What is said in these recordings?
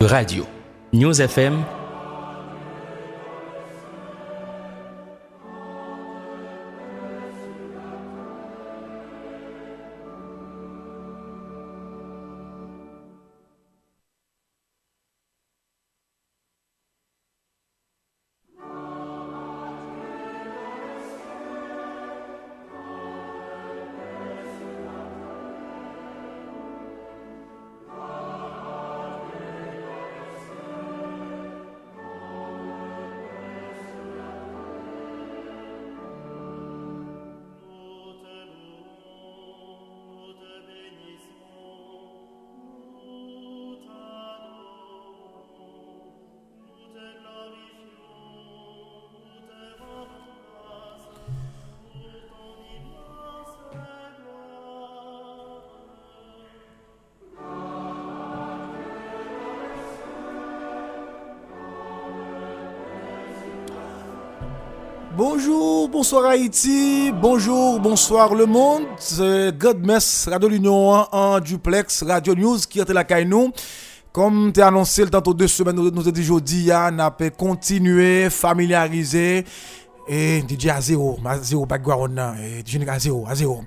Radio. News FM bonsoir Haïti, bonjour, bonsoir le monde. Godmess, Radio l'Union 1 en duplex, Radio News qui est la caille nous. Comme tu as annoncé le tantôt deux semaines, nous avons dit aujourd'hui, on a continuer, familiariser. Et DJ à zéro, à zéro background, et DJ à zéro, à zéro.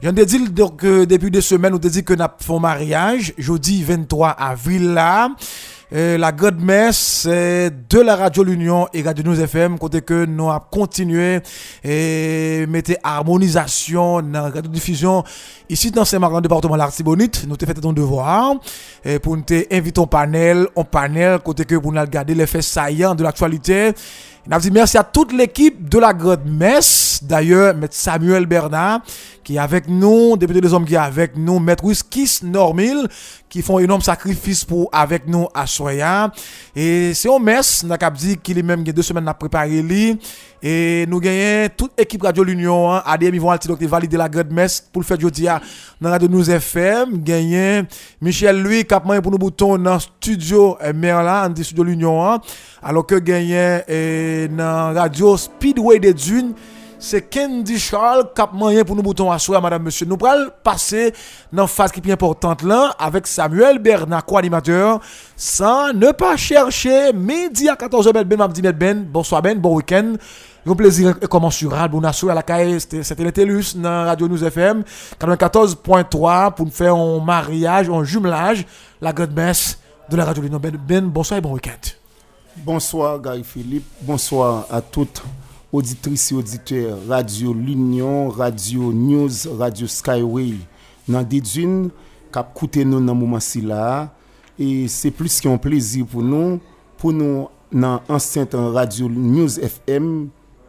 Je de dire donc, depuis deux semaines, nous avons dit que nous avons fait mariage, jeudi 23 avril là. Euh, la God Mess de la Radio L'Union et Radio News FM, côté que nous avons continué et mettre harmonisation dans la diffusion ici dans Saint-Marc, département l'Artibonite. Nous avons fait ton devoir pour nous inviter au panel, au panel, côté que pour nous regarder les faits saillants de l'actualité. A dit merci à toute l'équipe de la God Mess. D'ailleurs, Maître Samuel Bernard, qui est avec nous, député des hommes qui est avec nous, Maître Wiskis Normil, qui font un énorme sacrifice pour avec nous à Soya. Et c'est un mess, n'a dit qu'il est même deux semaines à préparer lui. Et nous gagnons toute équipe Radio L'Union, hein, ADM, ils vont donc valider la grande messe pour le faire jeudi dans Radio News FM. Gagné Michel Louis, capman pour nos boutons dans studio Merla, dans studio L'Union. Hein, alors que gagné euh, dans Radio Speedway des Dunes. C'est Candy Charles a moyen pour nous boutons à soi, madame, monsieur. Nous allons passer dans une phase qui est plus importante là, avec Samuel Bernard, co-animateur, sans ne pas chercher, midi à 14h, ben, ben, ben, bonsoir ben, bon week-end. Un plaisir comment sur Radio à la caille, c'était le TELUS dans Radio News FM 94.3 pour nous faire un mariage, un jumelage, la God Mess de la Radio Lino. Ben, ben, bonsoir et bon week-end. Bonsoir Guy Philippe, bonsoir à toutes auditrices et auditeurs Radio L'Union, Radio News, Radio Skyway nan Didjin kap koute nou nan mouman si la. E se plus ki an plezi pou nou pou nou nan ansente an Radio News FM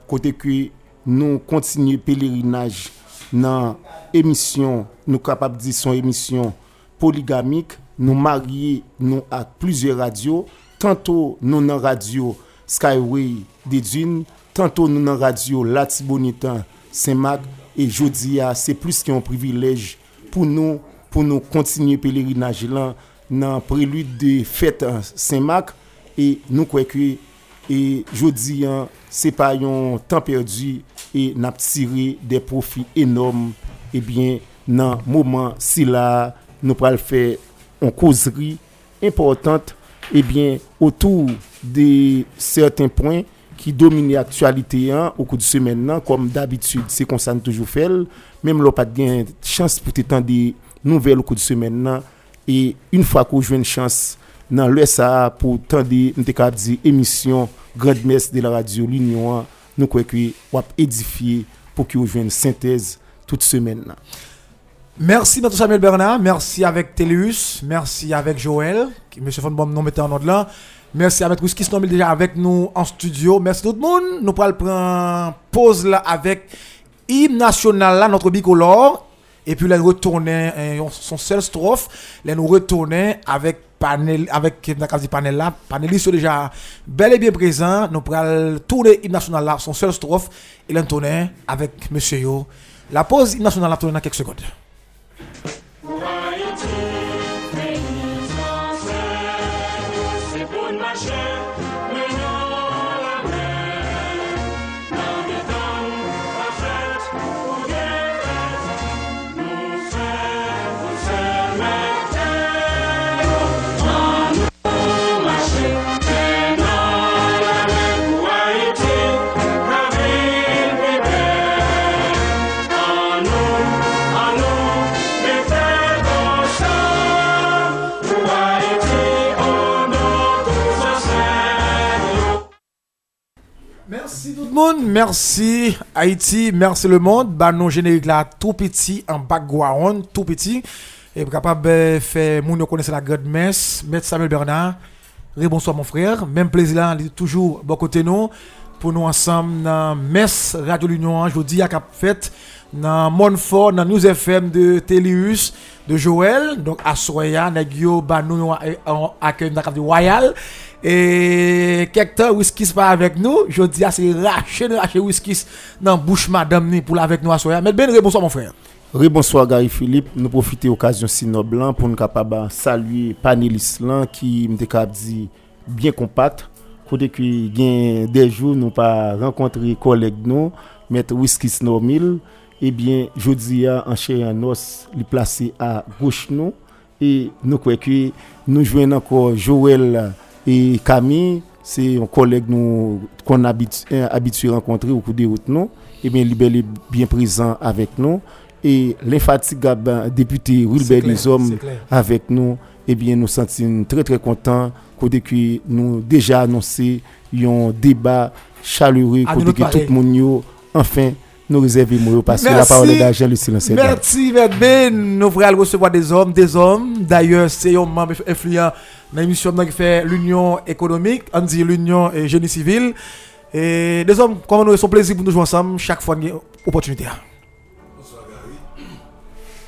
kote ki nou kontinye pelerinaj nan emisyon nou kapap di son emisyon poligamik nou marye nou ak plizye radio tanto nou nan Radio Skyway Didjin Tanto nou nan radyo la Tibonitan, Saint-Marc, e Jodia, se plus ki yon privilej pou nou, pou nou kontinye pelerinaj lan nan prelude de fèt Saint-Marc, e nou kwekwe, e Jodia, se pa yon tan perdi, e nap tire de profi enom, ebyen nan mouman si la nou pral fè an kozri importante, ebyen otou de certain poin, qui domine l'actualité hein, au cours de semaine, comme d'habitude, c'est qu'on s'en toujours fait. Même là, pas de chance pour t'étendre des nouvelles au cours de semaine. Et une fois qu'on joue une chance dans l'USA pour tendre des émissions Grande Messe de la radio L'Union, hein, nous croyons va édifier pour qu'on joue une synthèse toute semaine. Merci, M. Samuel Bernard. Merci avec Téléus. Merci avec Joël, qui M. Fonbom nous mettait en ordre là. Merci à M. qui sont déjà avec nous en studio. Merci tout le monde. Nous allons prendre pause là avec hymne national là, notre bicolore. Et puis là, nous retourner euh, son seul strophe. Là, nous retourner avec panel, avec panel là. Panélistes déjà bel et bien présents. Nous allons tourner hymne national là, son seul strophe. Et là, tourner avec monsieur Yo. La pause hymne national là, tourner dans quelques secondes. Monde, merci Haïti, merci le monde. Bah, non générique là, tout petit, en background, tout petit. Et capable de faire, moun yo connaissent la grande messe, Maître Samuel Bernard. Ré, bonsoir mon frère. Même plaisir là, toujours bon côté nous. Pour nous ensemble dans Messe Radio L'Union, je vous dis à cap fête dans Montfort, dans News FM de Télius, de Joël, donc à Soya, Negio, Banou, accueil dans le Royal. Et quelqu'un whisky pas avec nous, je dis à c'est raché, raché whisky dans bouche madame ni pour avec nous à Soya. Mais ben bonsoir mon frère. Oui, bonsoir Gary Philippe. Nous profitons de l'occasion si blanc pour nous capable saluer panélistes qui me dit bien compact. Côté que des jours nous pas rencontré collègues nous, mettre whisky Snormil eh bien, je dis en chair en os, placé à gauche nous. Et nous nous jouons encore Joël et Camille, c'est un collègue nous qu'on a habitué à rencontrer au cours des routes nous. Eh bien, il est bien présent avec nous. Et l'infatigable député Wilbert Lizom avec nous, eh bien, nous sentons très très contents que nous déjà annoncé un débat chaleureux, que tout le monde enfin nous réservons parce que la parole est d'argent, le silence Merci, merci. Nous voulons recevoir des hommes, des hommes. D'ailleurs, c'est un membre influent dans l'émission qui fait l'Union économique, on dit l'Union et Génie civil. Et des hommes, comme nous sommes plaisir pour nous jouer ensemble chaque fois qu'il y a opportunité. Bonsoir Gary.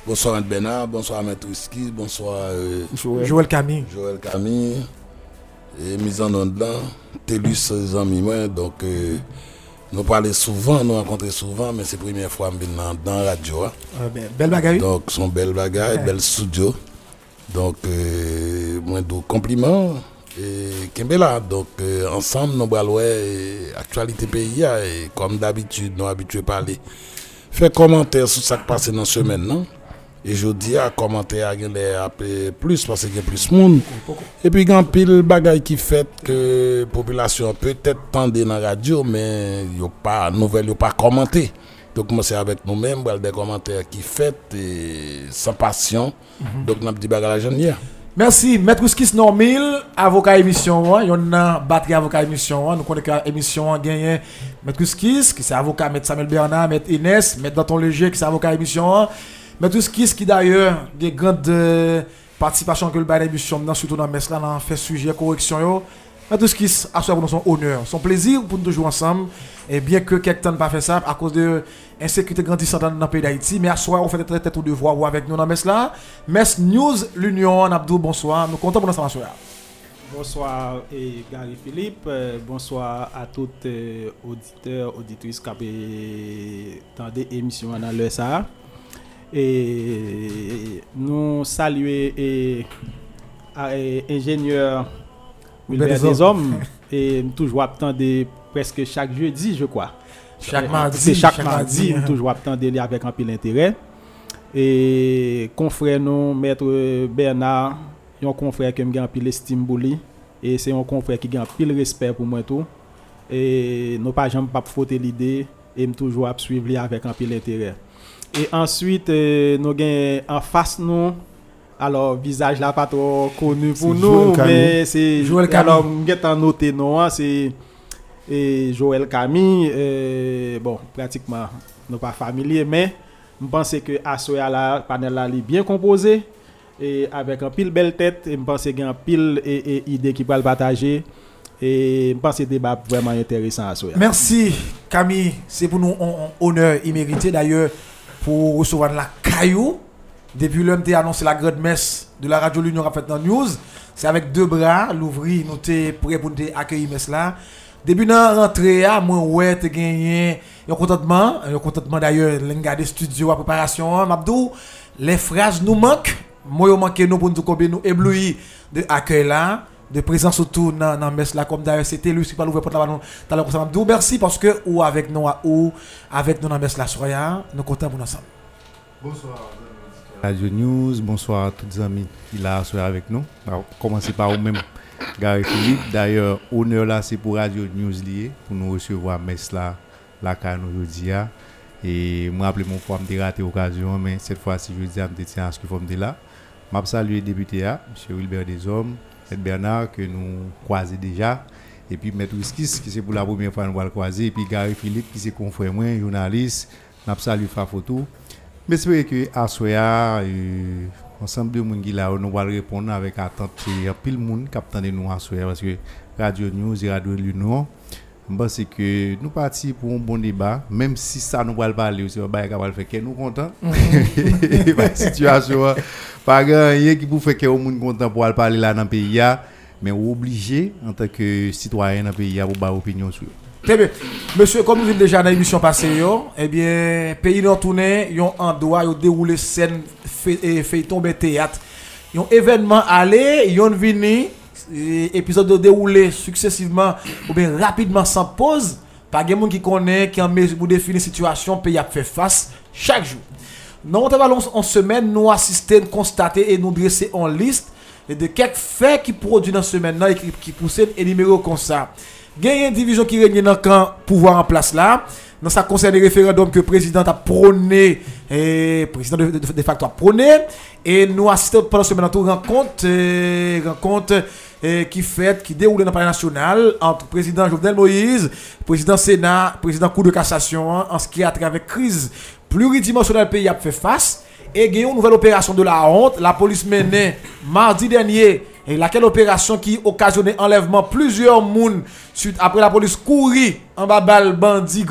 Bonsoir Anne Bernard, bonsoir Maître Whisky, bonsoir euh, Joël. Camille. Joël Camille. Et mise en onde là, Télus, les amis, donc. Euh, nous parlons souvent, nous rencontrons souvent, mais c'est la première fois que je dans, dans la radio. Hein. Ah, ben, belle bagaille. Donc, son belle bagaille, belle studio. Donc, euh, moins de compliments. Et Kembela, donc euh, ensemble, nous allons l'actualité pays. Hein, et comme d'habitude, nous habitués à parler. Faire commentaire sur ce qui passe dans la semaine. Non? Et je dis à commenter à plus parce qu'il y a plus de monde. Et puis il y a un pile qui fait que la population peut-être tendre dans la radio, mais il n'y a pas de nouvelles, il n'y a pas commenté. Donc moi c'est avec nous-mêmes, des commentaires qui fait sans passion. Donc nous avons dit bagaille hier. Merci. Maître Skis Normil, avocat émission. Il y a une batterie avocat émission. Nous connaissons l'émission a gagné Maître qui est avocat, Maître Samuel Bernard, Maître Inès, Maître Danton Léger, qui est avocat émission. Tout ce qui, qui d'ailleurs, des grandes euh, participations que le bail d'émission, surtout dans Mesla, dans fait sujet, correction, mais tout ce qui a pour son honneur, son plaisir pour nous jouer ensemble. Et bien que quelqu'un n'a pas fait ça à cause de l'insécurité grandissante dans le pays d'Haïti, mais à soir, on fait très tête de devoir avec nous dans Mesla. Mess News, l'Union, Abdou, bonsoir. Nous comptons pour nous ensemble. Bonsoir et Gary Philippe, euh, bonsoir à toutes euh, auditeurs, auditrices qui ont des émissions dans le SA. Et nous saluer et, ingénieur Wilbert des Hommes et toujours attendre presque chaque jeudi, je crois. Chaque mardi. C'est chaque, mardi, nous toujours attendre avec un peu d'intérêt. Et confrère nous, maître Bernard, un confrère qui a un peu estime et c'est un confrère qui a un peu respect pour moi tout. Et nous pas jamais pas faute l'idée et toujours suivre avec un peu d'intérêt. Et ensuite, euh, nous avons en face nous, alors visage là pas trop connu pour nous, mais c'est Joël Camille. Alors, nous noté non, hein, c'est Joël Camille. Bon, pratiquement, nous pas familier, mais je pense que Asoya la panel là est bien composé et avec un pile belle tête, je pense qu'il y a un pile et, et idée qui peut le partager. Et je pense que débat vraiment intéressant à. Merci Camille, c'est pour nous un honneur immérité d'ailleurs pour recevoir la caillou. Depuis a annoncé la grande messe de la radio L'Union a fait dans news. C'est avec deux bras, l'ouvrir, nous t'es prêt pour accueillir messe là. Depuis la rentrée, moi, ouais, tu gagné un contentement. Un contentement d'ailleurs, l'engagé studio à préparation. Mabdou, les phrases nous manquent. Moi, il manque nous pour nous nous éblouir de accueil là de présence autour dans la messe là comme d'ailleurs c'était lui qui pas l'ouvrir porte là tout à l'heure merci parce que ou avec nous ou avec nous dans la messe là soyons nous comptons pour ensemble. Bonsoir Radio News bonsoir à tous les amis qui là avec nous. On commencer par vous-même Gary Philippe. D'ailleurs honneur là c'est pour Radio News lié pour nous recevoir messe là la canne aujourd'hui hein. et moi rappelez mon fois me raté occasion mais cette fois-ci je dis à me tiens à ce qu'il faut me là. M'a saluer député M. Wilbert Deshommes Bernard que nous croisons déjà Et puis Maître Wiskis, qui c'est pour la première fois nous va le croiser. Et puis Gary Philippe, qui c'est confrère moi, journaliste. N'a salué fa photo. Mais j'espère que à soya, euh, ensemble de monde qui là, nous allons répondre avec attente. Il y a pile monde qui attend de nous à soya parce que Radio News et Radio Luno, c'est que nous partis pour un bon débat, même si ça nous va le parler, bail qui va le faire que nous contents. La situation, pas grand qui pour faire que monde content pour parler là dans le pays, mais obligé en tant que citoyen dans le pays pour avoir opinion sur. Très bien. Monsieur, comme nous avons déjà dans l'émission passée, eh bien, pays non tourné, ils ont en droit, ils ont déroulé scène, fait, et fait tomber théâtre. Ils ont événement allé, ils ont venu, Eh, épisode de dérouler successivement ou bien rapidement sans pause. Pas de monde qui connaît, qui en mesure pour définir la situation, pays a fait face chaque jour. Dans notre ballon en semaine, nous assistons, constater et nous dresser en liste de quelques faits qui produisent dans la semaine et qui, qui poussent et numéro comme ça. Il y a une division qui règne dans le camp pouvoir en place là. Dans ça concerne les référendums que le président a prôné, et président de, de, de facto a prôné, et nous assistons pendant ce moment à rencontre, euh, rencontre euh, qui fait, qui déroule dans le palais national entre le président Jovenel Moïse, président Sénat, président Cour de cassation, hein, en ce qui a trait avec crise pluridimensionnelle pays a fait face. Et il y une nouvelle opération de la honte. La police menée mardi dernier et laquelle opération qui occasionnait enlèvement plusieurs moun suite après la police courit en bas bandit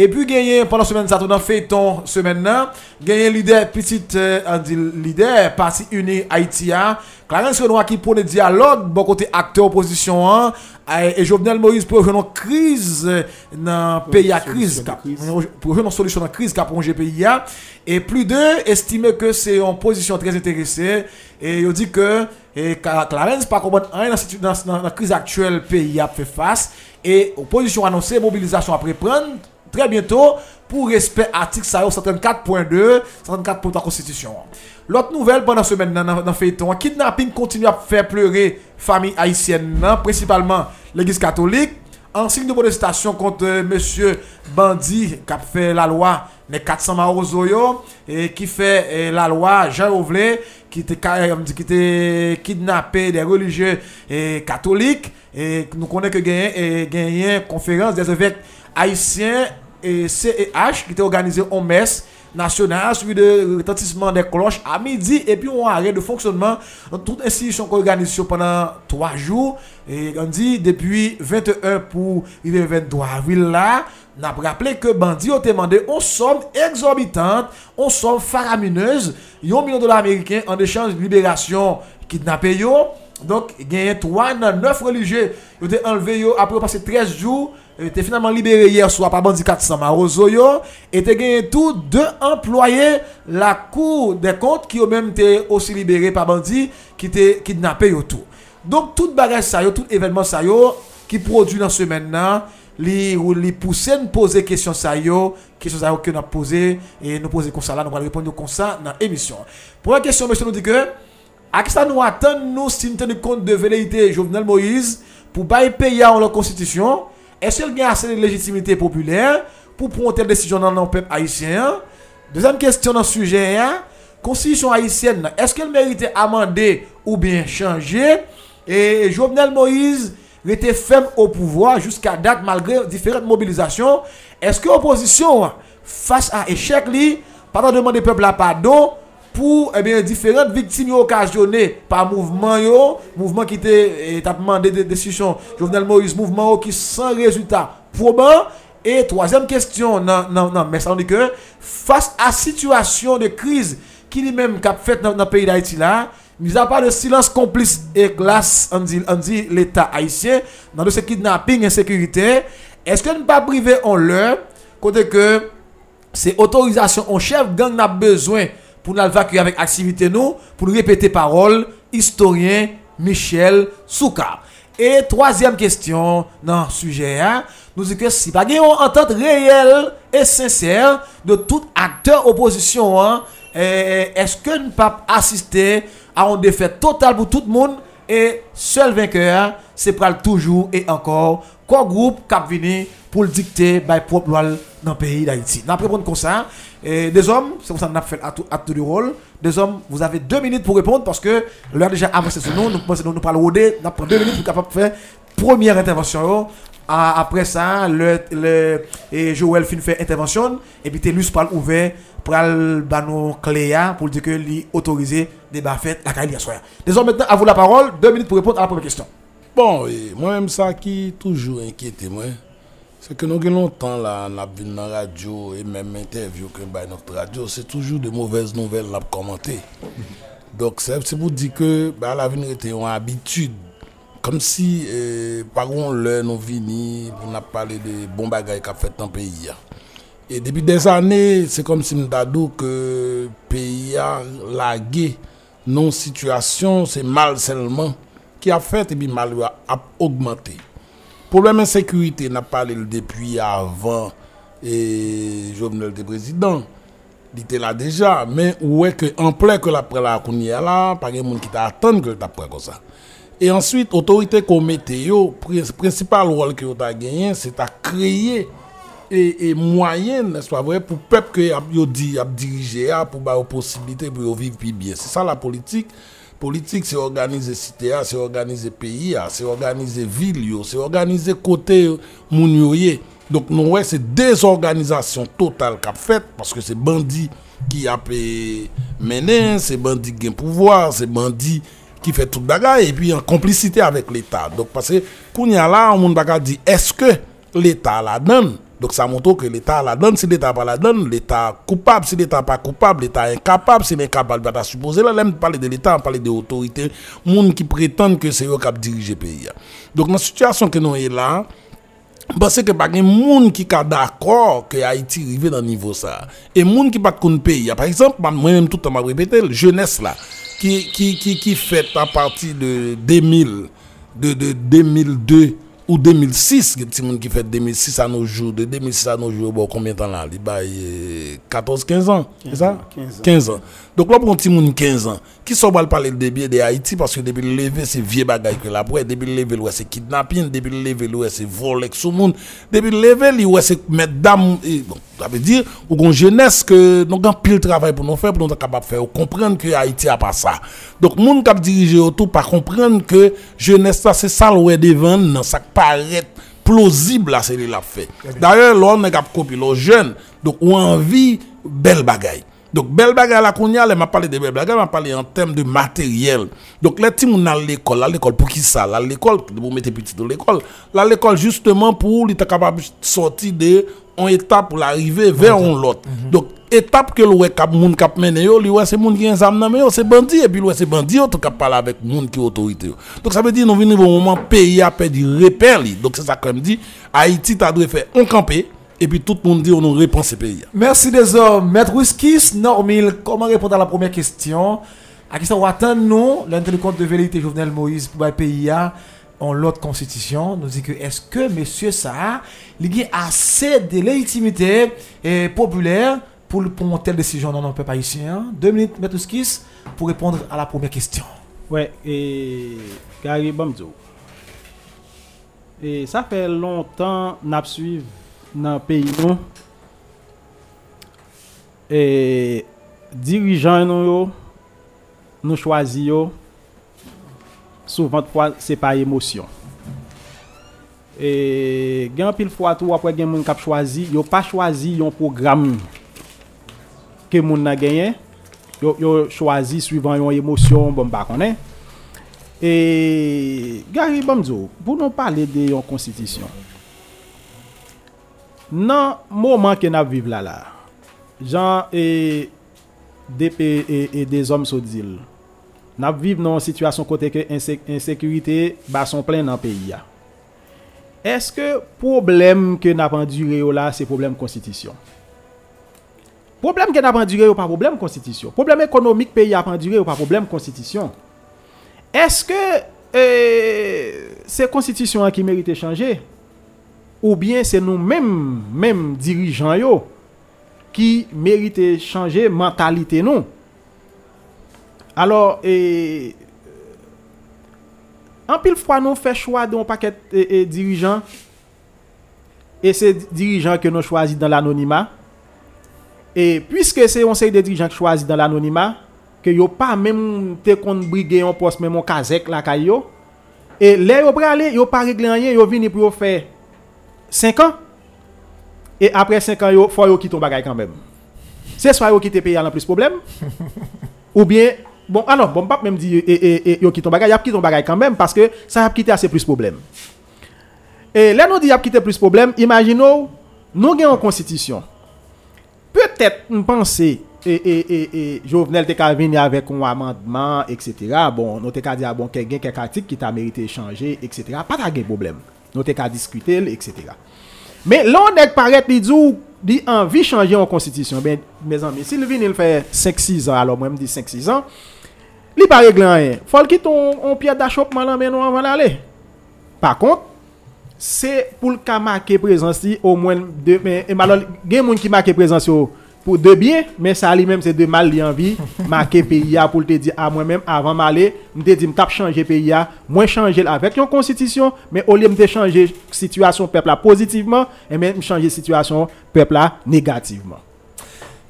E pi genye, pandan semen sa tou nan feyton semen nan, genye lider, pitit, an euh, di lider, Parti Uni Haitia, Clarence Renoir ki pone diyalog bon kote akte oposisyon an, e Jovenel Moïse pou jenon kriz nan peyi a kriz, pou jenon solusyon nan kriz ka ponje peyi a, e plu de estime ke se yon posisyon trez enterese, e yo di ke Clarence pa kompon an nan kriz aktuel peyi a fe fas, e oposisyon anonse, mobilizasyon apre prende, très bientôt pour respect article 134.2 134.3 constitution. L'autre nouvelle pendant ce semaine dans le feuilleton kidnapping continue à faire pleurer famille haïtienne principalement l'église catholique. En signe de protestation contre monsieur Bandi qui a fait la loi les 400 Marozoyo et qui fait la loi Jean Rouvelet qui était kidnappé des religieux et catholiques. Et nous connaissons que gagné conférence des évêques haïtien et CEH qui était organisé en messe nationale suivi de retentissement des cloches à midi et puis on arrêt de fonctionnement dans toute institution qu'on organise pendant 3 jours et on dit depuis 21 pour le 23 avril là n'a rappelé que bandits ont demandé une somme exorbitante, une somme faramineuse, 1 million de dollars américains en échange de libération kidnappés. Donc, il y a 3 9 religieux qui ont été enlevés après passer 13 jours E était finalement libéré hier soir par Bandi 400 Marozoyo et a gagné tout deux employés la Cour des comptes qui ont même été aussi libérés par Bandi qui étaient kidnappés tout. Donc tout bagage ça tout événement ça qui produit dans ce maintenant li ou li pousser nous poser question ça yo question ça que nous poser et nous poser comme ça là nous allons répondre comme ça dans l'émission. Première question monsieur nous dit que à qui ça nous attend nous si nous tenons compte de velléité Jovenel Moïse pour bailler payer en la constitution est-ce qu'il y a assez de légitimité populaire pour prendre telle décision dans le peuple haïtien? Deuxième question dans ce sujet hein, constitution haïtienne est-ce qu'elle méritait amender ou bien changer? Et Jovenel Moïse était ferme au pouvoir jusqu'à date malgré différentes mobilisations. Est-ce que l'opposition, face à échec, li, pas demander peuple à pardon pour eh bien, différentes victimes occasionnées par mouvement, yo, mouvement qui était eh, demandé des décisions, Jovenel Moïse, mouvement qui sans résultat probant. Et troisième question, non, non, non, mais ça dit que face à situation de crise qui lui-même cap fait dans, dans le pays d'Haïti là, mis à part le silence complice et glace, on dit, dit l'État haïtien, dans de ce kidnapping et sécurité, est-ce que ne pas priver en leur côté que c'est autorisation en chef gang n'a besoin pour nous évacuer avec activité nous, pour nous répéter parole, historien Michel Souka. Et troisième question dans le sujet, hein, nous dit que si pas une entente réelle et sincère de tout acteur opposition, hein, eh, est-ce que nous pas assister à une défaite totale pour tout le monde et seul vainqueur, c'est pour toujours et encore quoi groupe cap pour le dicter par propre loi dans le pays d'Haïti. Nous comme ça. Et des hommes, c'est comme ça qu'on a fait acte du rôle. Des hommes, vous avez deux minutes pour répondre parce que l'heure déjà avancé sur nous. Nous nous, parlons nous deux minutes pour capable faire première intervention. Après ça, le, et Joël fin fait intervention, et puis Telus parle ouvert pour le bano Cléa pour dire que lui autorisé débat fait la carrière soir. Désormais, maintenant, à vous la parole, deux minutes pour répondre à la première question. Bon, et moi-même, ça qui toujours inquiète moi, Se ke nou gen lontan la an ap vin nan radyo e menm interview ke bay not radyo, se toujou de mouvez nouvel nap komante. Dok se pou di ke ba la vin rete yon abitude. Kom si eh, paron lè nou vini pou nap pale de bon bagay kap fet nan peyi ya. E depi des anè, se kom si mdadou ke peyi ya lage non situasyon, se mal selman ki ap fet e bi mal wè ap augmente. Problème insécurité, n'a parlé depuis avant et Jovenel était président. Il était là déjà, mais ouais que en plein que la prend la qu'on y a là, pas de monde qui t'attend que tu prend comme ça. Et ensuite, autorité yo, prin- principal rôle que tu as gagné, c'est à créer et, et moyen, n'est-ce pas vrai, pour le peuple que a dirigé, pour avoir possibilité pour vivre bien. C'est ça la politique. Politique, c'est organiser cité, a, c'est organiser pays, a, c'est organiser ville, yo, c'est organiser côté moun yo ye. Donc, nous, ouais, c'est désorganisation totale qu'a fait, parce que c'est bandit qui a payé mené, c'est bandit qui a pouvoir, c'est bandit qui fait tout bagage, et puis en complicité avec l'État. Donc, parce que, quand y a là, on dit, est-ce que l'État la donne? Donc ça montre que l'État la donne, si l'État pas la donne, l'État coupable, si l'État pas coupable, l'État incapable, si l'incapable va supposer là, même parler de l'État, on parle de autorité, monde qui prétendent que c'est eux qui dirigent le pays. Donc dans la situation que nous est là, parce que pas de monde qui est d'accord que Haïti arrive dans niveau ça. Et monde qui pas de pays. Par exemple, moi-même tout le temps m'a répété, jeunesse là, qui, qui, qui, qui fait à partir de 2000, de, de 2002 ou 2006, il y a des gens qui fait 2006 à nos jours, de 2006 à nos jours, bon, combien de temps là? Il baille 14, 15 ans, c'est ça? 15 ans. 15 ans. Donc là, pour un petit monde 15 ans, qui sont pas parler de bien de Haïti? Parce que depuis le lever, c'est vieux bagaille que la ouais, depuis le lever, c'est kidnapping, depuis le lever, c'est vol avec tout le monde, depuis le lever, c'est mettre dame, bon, ça veut dire, ou qu'on jeunesse que nous avons pile travail pour nous faire, pour nous être capable de faire, ou comprendre que Haïti a pas ça. Donc, monde qui a dirigé autour, pas comprendre que jeunesse, ça, c'est ça, le devant, non, ça paraît plausible là c'est l'a fait. D'ailleurs l'on n'est pas copié les jeunes donc on a envie belle bagaille. Donc belle bagaille là qu'on y a là m'a parlé de belle bagaille m'a parlé en termes de matériel. Donc les petits à l'école à l'école pour qui ça? Là l'école vous mettez petit dans l'école. Là l'école justement pour il être capable de sortir de en étape pour l'arrivée vers on l'autre donc étape que le cap moun cap mené yo ouais c'est moun qui en zam nan c'est bandit et puis ouais c'est bandit tout cap parler avec moun qui autorité donc ça veut dire nous venons au moment pays a perdu repère li donc c'est ça comme dit Haïti t'a dû faire on camper et puis tout le monde dit on nous répond ce pays. Merci des hommes. Maître Whiskis, Normil, comment répondre à la première question? À qui ça va attendre nous, l'intérêt compte de vérité Jovenel Moïse pour le pays a en l'autre constitution, nous dit que est-ce que monsieur ça, il a assez de légitimité eh, populaire pour prendre telle décision? Dans notre peuple haïtien Deux minutes, Whiskis, pour répondre à la première question. Ouais, et Gary Bamzo. Et ça fait longtemps n'a suivi dans le pays. Et dirigeants nous nous choisissons Souvent fwa se pa emosyon. E gen pil fwa tou apwe gen moun kap chwazi, yo pa chwazi yon program ke moun nan genyen, yo, yo chwazi suivan yon emosyon bon bakonnen. E gari bomzo, pou nou pale de yon konstitisyon. Nan mouman ke nap vive la la, jan e depe e, e de zom so dil, Nap viv nan situasyon kote ke insekurite bason plen nan peyi ya. Eske problem ke nap endure yo la se problem konstitisyon? Problem ke nap endure yo pa problem konstitisyon? Problem ekonomik peyi ap endure yo pa problem konstitisyon? Eske e, se konstitisyon an ki merite chanje? Ou bien se nou menm, menm dirijan yo ki merite chanje mentalite nou? Alors et en pile fois nous fait choix d'un paquet de dirigeants et c'est dirigeants que nous choisis dans l'anonymat et puisque c'est un série de dirigeants qui choisis dans l'anonymat que yo pas même te kon briguer un poste même kazek la kay yo Et là, yo pralé, yo pas réglé rien, yo vini pour yo faire 5 ans. Et après 5 ans, yo faut yo quitter ton bagage quand même. C'est soit yo quitter pays en plus problème ou bien bon non, bon pas même dire et, et, et, yo quitte ton bagage, y a quitté ton bagage quand même parce que ça a quitté assez plus problème. Et là nous dit y a quitté plus problème, imaginons nous avons une constitution. Peut-être nous penser et, et, et, Jovenel te venu avec un amendement, etc. Bon, nous te dit, ah bon, quelqu'un quelques articles qui t'a mérité changer, etc. Pas de problème. Nous te discuter, etc. Mais là, on est paraît, il dit, dit envie de changer en constitution. Ben, mes amis, s'il vient, il fait 5-6 ans, alors moi, je me dis 5-6 ans, pas régler rien. Faut qu'il ton on pied d'achoppement là, mais nous, on va aller. Par contre, c'est pour le cas marquer présence au moins deux, mais, et malheureusement, il y a des gens qui marquent présence au- pour de bien, mais ça lui-même c'est de mal li envie marquer pays a pour te dire à moi-même avant m'aller, me te dit me tape changer pays a, moi changer avec une constitution, mais au lieu de changer situation peuple là positivement, et même changer situation peuple là négativement.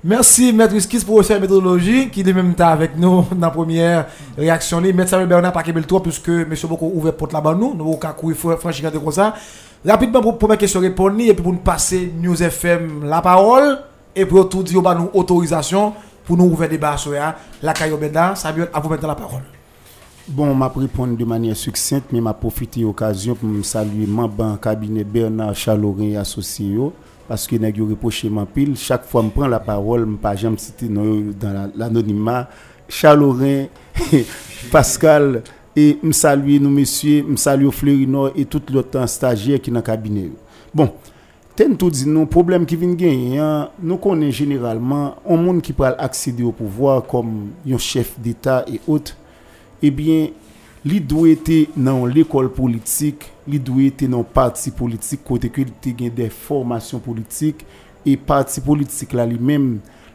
Merci, Maître Skis, professeur de méthodologie, qui est même temps avec nous dans la première réaction. Maître Samuel Bernard, pas qu'il trop, puisque M. beaucoup ouvert porte là-bas nous, nous avons franchir comme ça. Rapidement, pour première question répondre, et pour nous passer News FM la parole, et pour tout dire, nous autorisation pour nous ouvrir débat sur la Benda, Samuel, à vous maintenant la parole. Bon, m'a répondre de manière succincte, mais m'a profité de l'occasion pour me saluer membre cabinet Bernard Chalorin et associé parce que nèg yo reproché man pile, chaque fois me prend la parole, me pas jamais yo dans la- l'anonymat. Chalorin, Pascal et me saluer nous messieurs, me saluer Fleurino et tout l'autre stagiaire qui dans cabinet. Bon, Ten tout dit non problème qui vient gagner hein, nous connaissons généralement un monde qui peut accéder au pouvoir comme un chef d'état et autres eh bien, li dwe te nan l'ekol politik, li dwe te nan parti politik kote ke li te gen de formasyon politik, e parti politik la li men,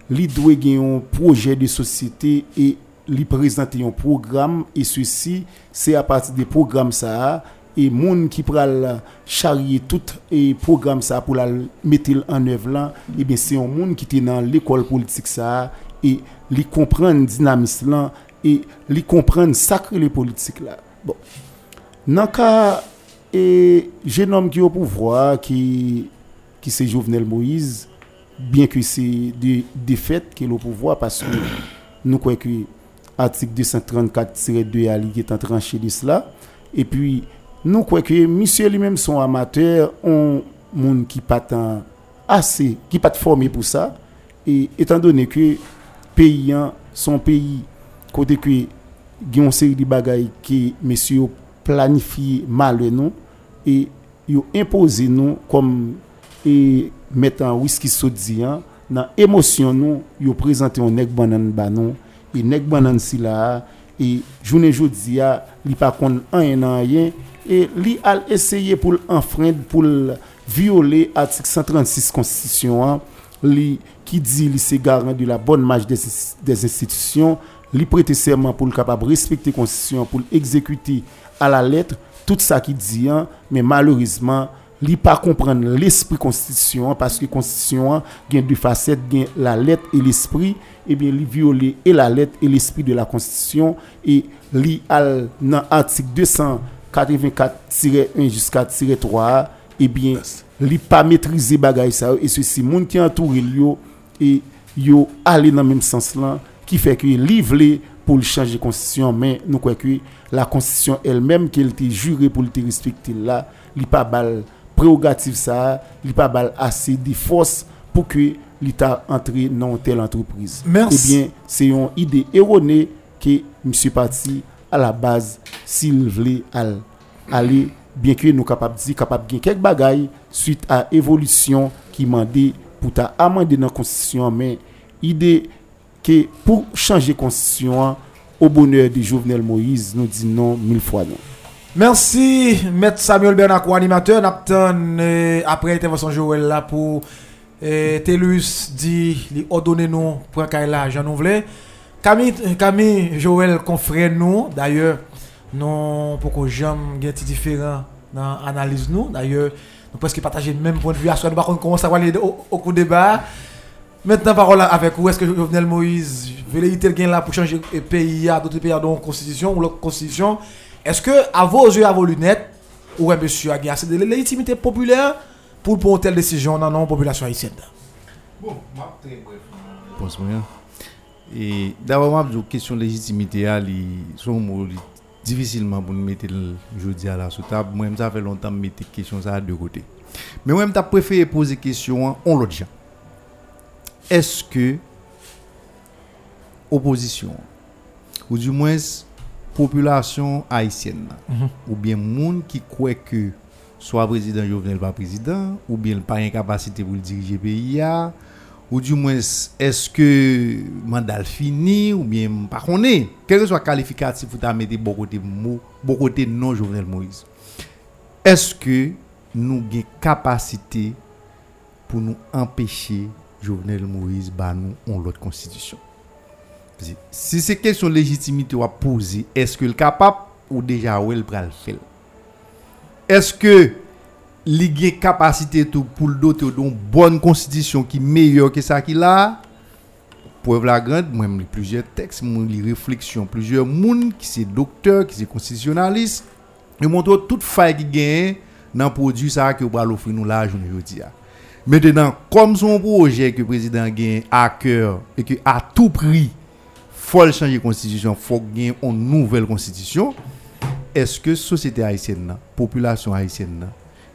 li dwe gen yon proje de sosyete e li prezante yon program, e sou si se a pati de program sa a, e moun ki pral charye tout e program sa pou la metel an ev lan, e ben se yon moun ki te nan l'ekol politik sa, e li kompren dinamis lan, et li comprendre sacré les politiques là. Bon. Et jeune homme qui est au pouvoir qui qui c'est Jovenel Moïse bien que c'est de défaite qui est au pouvoir parce que nous croyons que article 234-2 à qui est en tranché de cela. Et puis nous croyons que monsieur lui-même son amateur on monde qui pas tant assez qui pas formé pour ça. Et étant donné que pays hein, son pays côté que il y a une série de bagailles qui monsieur planifié mal non et yo imposé nous comme et mettant whisky sodian dans émotion nous yo présenté un nèg banane ba nous et nèg banane et journée jodi a li pas kon un an rien et li al essayer pour enfreindre pour violer article 136 constitution hein, li qui dit li c'est garant de la bonne marche des, des institutions li prêter serment pour le capable respecter constitution pour exécuter à la lettre tout ça qui dit hein, mais malheureusement li pas comprendre l'esprit constitution hein, parce que constitution hein, gen deux facettes la lettre et l'esprit. Et bien li violer et la lettre et l'esprit de la constitution. Et li al dans article 284-1 jusqu'à 3 et bien li pas maîtriser bagay et ceci moun qui entoure yo et yo aller dans même sens qui fait que li vle pour le changer constitution mais nous croyons que la constitution elle-même qu'elle était jurée pour le te respecter là li pas bal prérogative ça pas bal assez de force pour que l'État entre dans telle entreprise Merci. eh bien c'est une idée erronée que monsieur parti à la base s'il voulait al- aller bien que nous capable dire capable de quelques bagailles suite à évolution qui mandé pour ta amender dans la constitution mais idée que pour changer constitution au bonheur de Jovenel Moïse nous dit non mille fois non Merci, Maître Samuel Bernard, co-animateur. Napton, euh, après intervention Joël là pour euh, Telus dit, lui ordonner nous pour là, j'en voulais. Camille, Camille, Joël, confrère nous, d'ailleurs, non, pour que j'aime petit différent dans l'analyse nous, d'ailleurs, nous presque partager le même point de vue, à soi, nous par contre, comment ça va aller au, au cours du débat. Maintenant, parole avec vous, est-ce que Jovenel Moïse, velléité le gain là pour changer le pays, à d'autres pays, à d'autres constitution, ou la constitution, est-ce que à vos yeux, à vos lunettes, ouais, monsieur a gagné assez de légitimité populaire pour prendre telle décision dans la population haïtienne? Pense moi. Et d'abord, moi, la question de légitimité, elle, son mot, li- difficilement pour nous mettre le jeudi à la sous table. Moi, ça fait longtemps que je mette question ça de côté. Mais moi, je préféré poser question à l'autre gens. Est-ce que opposition, ou du moins population haïtienne, ou bien monde qui croit que soit président Jovenel pas président, ou bien pas incapacité pour diriger le pays, ou du moins est-ce que mandat fini ou bien pas connaît quel que soit qualificatif ou t'as mettre bon côté mot bon côté non Jovenel Moïse. Est-ce que nous avons capacité pour nous empêcher Jovenel Moïse bah nous on l'autre constitution. Si c'est question légitimité à poser est-ce que le capable ou déjà ou le pral faire? Est-ce que li gen capacité pour le doter d'une bonne constitution qui meilleure que ça qu'il a? Preuve la grande moi plusieurs textes moi lis réflexions plusieurs monde qui c'est docteur qui c'est constitutionnaliste et montre toute faille qui gagne dans produit ça que va l'offrir nous là aujourd'hui maintenant comme son projet que le président gagne à cœur et que à tout prix faut le changer constitution faut gagner une nouvelle constitution est-ce que société haïtienne nan, population haïtienne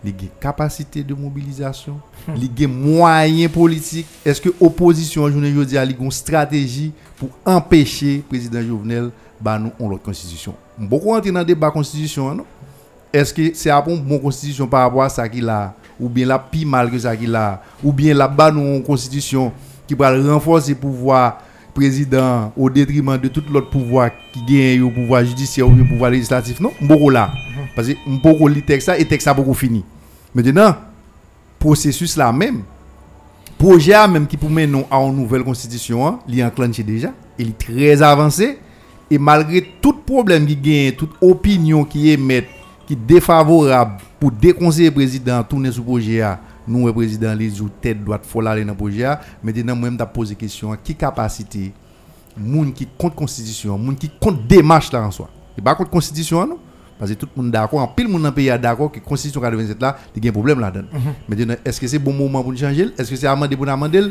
gen capacité de mobilisation, li gen moyens politiques, est-ce que opposition journée jodi a gen stratégie pour empêcher président Jovenel ba nous on l'autre constitution? Beaucoup entrer dans débat constitution non? Est-ce que c'est une bonne constitution par rapport à ça qu'il a ou bien la pi mal que ça qu'il a ou bien la ba nous une constitution qui va renforcer le pouvoir président au détriment de tout l'autre pouvoir qui gagne au pouvoir judiciaire ou au pouvoir législatif non? Beaucoup là. Parce que beaucoup li texte ça et texte ça beaucoup fini. Maintenant processus là même projet même qui pour mener à une nouvelle constitution hein, il est enclenché déjà il est très avancé. Et malgré tout problème qui gagne toute opinion qui émet qui défavorable pour déconseiller président tourner sous projet a. Nous le président les jou tête droite faut aller dans projet a. Maintenant moi me poser question qui capacité moun qui contre constitution moun qui contre démarche là en soi? Et pas contre constitution non? Parce que tout le monde d'accord en pile monde dans le pays est d'accord que constitution 87 là il y a un problème là-dedans. Maintenant est-ce que c'est bon moment pour nous changer? Est-ce que c'est amender pour nous amender?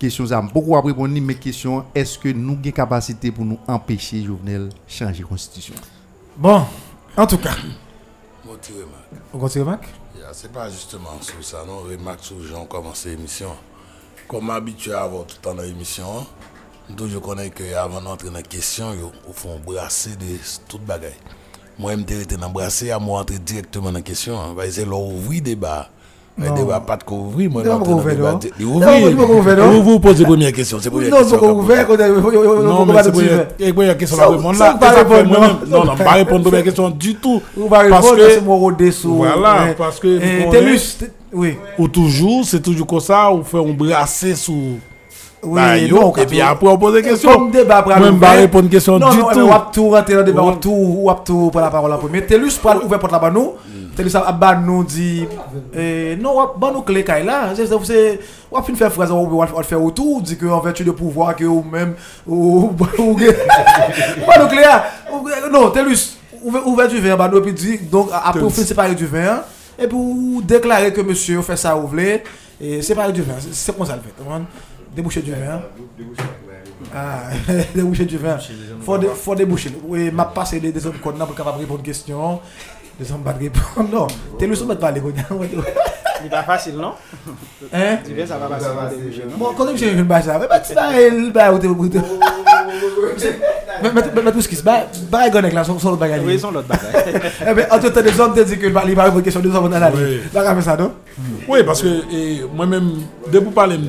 Question ça beaucoup après répondre mais question est-ce que nous avons capacité pour nous empêcher Jovenel changer constitution? Bon, en tout cas, Mon petit remarque. on continue, Mac Yeah, C'est pas justement sur ça, non? Remarque sur les gens commencé l'émission. Comme habitué à avoir tout le temps dans l'émission, nous je connais que avant d'entrer dans la question, au fond, brasser de toute bagaille. Moi, je me été dans brasser, à moi entrer directement dans la question. On va essayer de ouvrir débat. Le Non. débat pas de couvrir, moi, pas. Il Débat pas ouvert, non. Vous vous posez la première question. C'est la première Non, question. pas ouvert, Non, on mais va c'est te la première question Ça, ça, va ça fait répondre, non. Non, pas répondre à la première question du tout. Va Parce répondre, c'est mon rodé sous. Voilà, eh, parce que eh, vous Tellus, connaissez- t- oui. Ou toujours, c'est toujours comme ça, ou fait un brasser sous. Oui, Bah, yo, non, et puis après, on pose des questions. Comme débat pour vais pas répondre question non, du non, tout. mais on va tout rentrer dans le débat, on va tout, on va tout prendre la parole là premier. Tellus pour ouvrir porte là-bas nous. Tellus a nous dit, eh, non, on ban nous clé là. C'est, c'est, on va fin faire phrase, on va faire autour, dit que en vertu de pouvoir que ou même, ou, ou, ban nous clé Non, Tellus, ouvert, du vin, ban nous, et puis dit, donc après on séparer du vin, et puis ou déclarer que monsieur fait ça ou voulez, et séparer du vin, c'est, c'est comme ça le fait, Déboucher du vin. Ah, déboucher du vin. Faut, dé- faut déboucher. Oui, m'a passé des, des hommes code pour capable répondre aux questions. Des hommes pas de répondre. Non, t'es le soumet de parler. quoi. C'est pas facile, non? Hein? Tu veux, ça va passer déboucher, non? Bon, quand j'ai une bâche là, mais tu vas, va, ou t'es. Mais, tout ce qui se bat, bah, il là, sur le bagage. Oui, ils sont l'autre bagaille. Eh bien, en tout temps, des hommes te disent que il va répondre aux questions, des hommes dans la Oui. ligne. Là, ça, non? Oui, parce que moi-même, dès pour parler de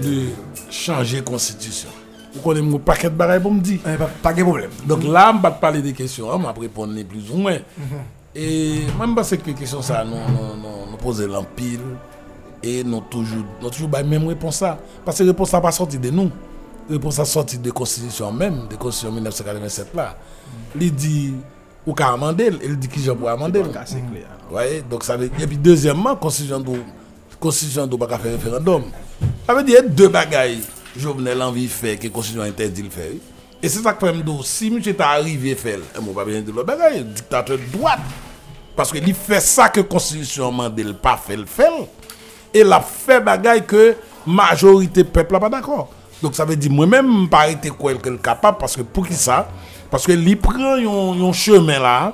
changer constitution, vous connaissez mon paquet de bagailles pour me dire. Eh, Pas pas de problème. Donc là, je vais te parler des questions, hein, je vais répondre les plus ou moins. Et moi, je pense que les questions, ça, nous, nous, nous, poser l'empile et nous toujours, nous toujours la même réponse. Parce que la réponse n'a pas sorti de nous. La réponse a sorti de la Constitution même, de la Constitution 1987 là. Il dit, ou qu'à amender, il dit qui je peux amender. C'est clair. Ouais, donc ça veut Et puis deuxièmement, constitution do constitution do pas faire référendum. Ça veut dire deux bagailles. Jovenel envie de faire que la constitution interdit le faire. Et c'est ça que je me si monsieur est arrivé faire, et moi pas bien de l'autre bagaille, dictateur de droite. Parce que il fait ça que la constitution Mandel pas fait le fait. Et la fait bagaille que majorité peuple n'a pas d'accord. Donc ça veut dire moi-même pas été quoi capable parce que pour qui ça? Parce que il prend un chemin là.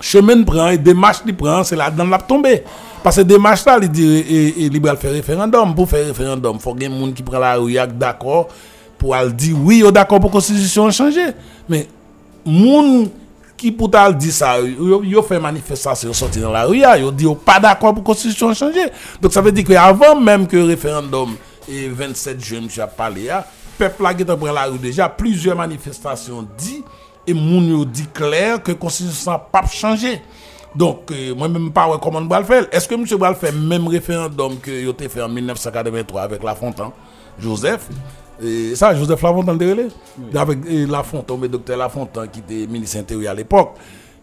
Chemin prend et démarche il prend, c'est là dans la tomber. Parce que démarche là, il dit il va faire référendum pour faire référendum, faut qu'il y ait monde qui prend la rue d'accord pour dire oui, d'accord pour la constitution changer. Mais monde qui pour dire ça, ils fait manifestation sorti dans la rue, ils dit pas d'accord pour la constitution changer. Donc ça veut dire qu'avant même que le référendum et 27 jeunes je parlé le peuple a dans la rue déjà plusieurs manifestations dit et moun dit clair que constitution n'a pas changé. Donc, euh, moi-même, pas comment on va le faire. Est-ce que M. va le faire même référendum que a fait en 1983 avec La Fontaine, Joseph et ça, Joseph Lafontaine, oui. avec La Fontaine, le docteur Lafontaine, qui était ministre intérieur à l'époque,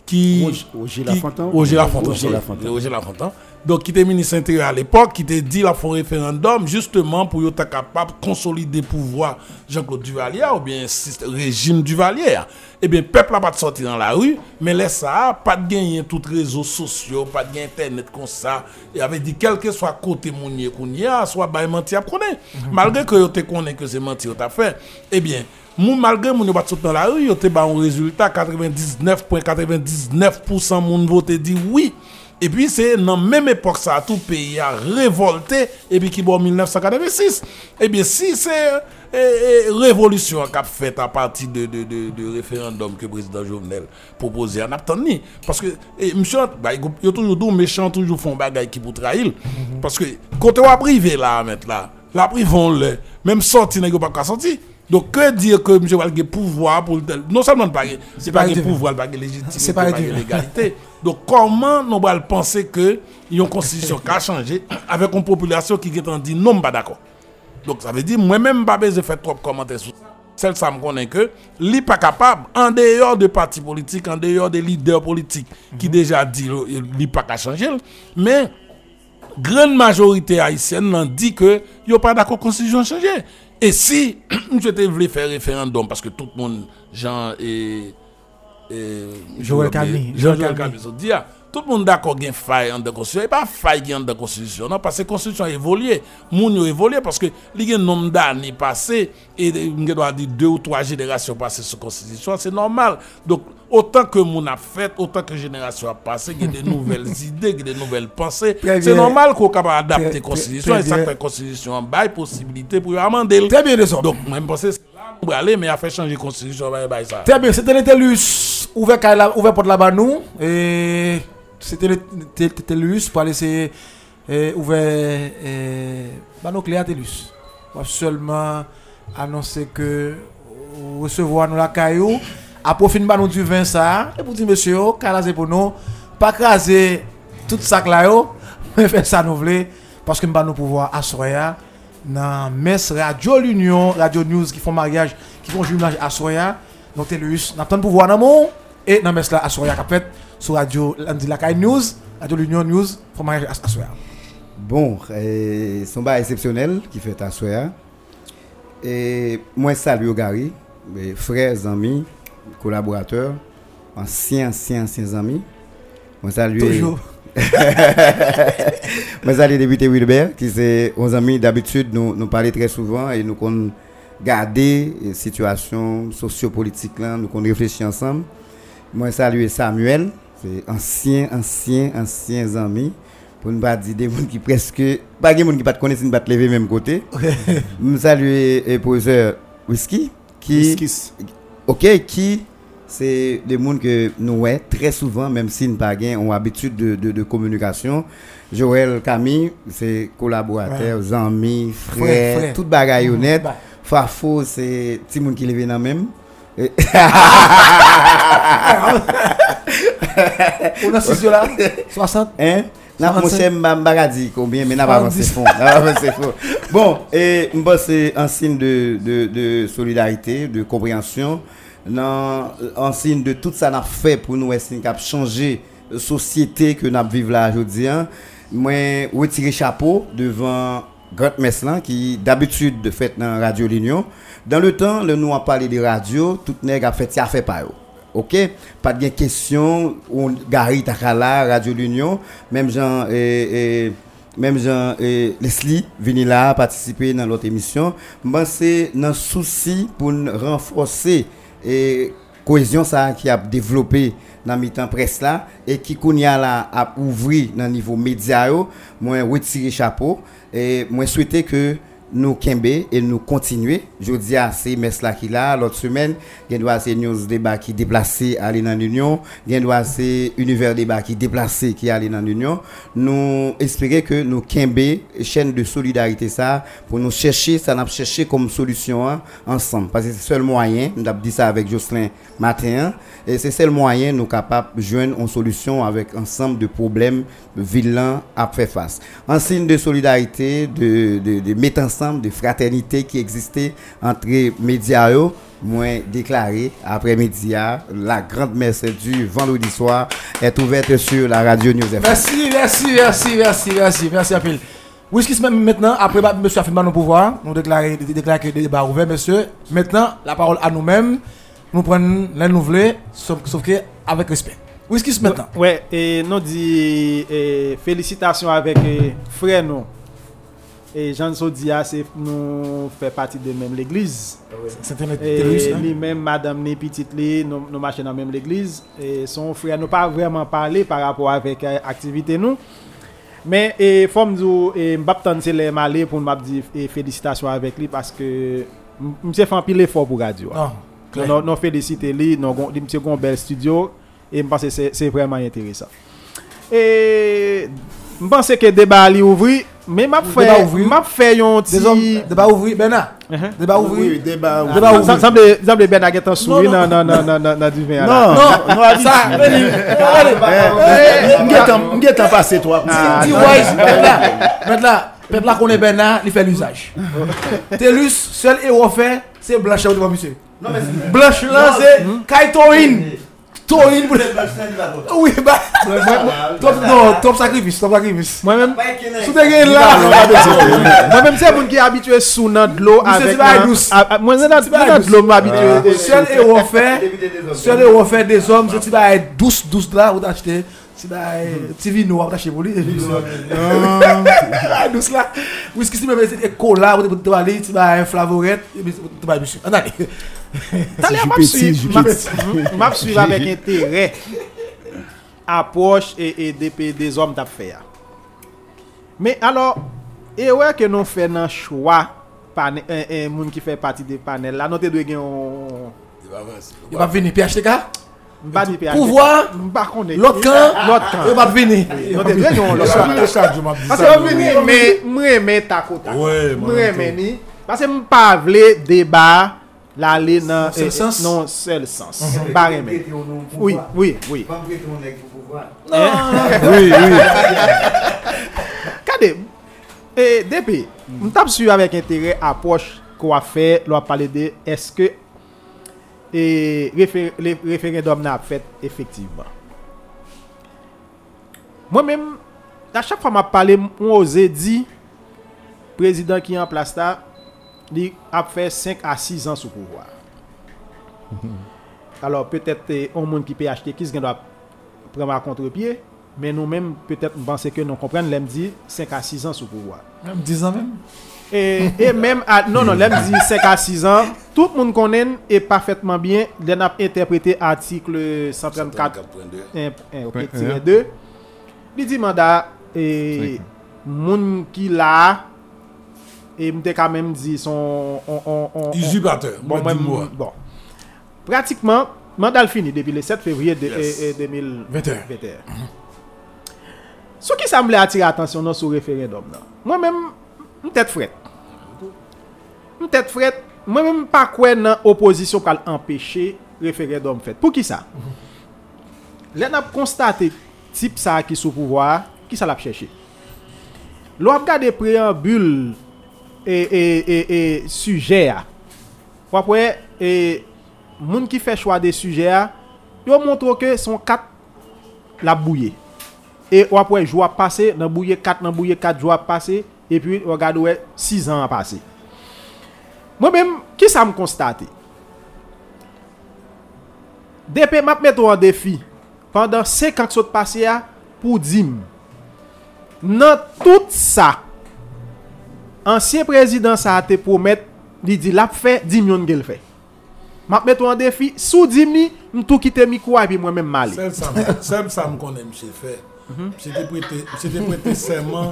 qui. Roger Lafontaine Roger Lafontaine. Roger Lafontaine. Donc, qui était ministre intérieur à l'époque, qui était dit la fond référendum, justement pour être capable de consolider le pouvoir Jean-Claude Duvalier ou bien régime Duvalier. Eh bien, le peuple n'a pas sorti dans la rue, mais laisse ça, pas de gagner tous les réseaux sociaux, pas de Internet comme ça. Et avait dit, quel que soit côté mounier qu'on y a, soit bah menti à connaître. Malgré que tu connais que c'est menti tu fait, eh bien, malgré que pas sorti dans la rue, tu as un résultat 99,99% moun vote dit oui. Et puis c'est dans la même époque ça, tout pays a révolté et puis qui en 1986. Et bien si c'est eh, eh, révolution qu'a fait à partir de, de, de, référendum que le président Jovenel proposait en attendant. Parce que eh, monsieur, bah, il y a toujours des méchants, toujours font bagaille qui pour trahir. Parce que quand on va privé là, mettre là, la privons le, même sorti, n'est pas sortir. Donc, que dire que M. Walge pouvoir pour non seulement pas c'est pas le pouvoir, pas légitimité, c'est pas l'égalité. Donc, comment nous allons penser que y a une constitution qui a changé avec une population qui est dit non, pas d'accord? Donc, ça veut dire, moi-même, pas besoin de faire trop de commentaires sur ça. Celle ça me connaît que n'est pas capable, en dehors de partis politiques, en dehors des leaders politiques qui mhm. déjà dit n'est pas qu'à changer, mais grande majorité haïtienne dit que n'y a pas d'accord constitution changer. Et si je voulu faire référendum, parce que tout le monde, Jean et. et Joël Camille. Joël Camille, dit, ah, tout le monde d'accord qu'il y a faille en la constitution. Il n'y a pas faille en la constitution. Non, parce que la constitution a évolué. Moun a évolué parce que il y a un nombre d'années passées et on doit dire deux ou trois générations passées sur la constitution. C'est normal. Donc, autant que mon a fait, autant que génération a passé, il y a des nouvelles idées, il y a des nouvelles pensées. C'est normal qu'on capable adapter la constitution et ça fait constitution en bail possibilité pour amender. Très bien, ça. Donc, même penser c'est là pour aller, mais a fait changer la constitution, bail ça. Très bien, c'était l'Ételus ouvert ouvert porte là-bas nous et c'était l'Ételus pour laisser ouvert bah nos clés à Télus. seulement annoncer que recevoir nous la caillou. À profit de nous du vin ça et pour dire monsieur calaser pour nous. Pas craser tout ça là yo mais faire ça nous parce que nous nous pouvoir assoya dans messe radio l'union radio news qui font mariage qui font jumelage à Soya. Donc Telus pas de pouvoir dans et dans messe là Soya qui fait sur radio lundi la news radio l'union news font mariage à Soya bon c'est un exceptionnel qui fait à Soya et moi salue Gary mes frères amis collaborateurs, anciens, anciens, anciens amis. Moi salue. Toujours. Moi salue député Wilbert, qui c'est un ami d'habitude, nous, nous parlons très souvent et nous avons gardé la situation sociopolitique là, nous avons réfléchi ensemble. Moi salue Samuel, c'est ancien, ancien, anciens amis pour ne pas dire des gens qui presque pas des gens qui pas connaissent ne pas lever même côté. Je salue le professeur Whisky qui OK, qui c'est des gens que nous voyons très souvent, même s'ils n'ont pas ont habitude de, de, de, communication. Joël Camille, c'est collaborateur, ouais. amis, frère, frère, tout bagaille honnête. Bah. Fafo, c'est petit monde qui vient dans même. Ou nan 6 yo la? 60? Hein? Nan monsè mba mbaga di konbyen, men nan pa avansè fon. Nan pa avansè fon. Bon, e mba se ansin de, de, de solidarite, de kompryansyon, nan ansin de tout sa nan fe pou nou esin kap chanje sosyete ke nan vive la jodi an. Mwen wetire chapo devan Grant Meslan ki d'abitud fèt nan Radio Lignon. Dan le tan, le nou an pale de radio, tout neg a fèt ya fè pa yo. OK, pas de question on Gary Takala Radio L'Union, même Jean et, et même Jean et Leslie vini là participer dans l'autre émission. Moi c'est dans souci pour renforcer et cohésion ça qui a développé dans mi temps presse là et qui là a ouvri dans niveau média moi retirer chapeau et moi souhaiter que nous kembe et nous continuer. Je dis à c'est mess là qui là l'autre semaine, il doit c'est news débat qui déplacé dans l'union, il doit c'est univers débat qui déplacé qui aller dans l'union. Nous espérer que nous kembe chaîne de solidarité ça pour nous chercher ça n'a chercher comme solution hein, ensemble parce que c'est le seul moyen, nous avons dit ça avec Jocelyn matin hein, et c'est le seul moyen nous capable de joindre une solution avec ensemble de problèmes vilains à faire face. En signe de solidarité, de, mettre ensemble, de fraternité qui existait entre médias, yo, moi déclaré après-midi, la grande messe du vendredi soir est ouverte sur la radio News FM. Merci, merci, merci, merci, merci, merci à pile. Whisky même maintenant, après monsieur a fait mal au pouvoir, nous déclarer déclarer que le débat ouvert, monsieur. Maintenant, la parole à nous-mêmes, nous prenons les nouvelles, sauf, sauf que avec respect. Whisky maintenant. Ouais, et nous dit félicitations avec frère nous. Et Jean Sodia, c'est nous fait partie de même l'église. C'est un Et terroriste. hein? lui-même, madame li, nous, nous marchons dans même l'église. Et son frère nous pas vraiment parlé par rapport avec euh, activité nous. Mais et faut me dire et attendre c'est les malé pour m'a dire et félicitations avec lui parce que monsieur fait un pile effort pour radio. Non, clair. Non, non féliciter lui, non monsieur gon bel studio et me pense que c'est vraiment intéressant. Et je pense que le débat li ouvri, mais m'a fait un Des hommes, petit débat ouvri, Bernard. Uh-huh. Débat Oui, ouvri. débat. Débat oui. ouvri. Ça semble semble ben a un souri Non, dans vin là. Non, Non, non, ça, Benny, Eh, m'getan- m'getan passé toi. Ah, Dis Pep la konen ben la, li fè l'usaj. Telus, sel e wofè, se blanche ou di wap misye. Blanche lan se kay torin. Torin pou... Oui, ba... Top sakrifis, top sakrifis. Mwen men... Sou te gen la. Mwen men se moun ki abitue sou nan dlo avèk nan... Mwen se nan dlo mwen abitue... Sel e wofè, sel e wofè de zom, se ti ba e douz douz la ou da chete... Ti bay, ti vino wap tache pou li. Ay, dous la. Whisky si mè mè se te kola, wote pote wali, ti bay flavoret, pote bay bichu. An ale. Tale a map suiv. Map suiv avèk entere. Apoche e depe de zom tap fè ya. Mè alò, e wè ke nou fè nan chwa panel, moun ki fè pati de panel la, nou te dwe gen yon... Yon pa vini, pi achete ka? pouvoir, l'autre camp, il va venir. Parce que venir, mais moi, mais ta côté. Moi, mais ni. Parce que je ne pas débat l'aller dans eh, eh, non seul sens. Pas aimer. Oui, oui, oui. Eh? Non, non, non. oui, oui. Kade, depi, m tap su avèk entere apòch kwa fè lò pale de eske que e, réfé- le référendum n'a fait effectivement. Moi-même, à chaque fois m'a parlé, on osé dit président qui est en place là, il a fait 5 à 6 ans sous pouvoir. Alors peut-être eh, un monde qui peut acheter qui doit prendre à contre-pied, mais nous-mêmes peut-être nous pensons que nous comprenons, l'aime dit 5 à 6 ans sous pouvoir. Même 10 ans même? E, e menm, non non, lem di 5 a 6 an, tout moun konen e pafetman bien, den ap interprete artikel 134.2. Li di manda, e moun ki la, e mte kamem di son... Usubateur, bon, mwen di mwa. Bon, pratikman, manda l fini depi le 7 fevriye 2021. Sou ki sa mble atire atensyon nan sou referendum nan? Mwen menm, mtet fret. Je tête frette. Moi-même, pas quoi dans opposition pour empêcher référendum fait. Pour qui ça? Là, on a constaté type ça qui sous pouvoir, qui ça l'a cherché? L'on a regardé préambule et, et, et, et sujet. a. Après, et moun qui fait choix des sujets, a, yo montre que son quatre la bouillé. Et ou après jour passé, dans bouillé 4, dans bouillé 4 jours passé et puis regarde ouais 6 ans a Mwen men, ki sa m konstate? Depi map metou an defi, pandan 5 ak sot pase ya, pou dim. Nan tout sa, ansyen prezident sa a te promet, li di lap fe, dim yon gel fe. Map metou an defi, sou dim ni, m tou kite mi kwa, epi mwen men mali. Sel sa m konen m se fe. C'était prêté serment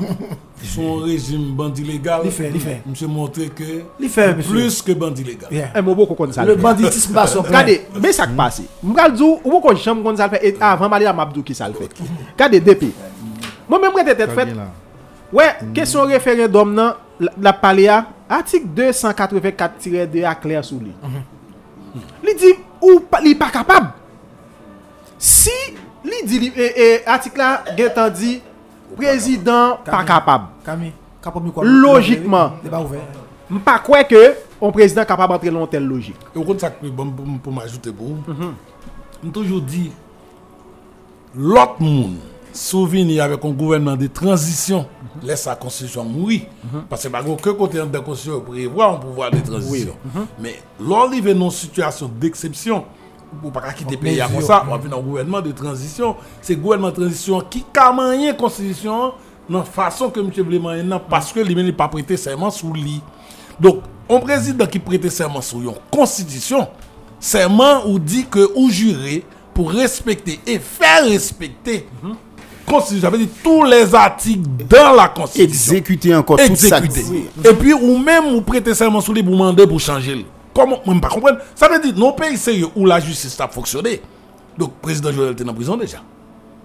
son régime bandit légal. Il fait, il fait. Monsieur montré que Il fait, plus que bandit légal. Un mot beaucoup comme ça. Le banditisme pas son Regardez, mais ça qui passe. M'gal dou, ou kon chambre kon ça fait et avant m'aller à Mabdou qui ça le fait. Regardez depuis. Moi même quand tête fait. Ouais, question référendum nan la, la parler article 284-2 à clair sous lui. Li dit ou pa- li pas capable. Si li dit li, eh, eh, article là gen dit président pas capable. Camille, capable micro. Logiquement. Il est pas ouvert. M'pas quoi que un président capable d'entrer dans telle logique. Et au compte ça que bon pour, pour m'ajouter pour vous. Je toujours dit l'autre monde souvenir avec un gouvernement de transition laisse la constitution mourir parce que bah que côté de la constitution prévoit un pouvoir de transition. Mais lorsqu'il est dans une situation d'exception pour pas quitter le pays comme ça, on va dans un gouvernement de transition, c'est le gouvernement de transition qui a manié la constitution dans façon que M. Vleman non parce que lui n'est pas prêté serment sous lui. Donc, un président qui prête serment sur une constitution, serment ou dit que ou juré pour respecter et faire respecter constitution, ça veut dire tous les articles dans la constitution. Exécuter encore tout ça. Exécuter. Et puis, ou même, ou prêter serment sur lui pour demander pour changer. le. Comment, comprends pas. Ça veut dire, nos pays sérieux où la justice a fonctionné. Donc, le président Joël était en prison déjà.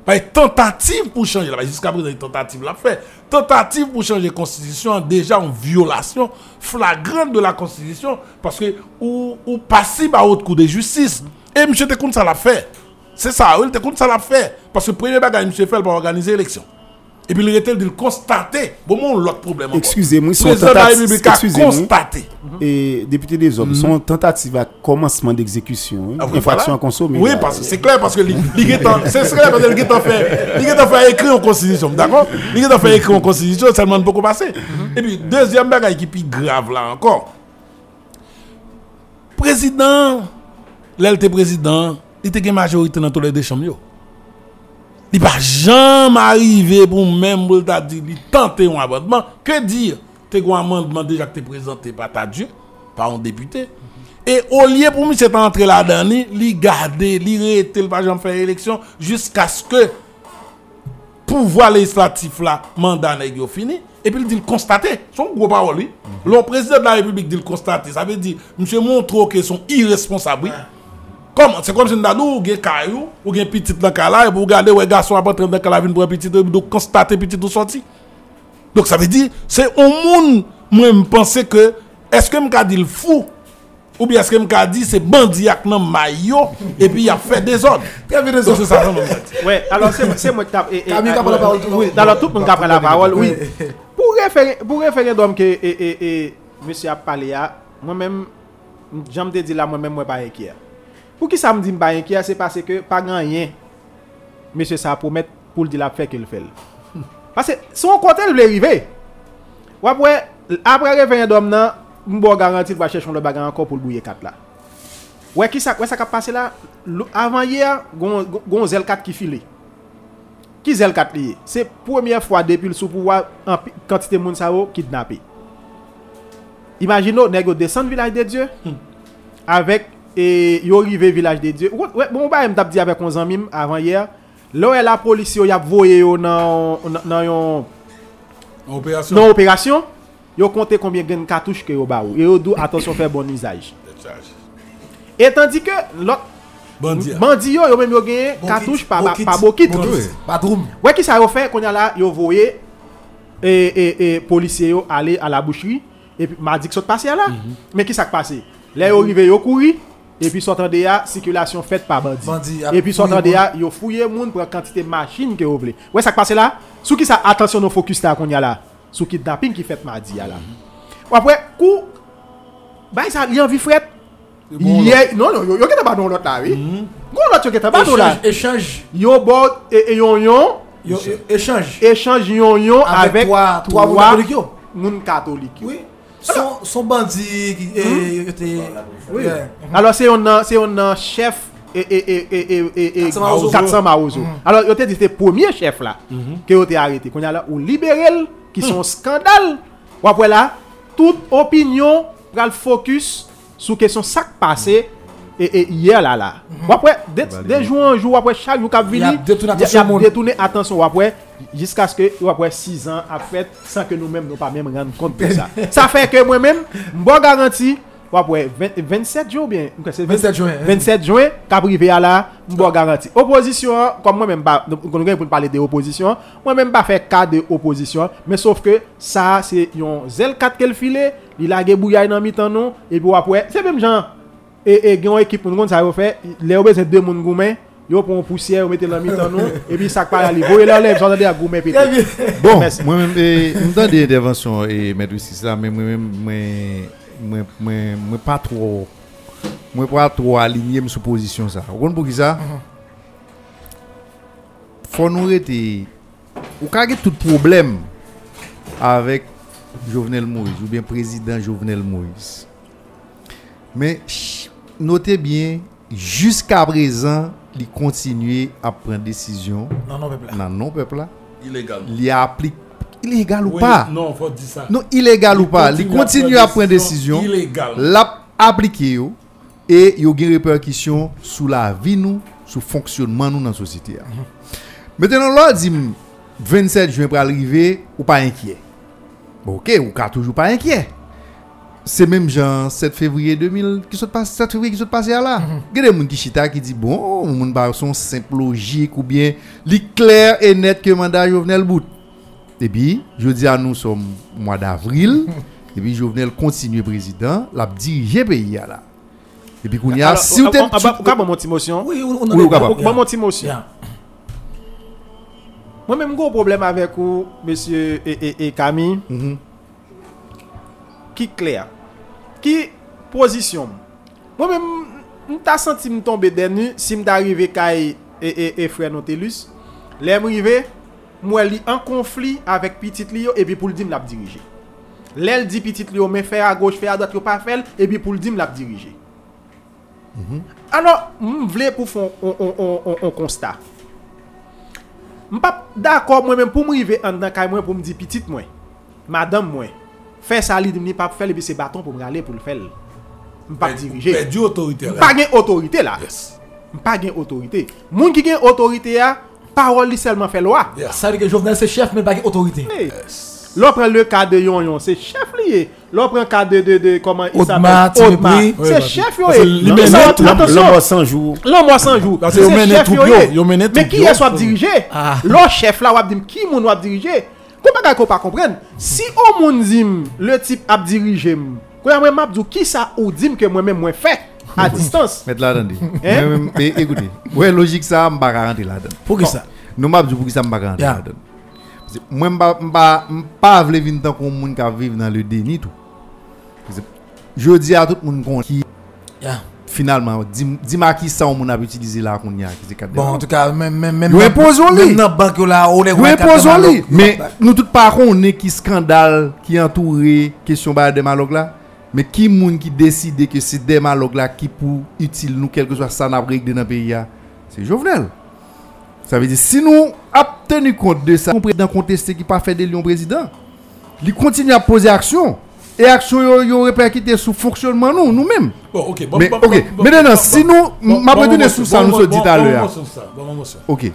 Bah, tentative pour changer, jusqu'à présent, tentative l'a fait. Tentative pour changer la constitution, déjà en violation flagrante de la constitution, parce que, ou, ou passible à haute cour de justice. Et M. Tekoun, ça l'a fait. C'est ça, oui, Tekoun, ça l'a fait. Parce que premier bagage, M. fait pour organiser l'élection. Et puis, il était de constater. Bon, mon l'autre problème. Excusez-moi, son tentative- a constaté. Et député des hommes, son tentative à commencement d'exécution, hein, Ah infraction à consommer. Oui, parce que c'est clair, parce que c'est clair parce que get en fait, écrire en constitution, d'accord? Get en fait écrire en constitution, ça demande beaucoup passer. Et puis, deuxième bagaille qui est plus grave là encore. Président, il était président, il était une majorité dans tous les deux chambres. Il va jamais arriver pour même pour il tenter un amendement. Que dire Tu as un amendement déjà que tu présenté par ta Dieu, par un député. Et au lieu pour monsieur entrer là-dedans, il garder, il arrêter, il va jamais faire élection jusqu'à ce que pouvoir législatif là, mandat yo fini. Et puis il dit le constater. Son gros parole, lui. Le président de la République dit le constater. Ça veut dire, monsieur montre que sont irresponsables. Comment? C'est comme si nous avons un caillou ou un petit dans le et pour regarder où garçon est en train de la pour un petit, donc constater petit ou sorti. Donc ça veut dire, c'est au monde, moi, je pense que, est-ce que je dit le fou? Ou bien est-ce que je dit c'est bandit avec un maillot et puis il a fait des ordres? Très bien, Donc désolé. c'est ça. Ouais, alors c'est c'est moi qui tape. et- et- Camille qui la parole, tout le Oui, monde. alors tout le monde qui la parole, oui. Oui. Pour référer, pour référendum que et, et, et, monsieur a parlé à, moi-même, j'aime te dire là, moi-même, moi pas inquiet. Pou ki sa m di m bayen ki a, se pase ke pa gan yen, mesye sa pou met pou l di la fek el fel. Pase, son kontel vle rive. Wapwe, apre referendom nan, m bo garanti kwa chèchon le bagan anko pou l bouye kat la. Wè ki sa, wè sa kap pase la, avan ye, gon, gon zel kat ki file. Ki zel kat liye? Se pwemye fwa depil sou pouwa, kantite moun sa yo, kidnape. Imagino, negyo desan vilaj de Diyo, hmm. avèk et yo rive village de Dieu. Ouais, bon ba m'tap dit avec 11 ans mim avant hier. Là où la police y a voyé yo dans dans- yon Opération. dans opération, yo compté combien de cartouches que yo ba ou. Et yo dou attention faire bon usage. Et tandis que l'autre Bandit. bandi yo yo même yo gagné cartouche par par bokit. Badroum. Ouais qui ça yo fait qu'on y a là yo voyé et et et policiers yo aller à la boucherie et puis m'a dit que ça passé là. Mais qui ça passé? Là yo arrivé yo couri E pi sotan de ya, sikilasyon fet pa bandi. bandi e pi sotan de ya, yo fouye moun pou an kantite machin ki yo vle. Wè sak pase la? Sou ki sa atensyon nou fokus ta kon ya la. Sou kidnapping ki fet ma di ya la. Wè apwe, kou, bay sa li anvi fret. Bon Ye, non, non, yo, yo gete badon lot la, wè. Oui? Mm -hmm. Kou lot yo gete badon la. Echange. Yo bo, e, e yon yon. Yo, e, echange. Echange yon yon avèk 3 moun katolik yo. Moun katolik yo. Oui. Son, son bandit qui était. Oui. Yeah. Alors c'est un nan chef et et et et et et et Katsan Maozo. Katsan Maozo. Alors te dit c'était premier chef là que yo te arrêté. Qu'on y a là ou libéral qui sont scandale. Ou après là toute opinion pral focus sur question ça qui passé et, et hier là là. Ou après des, des jours en jour après chaque jour qu'a vini, Y a détourné attention après jusqu'à ce que ou après 6 ans a fait sans que nous-mêmes nous pas même rendre compte de ça. ça fait que moi-même m'bo garanti ou après 20 27 jours bien, c'est 27 juin. 27 juin, qu'a privé à la, m'bo garanti. Opposition, comme moi-même, pas, nous pour parler de opposition, moi-même pas fait cas de opposition, mais sauf que ça, c'est un zèle 4 qu'elle file, il a bouillard dans mi-temps nous, et puis après, c'est même genre, et, et, une équipe, nous, ça va faire, les obèses, deux moun goumen, yo prend poussière, vous mettez dans mi-temps nous, et puis ça part aller, vous voyez là, les gens à goumen pété. Bon, Merci. moi-même, eh, dans des interventions, et maître ça, mais moi, moi, moi, moi, pas trop, moi, pas trop aligné sur position ça. Vous comprenez pour qui ça? Faut nous arrêter. Ou quand il y a tout problème avec Jovenel Moïse, ou bien président Jovenel Moïse. Mais, notez bien, jusqu'à présent, il continue à prendre décision Non, non, peuple. dans non peuple là Illégal. il applique illégal ou pas? Non, faut dire ça. non illégal ou pas? Il continue à prendre décision Illégal. l'a appliqué et il y a une répercussion sur la vie nous sur le fonctionnement nous dans la société Mhm. maintenant là dit 27 juin pour arriver ou pas inquiet OK ou pas toujours pas inquiet c'est même genre 7 février 2000 qui se passe 7 février qui se passe là. Il y a des gens qui chita qui dit bon, moun ba son simple logique ou bien li clair et net que mandat Jovenel bout. Et puis, je dis à nous sommes mois d'avril et puis Jovenel continue président, l'a diriger pays là. Et puis qu'on y a Alors, si vous on- on- on- on- on- on- mon petit motion. Oui, on. Bon, mon petit motion. Yeah. Moi-même, gros problème avec vous, monsieur et Camille, Mhm. qui clair? Ki pozisyon? Mwen men, mwen ta senti mwen tombe denu, si mwen ta rive kay e, e, e fre Notelus, le mwen rive, mwen li an konfli avèk pitit li yo, epi pou l'dim lap dirije. Lèl di pitit li yo, men fè a goj, fè a dat yo pa fèl, epi pou l'dim lap dirije. Mm -hmm. Alors, mwen vle pou fon on konsta. Mwen pa d'akor mwen men pou mwen rive an dan kay mwen pou mwen di pitit mwen, madame mwen, Fè sa li di mni pap fèl, ebi se baton pou mre ale pou l fèl. M pa dirije. Pè di otorite la. M pa gen otorite la. Yes. M pa gen otorite. Moun ki gen otorite ya, parol li selman fè lwa. Yes. Sa li gen jovenel se chef, men pa gen otorite. Yes. Lò pren le kade yon yon, se chef liye. Eh. Lò pren kade de, de, koman il s'appelle? Otma, se chef yo e. Lò mò sanjou. Lò mò sanjou. Se chef yo e. Men ki es wap dirije? Lò chef la wap dim, ki moun wap dirije? Comment bagay qu'on pas comprendre Si on moun dim, le type ap dirigé m, Quand moi m'a dit qui ça ou dim que moi-même moi fait à distance? Mettre là dedans. Hein? Moi-même, eh, écoutez, ouais logique ça m'pa rentrer là-dedans. Pour qui ça? Nous m'a dit pour qui ça m'pa rentrer Yeah. là-dedans? Parce que Moi m'pa vle vinn tant qu'on moun ka vivre dans le déni tout. Parce que Je dis à tout le monde qu'on- qui Yeah. Finalement dis dis-moi qui ça on a utilisé là qu'on y a Bon, en tout cas, même même même imposons li. Même dans banque là, on est Oui, posons-li. Mais nous tous pas on est qui scandale qui entourer question des malog là. Mais qui moun qui décide que c'est des malog là qui pour utile nous quelque soit ça n'a dans le pays c'est Jovenel. Ça veut dire si nous a tenu compte de ça, président contesté qui pas fait de Lyon président. Il continue à poser action et action yo, yo répercuté sur fonctionnement nous nous-mêmes. Bon, ok. Bon, Mais, bon, ok. bon, bon, Maintenant, bon, si nous- m'a retourné sur ça, nous se dit à l'heure. bon, sur ça, bon, bon, sur ça. OK.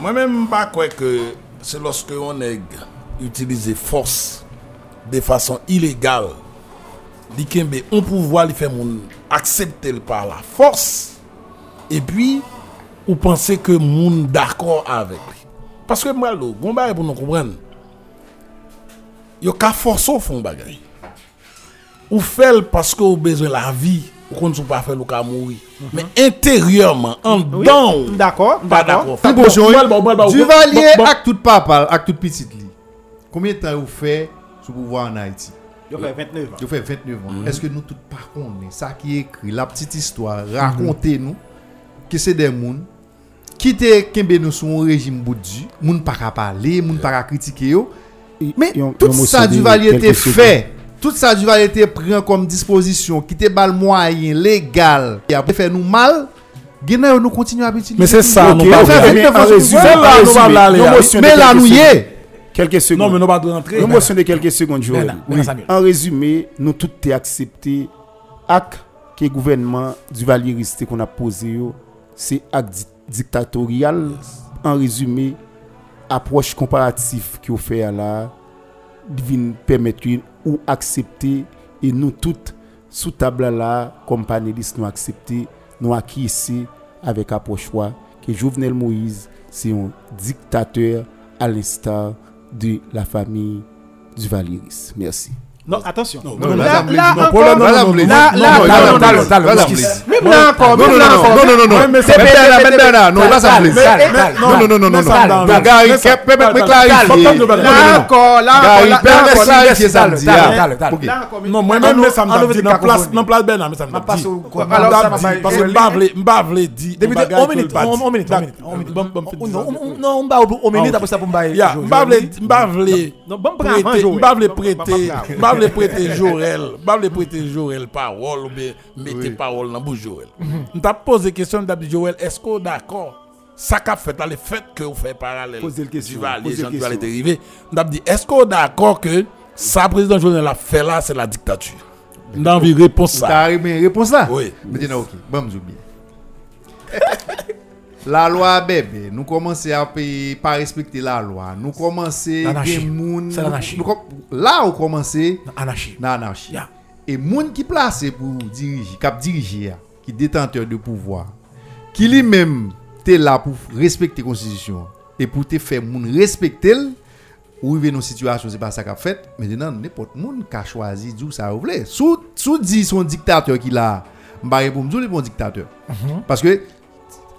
Moi-même, pas croire que c'est lorsque on est utilisé force de façon illégale, li kembe on pouvoir li faire moun accepter le par la force et puis ou penser que moun d'accord avec lui. Parce que moi lo, bon bagay pour nous comprendre. Yo ka force au fond bagay. Ou fait parce que ou besoin la vie, ou qu'on ne pas faire le ka mourir. Mais intérieurement, en Oui, dedans, d'accord, pas d'accord. d'accord. Bon, bon, Bon, bon, bon, bon, Du bon, valier bon, bon. avec tout papa, avec tout petit li. Combien de temps vous fait sous pouvoir en Haïti? Yo fait 29 ans. Vous fait 29 ans. Est-ce que nous tous par contre, ça qui est écrit, la petite histoire, racontez-nous que c'est des gens qui te kembe nous sur un régime boudu, moun pas ka parler, moun pas ka critiquer yo, Mais Yon- tout yon ça motion du de Valier quelques était fait. Tout ça du Valier était pris comme disposition qui était bal moyen légal. Et après faire nous mal, Guinée nous continuons à utiliser. Mais c'est ça, nous pas mais en C'est résumé, là, nous nous y secondes. est. Quelques secondes. Non, mais nous pas de rentrer. Une motion de quelques secondes, Joël. En résumé, nous tous t'es accepté acte que le gouvernement du valieristé qu'on a posé, c'est acte di- dictatorial. En résumé, approche comparative qui vous fait là, vient permettre ou accepter et nous toutes sous table là, comme panélistes, nous accepter, nous acquiescer avec approche que Jovenel Moïse, c'est un dictateur à l'instar de la famille du Valieris. Merci. Non, attention. non, là, là, là, non, encore, Paul, non, là, non, non, là, non, là, non, là, non, non, non, là, non, là, non, là, non, excuse. non, Même là encore, Non, même non, là non, encore. non, non, non, non. Ouais, mais C'est c'est- Bernard, mais- mais- Bernard, non, mais- là, ça me mais- plaît. mais- Non, non, non, non, non, mais- non. mais- Non, Gary, mais- Kep, mais- me- me mais- clarifier. mais- Non, non, mais- non, Là non. encore, là Gary, encore, là Bernard, là encore, clarifier ça, me Tale, dit, tale, ah. tale, tale. Ok. là encore, Non, moi-même, mais ça me enlever dit des dans capons place, pour dans place Bernard, mais ça me Ma passe dit. au- Moi, alors, m'd'a ça m'a dit, pas- Parce que m'ba vle, m'ba vle di. Depuis bagay on que minute, l'pa on di. on minute, on minute, on minute. Bon, bon, non, on- non, on ba ou on minute après ça pour me bailler. Ya, m'ba vle, m'ba vle Non, bon, prends avant, prêter, Joël. m'ba vle Bon, prêter, m'ba vle prêter Jorel, m'ba vle prêter Jorel parole ou bien mettre parole dans bouche Jorel. M'ta posé question dit Joël, est-ce qu'on d'accord? Ça qu'a fait là le fait que vous faites parallèle Posez le question, le du Valier question. est arrivé m'ta dit est-ce qu'on d'accord que ça président Joël a fait là c'est la dictature? M'ta envie réponse ça T'as arrivé réponse là Oui. Maintenant, ok, bon, m'oublie. La loi bébé, nous commençons à pas respecter la loi. Nous commençons L'anarchie. des moun- C'est l'anarchie. Là, on commence Anarchie. dans l'anarchie. Yeah. Et moun qui placé pour diriger, cap diriger, qui détenteur de pouvoir, qui lui-même t'es là pour respecter la constitution et pour te faire moun respecter ou arriver dans une situation c'est pas ça qu'a fait maintenant n'importe moun qui a choisi d'où ça voulait sous sous dit son dictateur qui là m'ba pour me dire bon dictateur parce que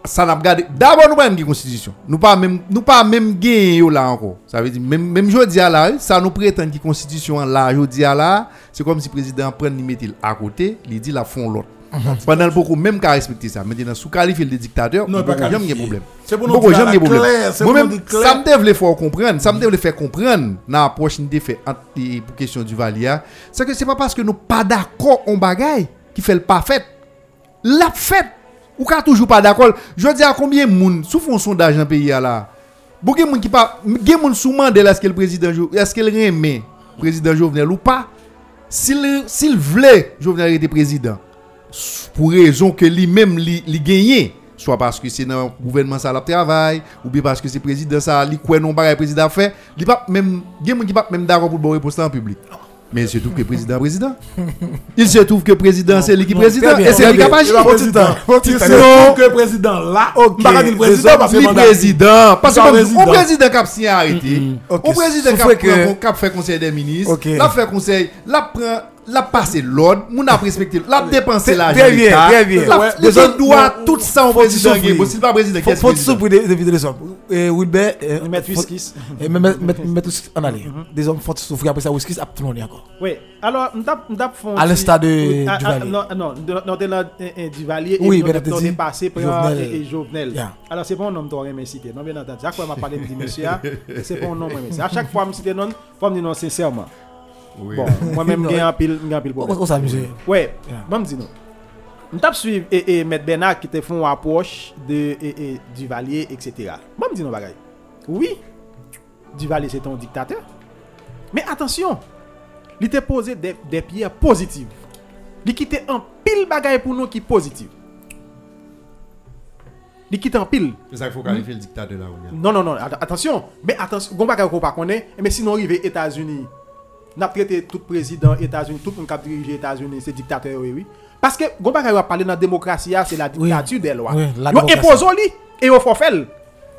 ça n'a pas d'abord nous pas une constitution nous pas même nous pas même gagné là encore. Ça veut dire même même jodi à là ça nous prétend que constitution là jodi à là. C'est comme si le président prend il mettre à côté il dit la font l'autre. Pendant le beaucoup même qu'à respecter ça. Maintenant sous qualifier le dictateur Non, pas jamais problème. C'est pour nous dire la clair. ça me devait faire comprendre ça me devait faire comprendre dans l'approche fait entre- et pour question du Valia c'est que c'est pas parce que nous pas d'accord on bagaille qui fait le pas fait. La fête ou ka toujours pas d'accord je dis à combien de monde sous font sondage dans le pays là? Bon gen moun qui pas gen moun sous mandel est-ce que le président Jo- est-ce qu'il remet président Jovenel ou pas? S'il s'il voulait Jovenel président pour raison que lui-même li, li gagné soit parce que c'est dans le gouvernement ça la travail ou bien parce que c'est président ça li quoi non bagay président fait li pas même gen moun qui pas même d'accord pour bon réponse en public mais il se trouve que président président il se trouve que président c'est lui qui président et c'est lui qui a pas Il se trouve que président là, Ok. le président parce que mandat- président. Parce que président. le président qui a signé arrêté. Le président qui sauf a que- prend- qui a fait conseil des ministres. L'a fait conseil. L'a prend. L'a passé l'ordre. Moun a respecté. L'a dépensé Très- l'argent. très bien, très bien. L'a- non, tout ça faut président. souffrir. Bon, s'il pas président, qui Faut souffrir de vider les hommes. Et Wilbert, euh, Mettre Whiskis. Et mettre mettre mettre tous en aller. Des hommes faut souffrir après ça Whiskis à tout le monde encore. Oui, alors, nous avons fait. À l'instar de Ah, ah, Duvalier. Non, non, de- non, la- euh, euh, Duvalier Oui, nous entendu. avons passé par Jovenel. Alors, c'est pas un nom que je cité. Non, bien entendu. À quoi m'a parlé de monsieur, ah, c'est pas un nom que je À chaque fois, je cite non, faut me dire non sincèrement. Bon, moi-même, Non. j'ai un pile, j'ai un pile On problème. on s'amuse. Ouais, bon, me dis non. Je tape suivre et, et M. Bernard qui te font approche de et, et, Duvalier, etc. Bon, me dis non, bagaille. Oui, Duvalier c'est un dictateur. Mais attention, il t'a posé des, des pierres positives. Il quitté un pile bagaille pour nous qui positive. Il quitte un pile. C'est ça qu'il faut qualifier le dictateur là. Non, non, non, att- attention. Mais attention, gon bagay qu'on pas connaît, mais sinon arrivé États-Unis, n'a traité tout président États-Unis, tout le monde qui a dirigé États-Unis, c'est dictateur oui oui. Parce que bagay on parler dans la démocratie, ah, c'est la dictature des lois. Li et faire.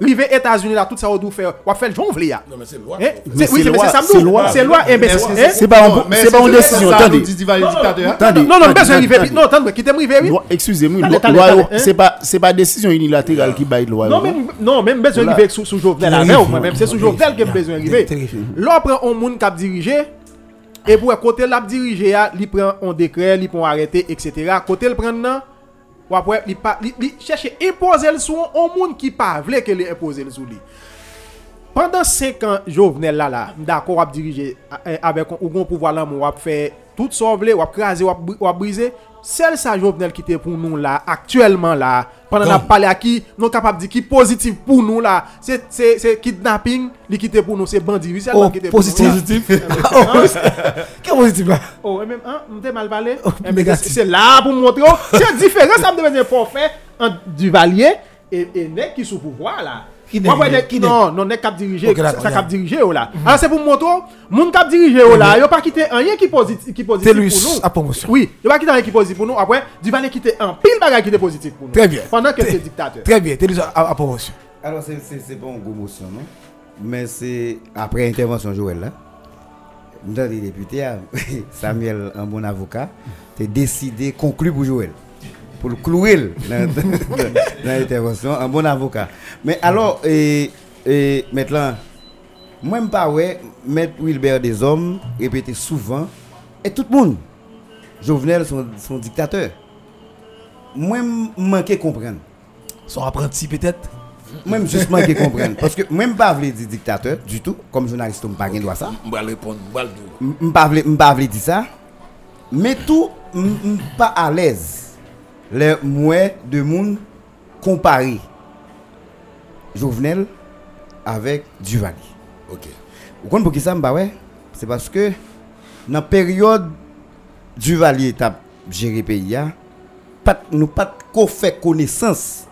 Rivé États-Unis là tout ça on doit faire, on John Vlia. Non, mais c'est loi. Hein? Mais C'est- Oui, c'est mais ça c'est loi. C'est loi eh que hein? C'est pas un- Non, mais c'est pas une décision. Attendez. Attendez. Non, non, non, attendez, besoin arriver attendez. vite. Non, attends, qui t'aime oui. Excusez-moi, Attendez, loi- attendez, hein. c'est pas c'est pas décision unilatérale qui baille loi. Non, loi. même, non, même besoin Là. d'arriver sous, sous Jovenel. Même c'est sous Jovenel que Terrifié. besoin d'arriver. Terrifié. Là, on prend un monde qui a dirigé. E pou e kote lap dirije ya, li pren on dekre, li pon arete, etc. Kote l pren nan, wapwe li, pa, li, li chèche impose l sou an moun ki pa vle ke li impose l sou li. Pendan 5 an, jo vnen la la, mda akor wap dirije, avek ou kon pouvo alam wap fe tout wap, bri- wap briser. Celle ça Jovenel qui était pour nous là, actuellement là, pendant qu'on a parlé à qui, nous capable de dire qui positif pour nous là, c'est c'est c'est kidnapping, li qui était pour nous, c'est bandit, c'est Oh, qui était positif. Oh, Quel positif là Oh, et même, hein, m'te mal parlé? Oh, Eh, c'est c'est là pour montrer, oh, c'est différent, ça me devait être forfait entre Duvalier et, et Nek qui sous pouvoir là. Qui non, non, Nek cap d'accord, ça cap diriger oh, là. Alors c'est pour montrer, moun cap diriger oh, là, yo pas quitté rien qui positif, qui positif pour nous. à promotion. Oui, yo pas quitté rien qui positif pour nous. Après, Duvalier quitté un pile bagage qui était positif pour nous. Très bien. Pendant que c'est dictateur. Très bien, Telus à, à promotion. Alors, c'est- c'est c'est pas une grosse motion, non? Mais c'est après intervention Joël là. Dans les députés, ah, Samuel, un bon avocat, t'es décidé conclure pour Joël. Pour le clouer dans dans- dans l'intervention, un bon avocat. Mais alors, et, et maintenant, moi, je pas ouais, Maître Wilbert des hommes répétait souvent, et tout le monde, Jovenel, son, son dictateur. Moi, je manquais comprendre. Son apprenti peut-être? Moi, juste manqué comprendre. Parce que moi, je ne pas dire dictateur du tout. Comme journaliste, je ne pas droit ça. Je vais répondre, je vais le dire. Je ne pas vle- m'pa vle dire ça. Mais tout, je ne pas à l'aise. Les moins de monde comparé Jovenel avec Duvalier. Ok. Vous comprenez pour qui ça me ouais? C'est parce que dans la période Duvalier t'a géré le pays, hein, pas, nous pas fait connaissance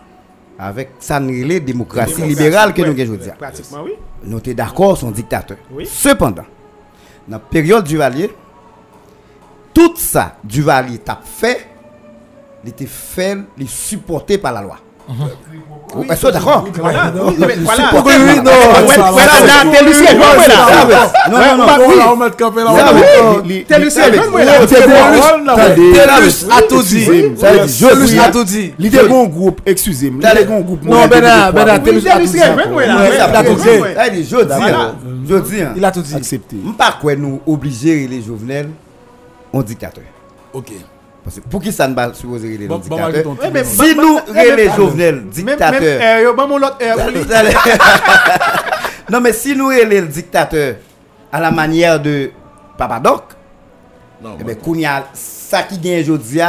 avec sa démocratie Démocratie, libérale que nous avons aujourd'hui. Pratiquement, oui. Nous sommes d'accord, son dictateur. Oui. Cependant, dans la période Duvalier, tout ça, Duvalier t'a fait, il était fait, il est supporté par la loi. Vous êtes d'accord? Voilà. L'idée bon groupe, excusez-moi. Non, je dis, hein, hein. Il a tout dit. Accepté. Pas quoi nous obliger les Jovenel en dictateur. Ok. Parce que pour qui ça ne va supposer les Bon, dictateurs Marguerite, on Ouais, mais Si nous les Jovenel Même, même, dictateur. yo, mon l'autre, pour lui. Vous allez- non mais si nous les dictateur à la manière de Papadoc, eh ben Kounia, ça qui gagne aujourd'hui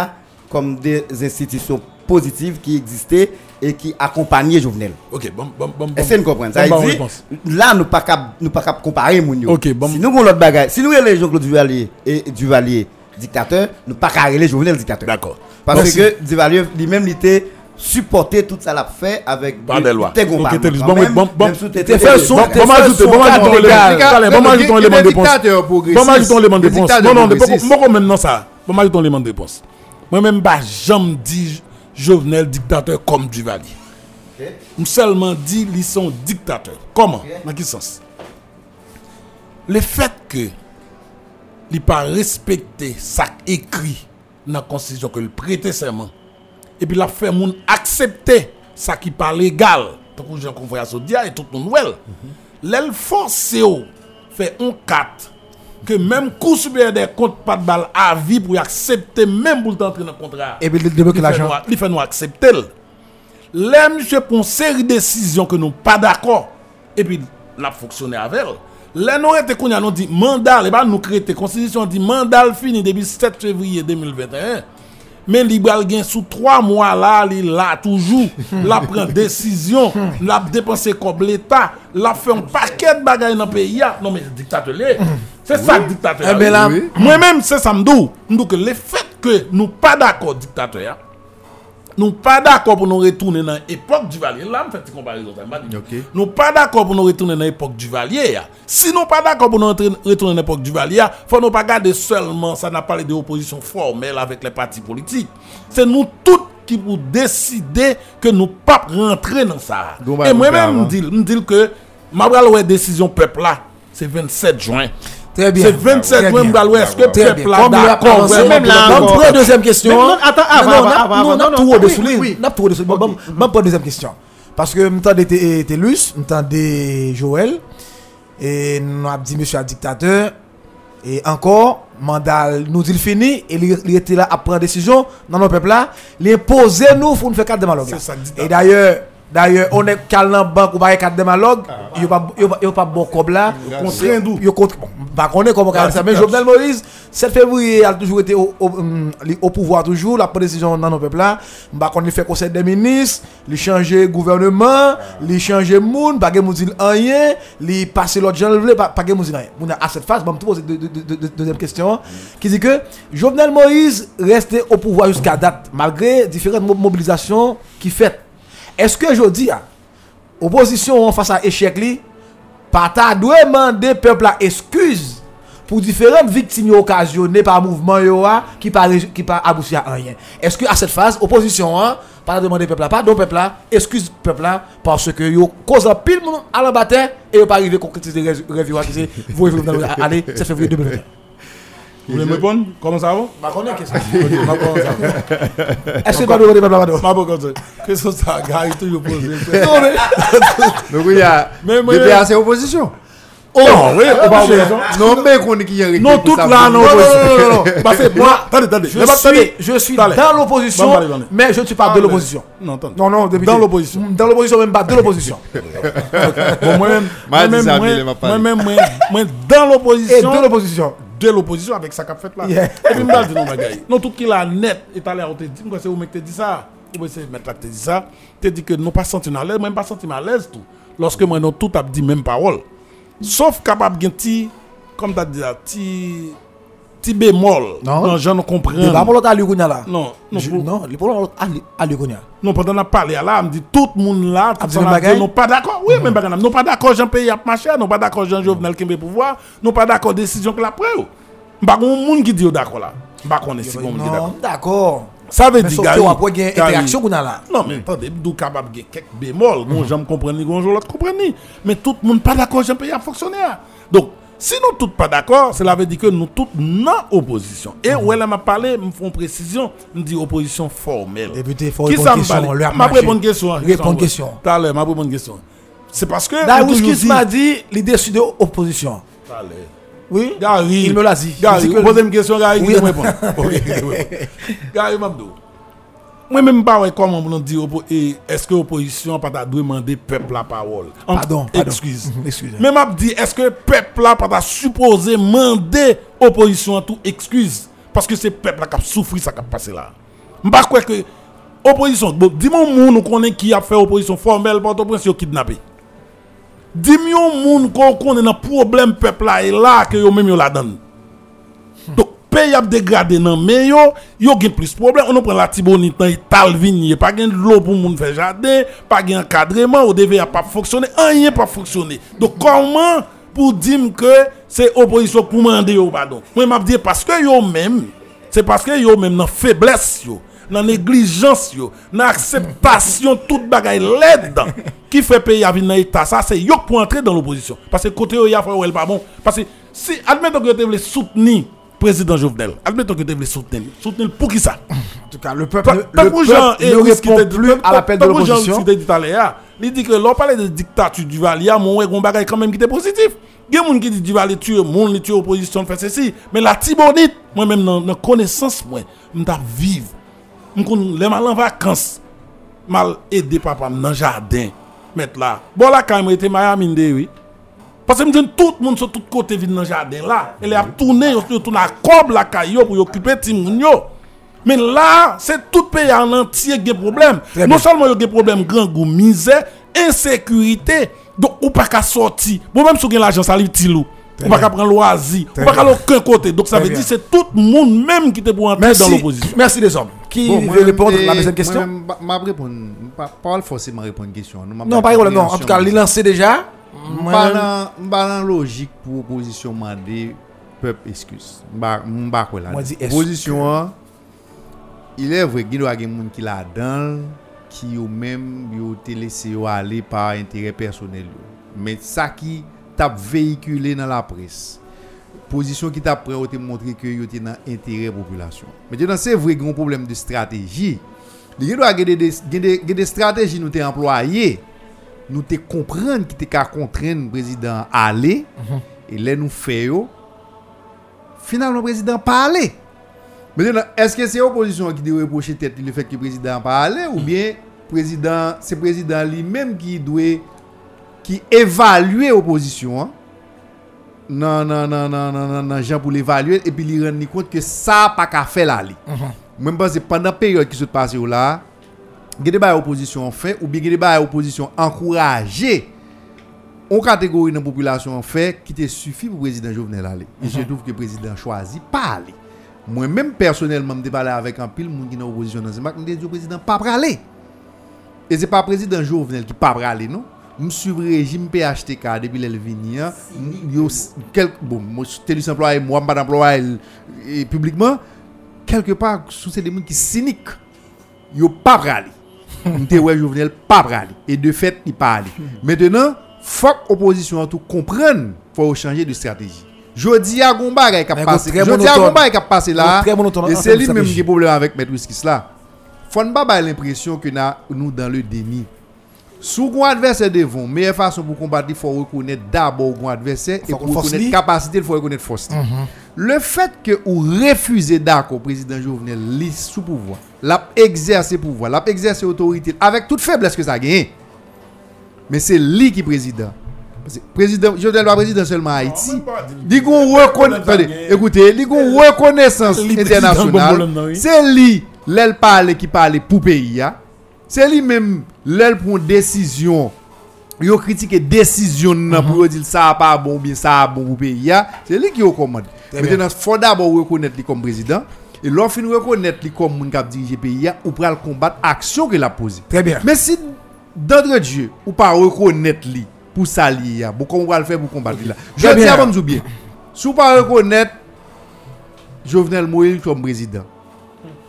comme des institutions positives qui existaient et qui accompagnaient Jovenel. Ok, bon, bon, bon. bon. Est-ce que vous comprenez? Ça veut dire, là, nous pas cap, nous pas comparer. Ok, bon. Si nous avons l'autre bagage, si nous les Jean-Claude Duvalier et Duvalier dictateur, nous pas carrer les Jovenel dictateur. D'accord. Parce Merci. que Duvalier lui-même il était supporté tout ça l'a fait avec Par des lois. bon, même, bon, bon. même sous T'es tes- fait son- bon, ajouter, bon, ajouter bon, moi, ajoutons l'élément de réponse. Bon, moi, ajoutons l'élément de réponse. Non, non, moi, même non, ça. Bon, moi, ajoutons l'élément de réponse. Moi-même, bah, j'aime dit Jovenel dictateur comme Duvalier. Je seulement dit ils sont dictateurs. Comment Dans quel sens Le fait que il pas respecté ça écrit dans la constitution que le prêter serment et puis la fait moun accepter ça qui pas légal tant que Jean confrère Sodia et tout le monde well l'elle force au fait un 4 que même coup supérieur des comptes pas de balle à vie pour y accepter même pour entrer dans le contrat Et puis, il débloque il fait l'argent. nous- il fait nous accepter le. Là, monsieur pour une série de décisions que nous pas d'accord et puis l'a avec elle. Là nous était qu'on a nous dit mandat et bah nous créer constitution dit mandat fini depuis 7 février 2021. Mais Libral gain sous 3 mois là, il là toujours, la prend décision, la dépenser comme l'État, la fait un paquet de bagages dans le pays. Non mais dictateur. C'est ça le dictateur. Eh Moi-même, c'est ça me que le fait que nous pas d'accord dictateur, nous pas d'accord pour nous retourner dans l'époque du Valier. Là, me fait une comparaison. ça m'a dit. Ok. Nous pas d'accord pour nous retourner dans l'époque du Valier. ya. Si nous pas d'accord pour nous retourner dans l'époque du Valier, faut nous pas garder seulement, ça n'a pas de opposition formelle avec les partis politiques. C'est nous tous qui pour décider que nous pas rentrer dans ça. Donc, bah, Et moi-même, faire, me dis, que ma décision peuple là, c'est 27 juin. Très bien. C'est 27 Très juin, bien. m'bral ouais, est-ce que peuple là d'accord même là encore. prend deuxième question. Non, attends, avant, Non, non, non, de souligner. oui, oui. On a tout de souligner. Bon, pour deuxième question. Parce que m'entendez Té- Télus, m'entendez Joël, et nous avons dit monsieur le dictateur, et encore, mandat nous dit le fini, et il était là à prendre décision dans nos peuples là, il imposait nous pour nous faire quatre de. Et d'ailleurs, D'ailleurs, on est calme banque ou pas quatre démalogues, il pas il pas- il pas bon comme là. Contraint d'où Yo contre bon, pas connaît comment on ça. mais Jovenel Moïse 7 février a toujours été au, au, pouvoir toujours. La prendre décision dans nos peuple là. Pas connaît fait conseil des ministres li changer gouvernement li changer monde pas gen moun dit rien li passer l'autre gens le pas moun dit rien. Moun a- à cette phase bon me deux- deuxième question. Qui dit que Jovenel Moïse restait au pouvoir jusqu'à date malgré différentes mo- mobilisations qui fait est-ce que je dis ah, opposition face à échec li pas ta doit demander peuple à excuse pour différentes victimes occasionnées par mouvement yo a, qui pas ré- qui abouti à rien. Est-ce que à cette phase opposition hein, pas demander peuple là, pardon peuple parce que yo cause un pile monde à bataille et yo pas arrivé concrétiser yo qui c'est vous voulez dans aller 7 février 2021. Vous voulez me répondre Comment ça va Pas connaître qu'est-ce que pas connaître ça. Est-ce que pas peuple là pardon Ma chose. Qu'est-ce que ça, gars, il toujours posé. Non mais Donc il y a Mais moi, DPA c'est opposition. Oh, oui, on va voir. Non mais qu'on est qui est Non, toute là, non, non, non, non. Parce que moi, attendez, attendez. je pas- suis, je suis dans l'opposition, mais je ne suis pas de l'opposition. Non, attendez. Non, non. Dans l'opposition. Dans l'opposition, même pas de l'opposition. M'a moi- il m'a pas dit. moi-même, moi, moi, dans Et l'opposition, de l'opposition. De l'opposition avec ça qu'a fait là. Yeah. Et puis, je dis non. Non, tout qui l'a net, et t'allais on te dit, moi, c'est où mec te dit ça? Ou bien c'est mettre là, te dit ça? Te dit que nous pas senti à l'aise, même pas senti à l'aise tout. Lorsque moi, non, tout a dit même parole. Sauf capable de comme t'as dit ti bémol. Non. Non, je ne comprends. Il va pour l'autre à Lugonia là. Non, non, Je- pour- Non, pour l'autre. Non, pendant qu'on a parlé là, me dit tout le monde là, tout bagaille? dit, non pas d'accord. Oui, même bagaille. Non pas d'accord, Jean Pays a marché, non pas d'accord, Jean Jovenel qui pouvoir, non pas d'accord, décision que la preuve. Pas un monde qui dit d'accord là. Pas est si bon, on dit d'accord. Non, d'accord. Ça veut dire, que après, Gary, interaction qu'on a là. Non, mais attendez, nous capable de quelques bémols, bon, j'aime comprendre, bon, l'autre comprendre. Mais tout le monde pas d'accord, Jean Pays a fonctionné. Donc, si nous tous pas d'accord, cela veut dire que nous tous non opposition. Et où elle m'a parlé, me font précision, me dit opposition formelle. Député, il faut Qui répondre question. Ma répondre question. Répondre question. Tout à l'heure, ma répondre question. C'est parce que. Là, on toujours Ouskis dit- m'a dit, l'idée de opposition. Tout à l'heure. Oui. Gary. Il me l'a dit. Gary, Il posez une question, Gary, Oui. qui me répond. Gary Mabdou. Moi-même, pas ouais, comment on dit, oppo- et est-ce que l'opposition pas doit demander peuple la parole? Pardon, pardon. Excuse. Excuse. Mais m'a dit, est-ce que peuple là pas supposé demander opposition en tout? Excuse Parce que c'est peuple là qui a souffert ça qui a passé là. Je pas quoi que opposition, bon, dis-moi moun nous connaît qui a fait opposition formelle pour prince yo kidnappé. Dis-moi moun qu'on connaît dans problème peuple là et là que yo même yo la donne. Pays a dégradé nan mais yo yo gen plus problème on prend la tibonite dans tal vigné pas gen l'eau pour moun faire jardin pas gen encadrement au devait pas fonctionner rien pas fonctionner donc comment pour dire que c'est opposition pour demander yo pardon moi m'a dit parce que yo même c'est parce que yo même dans faiblesse yo dans négligence yo dans acceptation toute bagaille l'aide qui fait pays à venir dans ça c'est yo pour entrer dans l'opposition parce que côté yo y a fait pas parce que si admettons que tu veux soutenir président Jovenel admettons que tu veux soutenir soutenir pour qui ça? En tout cas, le peuple, Pe- le peuple Jean peuple et ne répond plus à l'appel de peuple Jean l'opposition. Il dit que l'on parle de dictature du Valier, mon ouais, gon bagay quand même qui était positif. Il y a des gens qui disent du Valier tue, mon li tue opposition fait ceci. Mais la Tibonite, moi-même dans dans connaissance, moi, je vivre. Je les mal en vacances. Mal aider papa dans le jardin. Mettre là. Bon là, quand même, était Miami, oui. Parce que je tout le monde sur tous côtés vient dans le jardin là. Elle a tourné, il tourne à cob la caillou pour occuper Timoun yo. Mais là, c'est tout pays en entier qui a problème. Très Non seulement il y a des problèmes grand goût, misère, insécurité. Donc, ou pas qu'à sortir. Bon, même si vous avez l'argent, ça lui tilou. Ou pas qu'à prendre loisir. Ou Très pas qu'à aucun côté. Donc, ça veut dire c'est tout le monde même qui était pour entrer dans l'opposition. merci les hommes. Qui Bon, veut répondre à la deuxième question? ba- m'a répondre, pas pas forcément répondre à une question. Non, pas de problème, non. En tout cas, il lancé déjà. Mba nan logik pou oposisyon mande pep eskuse. Mba kwe la. Oposisyon an, ilè vwe gilwa gen moun ki la dan, ki yo menm yo telese yo ale pa interè personel yo. Men sa ki tap vehikule nan la pres. Pozisyon ki tap pre yo te montre ki yo te nan interè populasyon. Men te nan se vwe gen problem de strategi. De gilwa gen de, de, de, de strategi nou te employe. Nous te comprendre qui te ka contraindre le président à aller et là nous yo finalement le président pas aller. Maintenant est-ce que c'est l'opposition qui doit reprocher tête le fait que le président pas aller ou bien président, c'est président lui-même qui doit qui évalue opposition hein? non non non non non non non Jean pour l'évaluer et puis lui rendre compte que ça pas qu'à faire là li. Même parce que pendant la période qui se passe là, il y a des bails opposition fait ou bien bails opposition encouragé on catégorie dans la population en fait qui te suffit pour le président Jovenel aller. Et je trouve que le président choisit pas aller. Moi-même personnellement, je parlé avec un pile monde qui est en opposition dans ce match, je dis le président pas aller. Et c'est pas le président Jovenel qui pas aller non? Je suis le régime PHTK depuis le venu. hein. Quel bon, moi du employé, moi et publiquement quelque part sous ces gens qui cyniques. Yo pas aller. M'te ouais Jovenel pas pour aller et de fait il pas aller. Maintenant, faut que l'opposition tout comprenne, faut changer de stratégie. Jodi a gon bagay qui a Mais passé. très Jodi a monotone. gon bagay qui a passé là. Très monotone en Et c'est termes de lui même stratégie. qui a problème avec Maître Whiskis là. Faut ne pas avoir l'impression que na- nous dans le déni. Sous un adversaire devant, meilleure façon pour combattre, il faut reconnaître d'abord un adversaire et Faut pour force reconnaître li. capacité, il faut reconnaître force. li. Le fait que vous refusez d'accord président Jovenel li sous pouvoir, l'a exercer pouvoir, l'a exercer autorité avec toute faiblesse que ça gagne. Mais c'est lui qui est président. Parce que président Jovenel pas président seulement à Haïti. Attendez, écoutez, qu'on reconnaissance internationale. C'est lui, l'aile parle qui parle pour pays. hein. C'est lui même, l'aile prend décision. Yo critique décision nan pour dire ça pas bon bien ça bon pour pays. hein. C'est lui qui recommande. Maintenant, il faut d'abord reconnaître lui comme président. Et lorsqu'il reconnaître lui comme moun qui dirige pays, hein, ou pour combattre action qu'il a posée. Très bien. Mais si d'entre Dieu, ou pas reconnaître lui pour s'allier, bon, comment on va le faire pour combattre là Je dis avant de bien. Si vous pas reconnaître Jovenel Moïse comme président,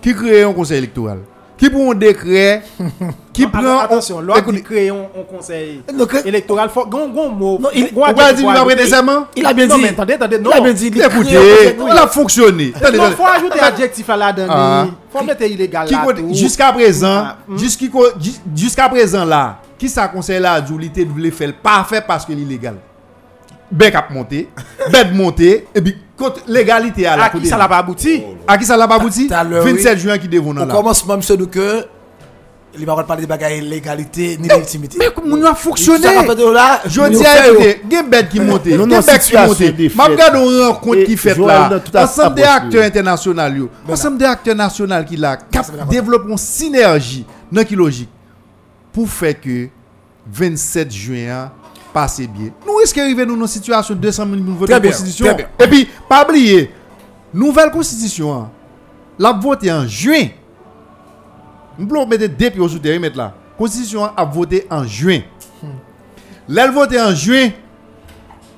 qui crée un conseil électoral, qui prend un décret, qui prend. attention, l'autre qui crée un, conseil Donc, euh, électoral, gon mot. Non, il- qu'il ajouter. prêter serment Il a bien Non, dit. mais attendez, attendez, non. Il a bien dit. il Écoutez, il a fonctionné. Attendez. faut ajouter adjectif là là-dedans. Ah. Faut mettre illégal là. Jusqu'à présent, Ah, mm. jus- jusqu'à présent là, qui ça conseille là, Julité voulait faire pas fait parce que l'illégal. Ben cap monté, bête monté, et puis côté légalité à la À qui ça l'a pas abouti? À qui ça l'a pas abouti? Tout à l'heure, 27 juin qui devons là. commencement, monsieur, nous que il va pas parler de bagaille légalité ni légitimité. Mais comment nous a fonctionné? Je dis à yo. écouter, il y a bête qui monte, il y a bête qui monte. fait. regarde une rencontre qui fait là. Ensemble des acteurs internationaux, ensemble des acteurs nationaux qui là, une synergie dans qui logique pour faire que 27 juin passe bien. Nous risquons d'arriver dans une situation de 200 000 voter Très la bien, constitution? Et puis, pas oublier, nouvelle constitution, hein, la voté en juin. Nous pouvons mettre deux pieds au souterrain, mettre là. Constitution a voté en juin. L'elle voté en juin.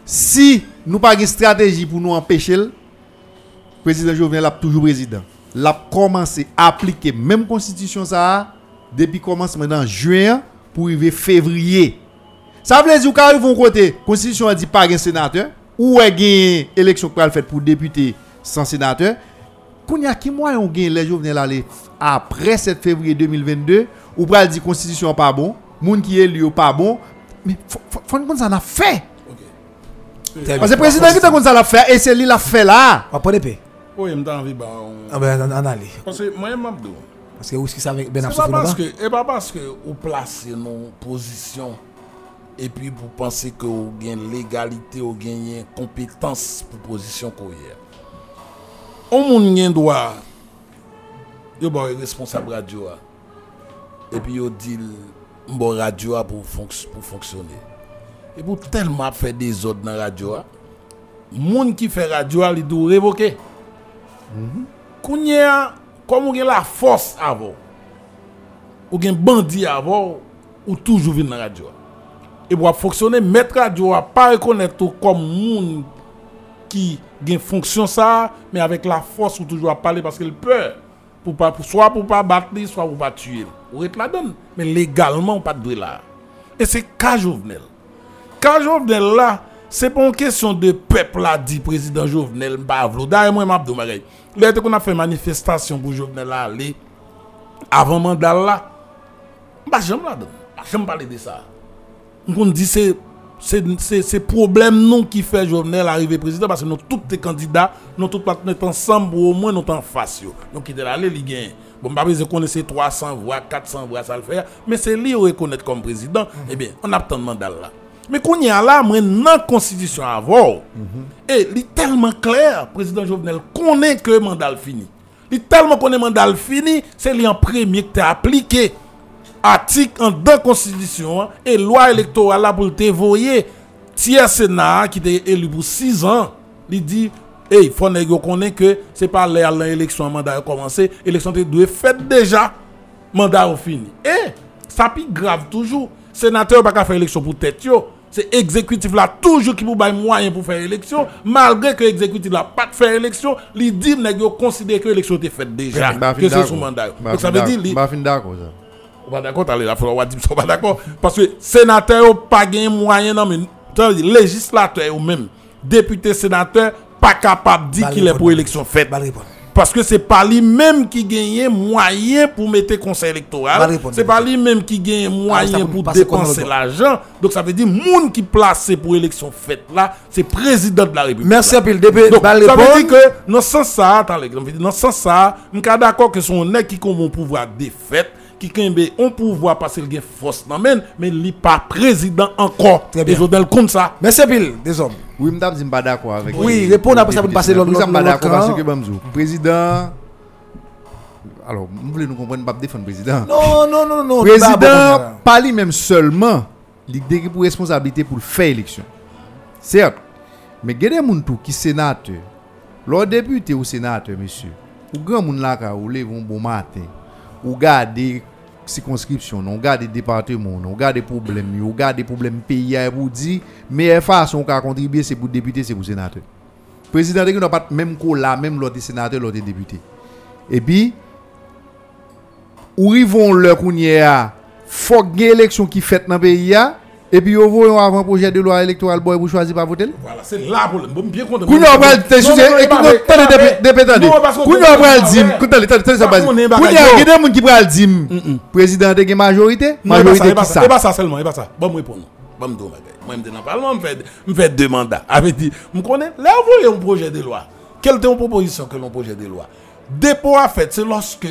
Si nous pas une stratégie pour nous empêcher, le président Jovenel a toujours président. L'a commencé à appliquer même constitution ça depuis commencement en juin pour arriver février. Ça veut dire ils vont côté, constitution a dit pas un sénateur ou est gain élection pour le fait pour député sans sénateur? Qu'on y a qui moyen on gagne les Jovenel aller après 7 février 2022 ou pral dit constitution pas bon, moun qui est élu pas bon, mais faut qu'on ça n'a fait. Parce que le président qui t'a qu'on ça l'a fait et c'est lui l'a fait là. On va pas d'épée. Oui, je envie bah, on- Ah ben, on- allait. Parce que moi, je m'abdou. Parce que où est-ce que ça avec Ben C'est pas parce que, et pas parce que vous placez nos positions et puis vous pensez que vous avez une légalité, vous une compétence pour position qu'on a. On moun gen droit, yo bon responsable radio a. et puis yo dit bon radio a pour, fonc- pour fonctionner. Et pour tellement faire des ordres dans la radio a, moun qui fait radio a, il doit révoquer. Kounya, comme vous avez la force avant, ou gen bandi avant, ou toujours vin dans la radio. Et pour fonctionner, mettre radio a pas reconnaître comme moun qui gen fonction ça, mais avec la force ou toujours à parler parce qu'il peur. Pour pas, pour, soit pour pas battre, soit pour pas tuer. Ou être la donne. Mais légalement, pas de là. Et c'est cas Jovenel. Cas Jovenel là, c'est pas une question de peuple là, dit président Jovenel Bavlo. D'ailleurs, moi, m'abdou, Là, qu'on a fait manifestation pour Jovenel aller, avant mandat là, bah, j'aime la donne. Bah, j'aime parler de ça. On dit c'est c'est problème nous qui fait Jovenel arriver président parce que nous tous les candidats nous tous partenaires ensemble au moins nous en face donc qui était là il gagne bon pas besoin connaître 300 voix 400 voix ça le faire mais c'est lui reconnaître comme président. Eh bien on attend le mandat là. Mais qu'on y a là moi dans la constitution avant et il est tellement clair président Jovenel connaît que mandat fini il est tellement connaît mandat fini c'est lui en premier qui t'a appliqué article en deux constitution hein, et loi électorale pour te voyer tiers sénat qui était élu pour 6 ans il dit hey faut yo connaît que c'est pas l'élection mandat a commencé élection te doit fait déjà mandat au fini et ça plus grave toujours sénateur pas qu'à faire élection pour tête yo c'est exécutif là toujours qui pour bail moyen pour faire élection malgré que exécutif là pas de faire élection il dit nèg yo considère que l'élection était faite déjà Bah, fin que c'est son mandat yo. Bah, ça veut dire d'accord. li- Bah, fin d'accord, ça. Va d'accord, la fois, va d'accord. Parce que sénateur, yo pas gagné moyen, non, mais, législateur, ou même, député, sénateur, pas capable de dire qu'il est pour élection faite. Parce que c'est pas lui-même qui gagne moyen pour mettre conseil Bah, électoral. C'est pas lui-même qui gagne Ah, moyen pour comme dépenser le l'argent. Donc ça veut dire, moun qui placé pour élection faite là, c'est président de la République. Merci à Donc, ça veut dire que dans ce sens ça, dans ce sens ça, je suis d'accord que son nèg qui un pouvoir de fait, qui a un pouvoir parce qu'il a force dans men, mais il n'est pas président encore. Très bien. Et je donne compte ça. Merci à pile, des hommes. Oui, je ne suis pas d'accord avec Oui, le- répondre après ça pour passer l'autre- je suis pas d'accord parce que, Bamzou, président. Alors, vous voulez nous comprendre, pas défendre le président. Non, non, non, non. président, pas lui-même seulement, il a pour responsabilité pour faire élection. Certes, mais il y a des gens qui sont sénateurs. Lors député ou sénateur, monsieur, ou grand moun là ou lève un bon matin, ou garder circonscription, ou garder département, ou garder problème, ou garder problème pays et vous dire meilleure façon qu'a contribuer c'est pour député, c'est pour sénateur. Président n'a pas même ko là, même l'autre sénateur, l'autre député. Et puis ou ils vont leur kounye a faut y élection qui fait dans le pays et puis vous voyez avant projet de loi électorale pour choisir pas voter? Voilà, c'est là pour le bien content. Kounye on pral te sujet écoute attendez depuis attendez Non, parce que- Kounye on pral dim Ouais. écoute attendez attendez ça Pas base qu'on est Kounye bagaille. il y a des gens qui président de gen majorité Non, et pas ça, majorité et pas qui ça, et pas ça seulement, et pas ça. Bon, nous. Bon, me dire, moi, me dire le Parlement, me fait, me fait deux mandats. Avec dit, me connaît, là, vous voyez un projet de loi. Quelle était une proposition que l'on projet de loi? Dépôt à fait, c'est lorsque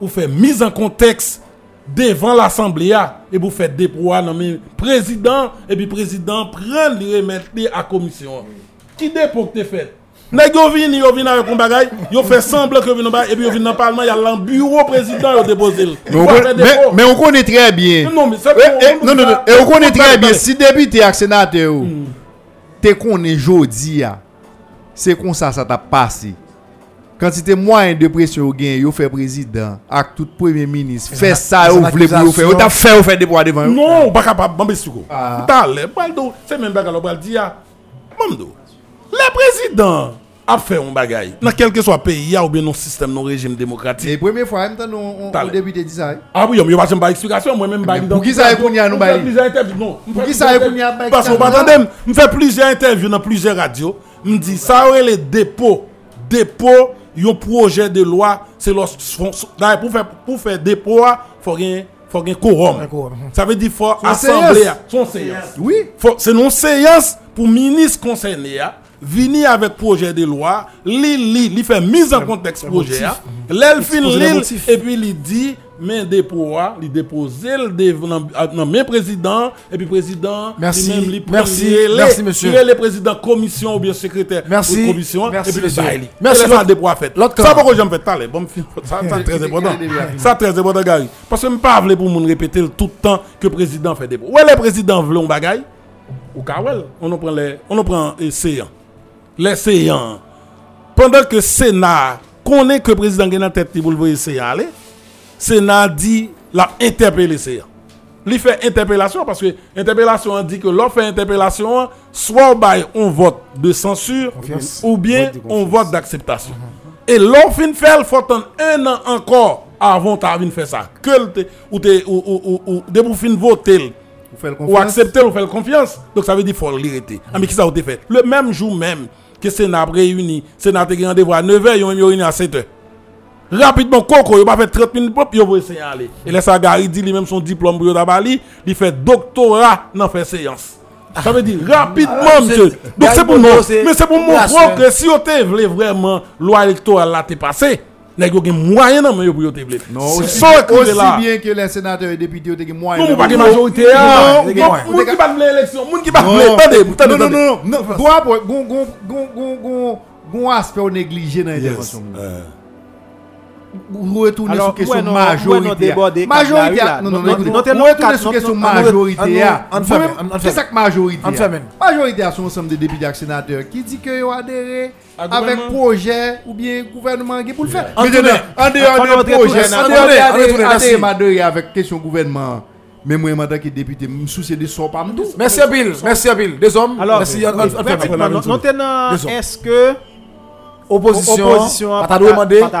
vous faites mise en contexte devant l'Assemblée et vous faites dépôt à nommer président, et puis président prend le remettre à commission. Qui dépôt que tu fait? Nèg yo vini, yo vini avec un yo fait semblant que bagay, et puis yo vini dans le Parlement, il y a le bureau président, yo déposé. mais on connaît- très bien Non, mais c'est Eh, eh, non non non et on connaît très bien si député et sénateur ou, te connaît jodi a c'est comme ça ça t'a passé quantité moyen de pression au gain yo fait président avec tout premier ministre fait ça ou voulez pour faire t'a fait ou fait des poids devant. Non, pas capable. Ah. T'as l'air, baldo, c'est même bagay, on dire, Mamdo, le président a fait un bagay, dans quel que soit pays, ou bien non système, non régime démocratique. et première fois on T'as député dit ça hein. Ah oui, on va pas une explication, moi même Mais pour qui ça, qu'on y a, nous, non. Pour qui ça, plusieurs qu'on y a, Parce attendez, on fait plusieurs interviews dans plusieurs radios, on dit ça aurait les dépôts, dépôt, un projet de loi, c'est pour faire pour faire dépôt, faut rien faut un quorum. Un quorum. Ça veut dire faut séance. son séance. oui c'est une séance pour ministre concerné a, venir avec projet de loi, li li li fait mise en contexte projet a, l'el fin Exposer les li motifs. et puis il dit mais dépôt a, li déposer le même président et puis président Merci. lui-même, li Merci. relè- Merci, monsieur. li relè président commission ou bien secrétaire Merci. de commission Merci, et puis monsieur. le. Merci, là, ça dépôt fait. Ça pourquoi j'aime fait talent. Bon ça ça très important. Ça très important Gary parce que me pas vle pour moun répéter le tout le temps que le président fait dépôt. Ouais le président veut un bagay ou ka wel, on en prend les on en prend les séants. Les séants pendant que Sénat connaît que le président gen en tête le voyer séant aller, Sénat dit la interpeller séant. Il fait interpellation parce que interpellation dit que l'on fait interpellation, soit on vote de censure Confiance. ou bien Vote on vote d'acceptation. Et l'on fin faire, il faut attendre un an encore avant de faire ça. Que te- ou te ou ou ou, ou de pour fin voter vous ou confiance accepter ou faire confiance. Donc ça veut dire qu'il faut l'arrêter. Ah, mais qui ça a été fait? Le même jour même que le Sénat a réuni, le Sénat a rendez-vous à 9h, ils ont même réuni à 7h. Rapidement, Coco, il va faire 30 minutes pour il va essayer d'aller. Et là, ça, Gary dit lui-même son diplôme pour Bali, il fait doctorat dans faire séance. Ça veut dire rapidement, Ah, monsieur. c'est- Donc c'est pour nous. Mais c'est pour montrer que si vous voulez vraiment loi électorale là t'est passé, nèg yo gen moyen yo pour te vle. Non, aussi, bien que les sénateurs et députés ont des moyens. Non, de- pas de majorité. hein. Moun qui bat l'élection, moun qui bat Non. Attendez, Non, non, non, non, non. Doit pour- gon- gon- gon- gon- gon- gon aspect négligé dans l'intervention. Vous retournez Alors, sur question majorité. Majorité. Non, non, non, non, sur question majorité. C'est ça que majorité. Majorité, un ensemble de députés et sénateurs qui dit qu'ils ont adhéré À avec projet ou bien gouvernement qui pour le faire. En Mais en dehors des projets, tout- en dehors des avec question gouvernement. Mais moi, en tant que député, je me soucie de ça pas. Merci Bill, merci Bill. Deux hommes. Alors, merci. on- on- on fait effectivement, après. non- non tenant, Désolé. est-ce que Opposition. Opposition, Pas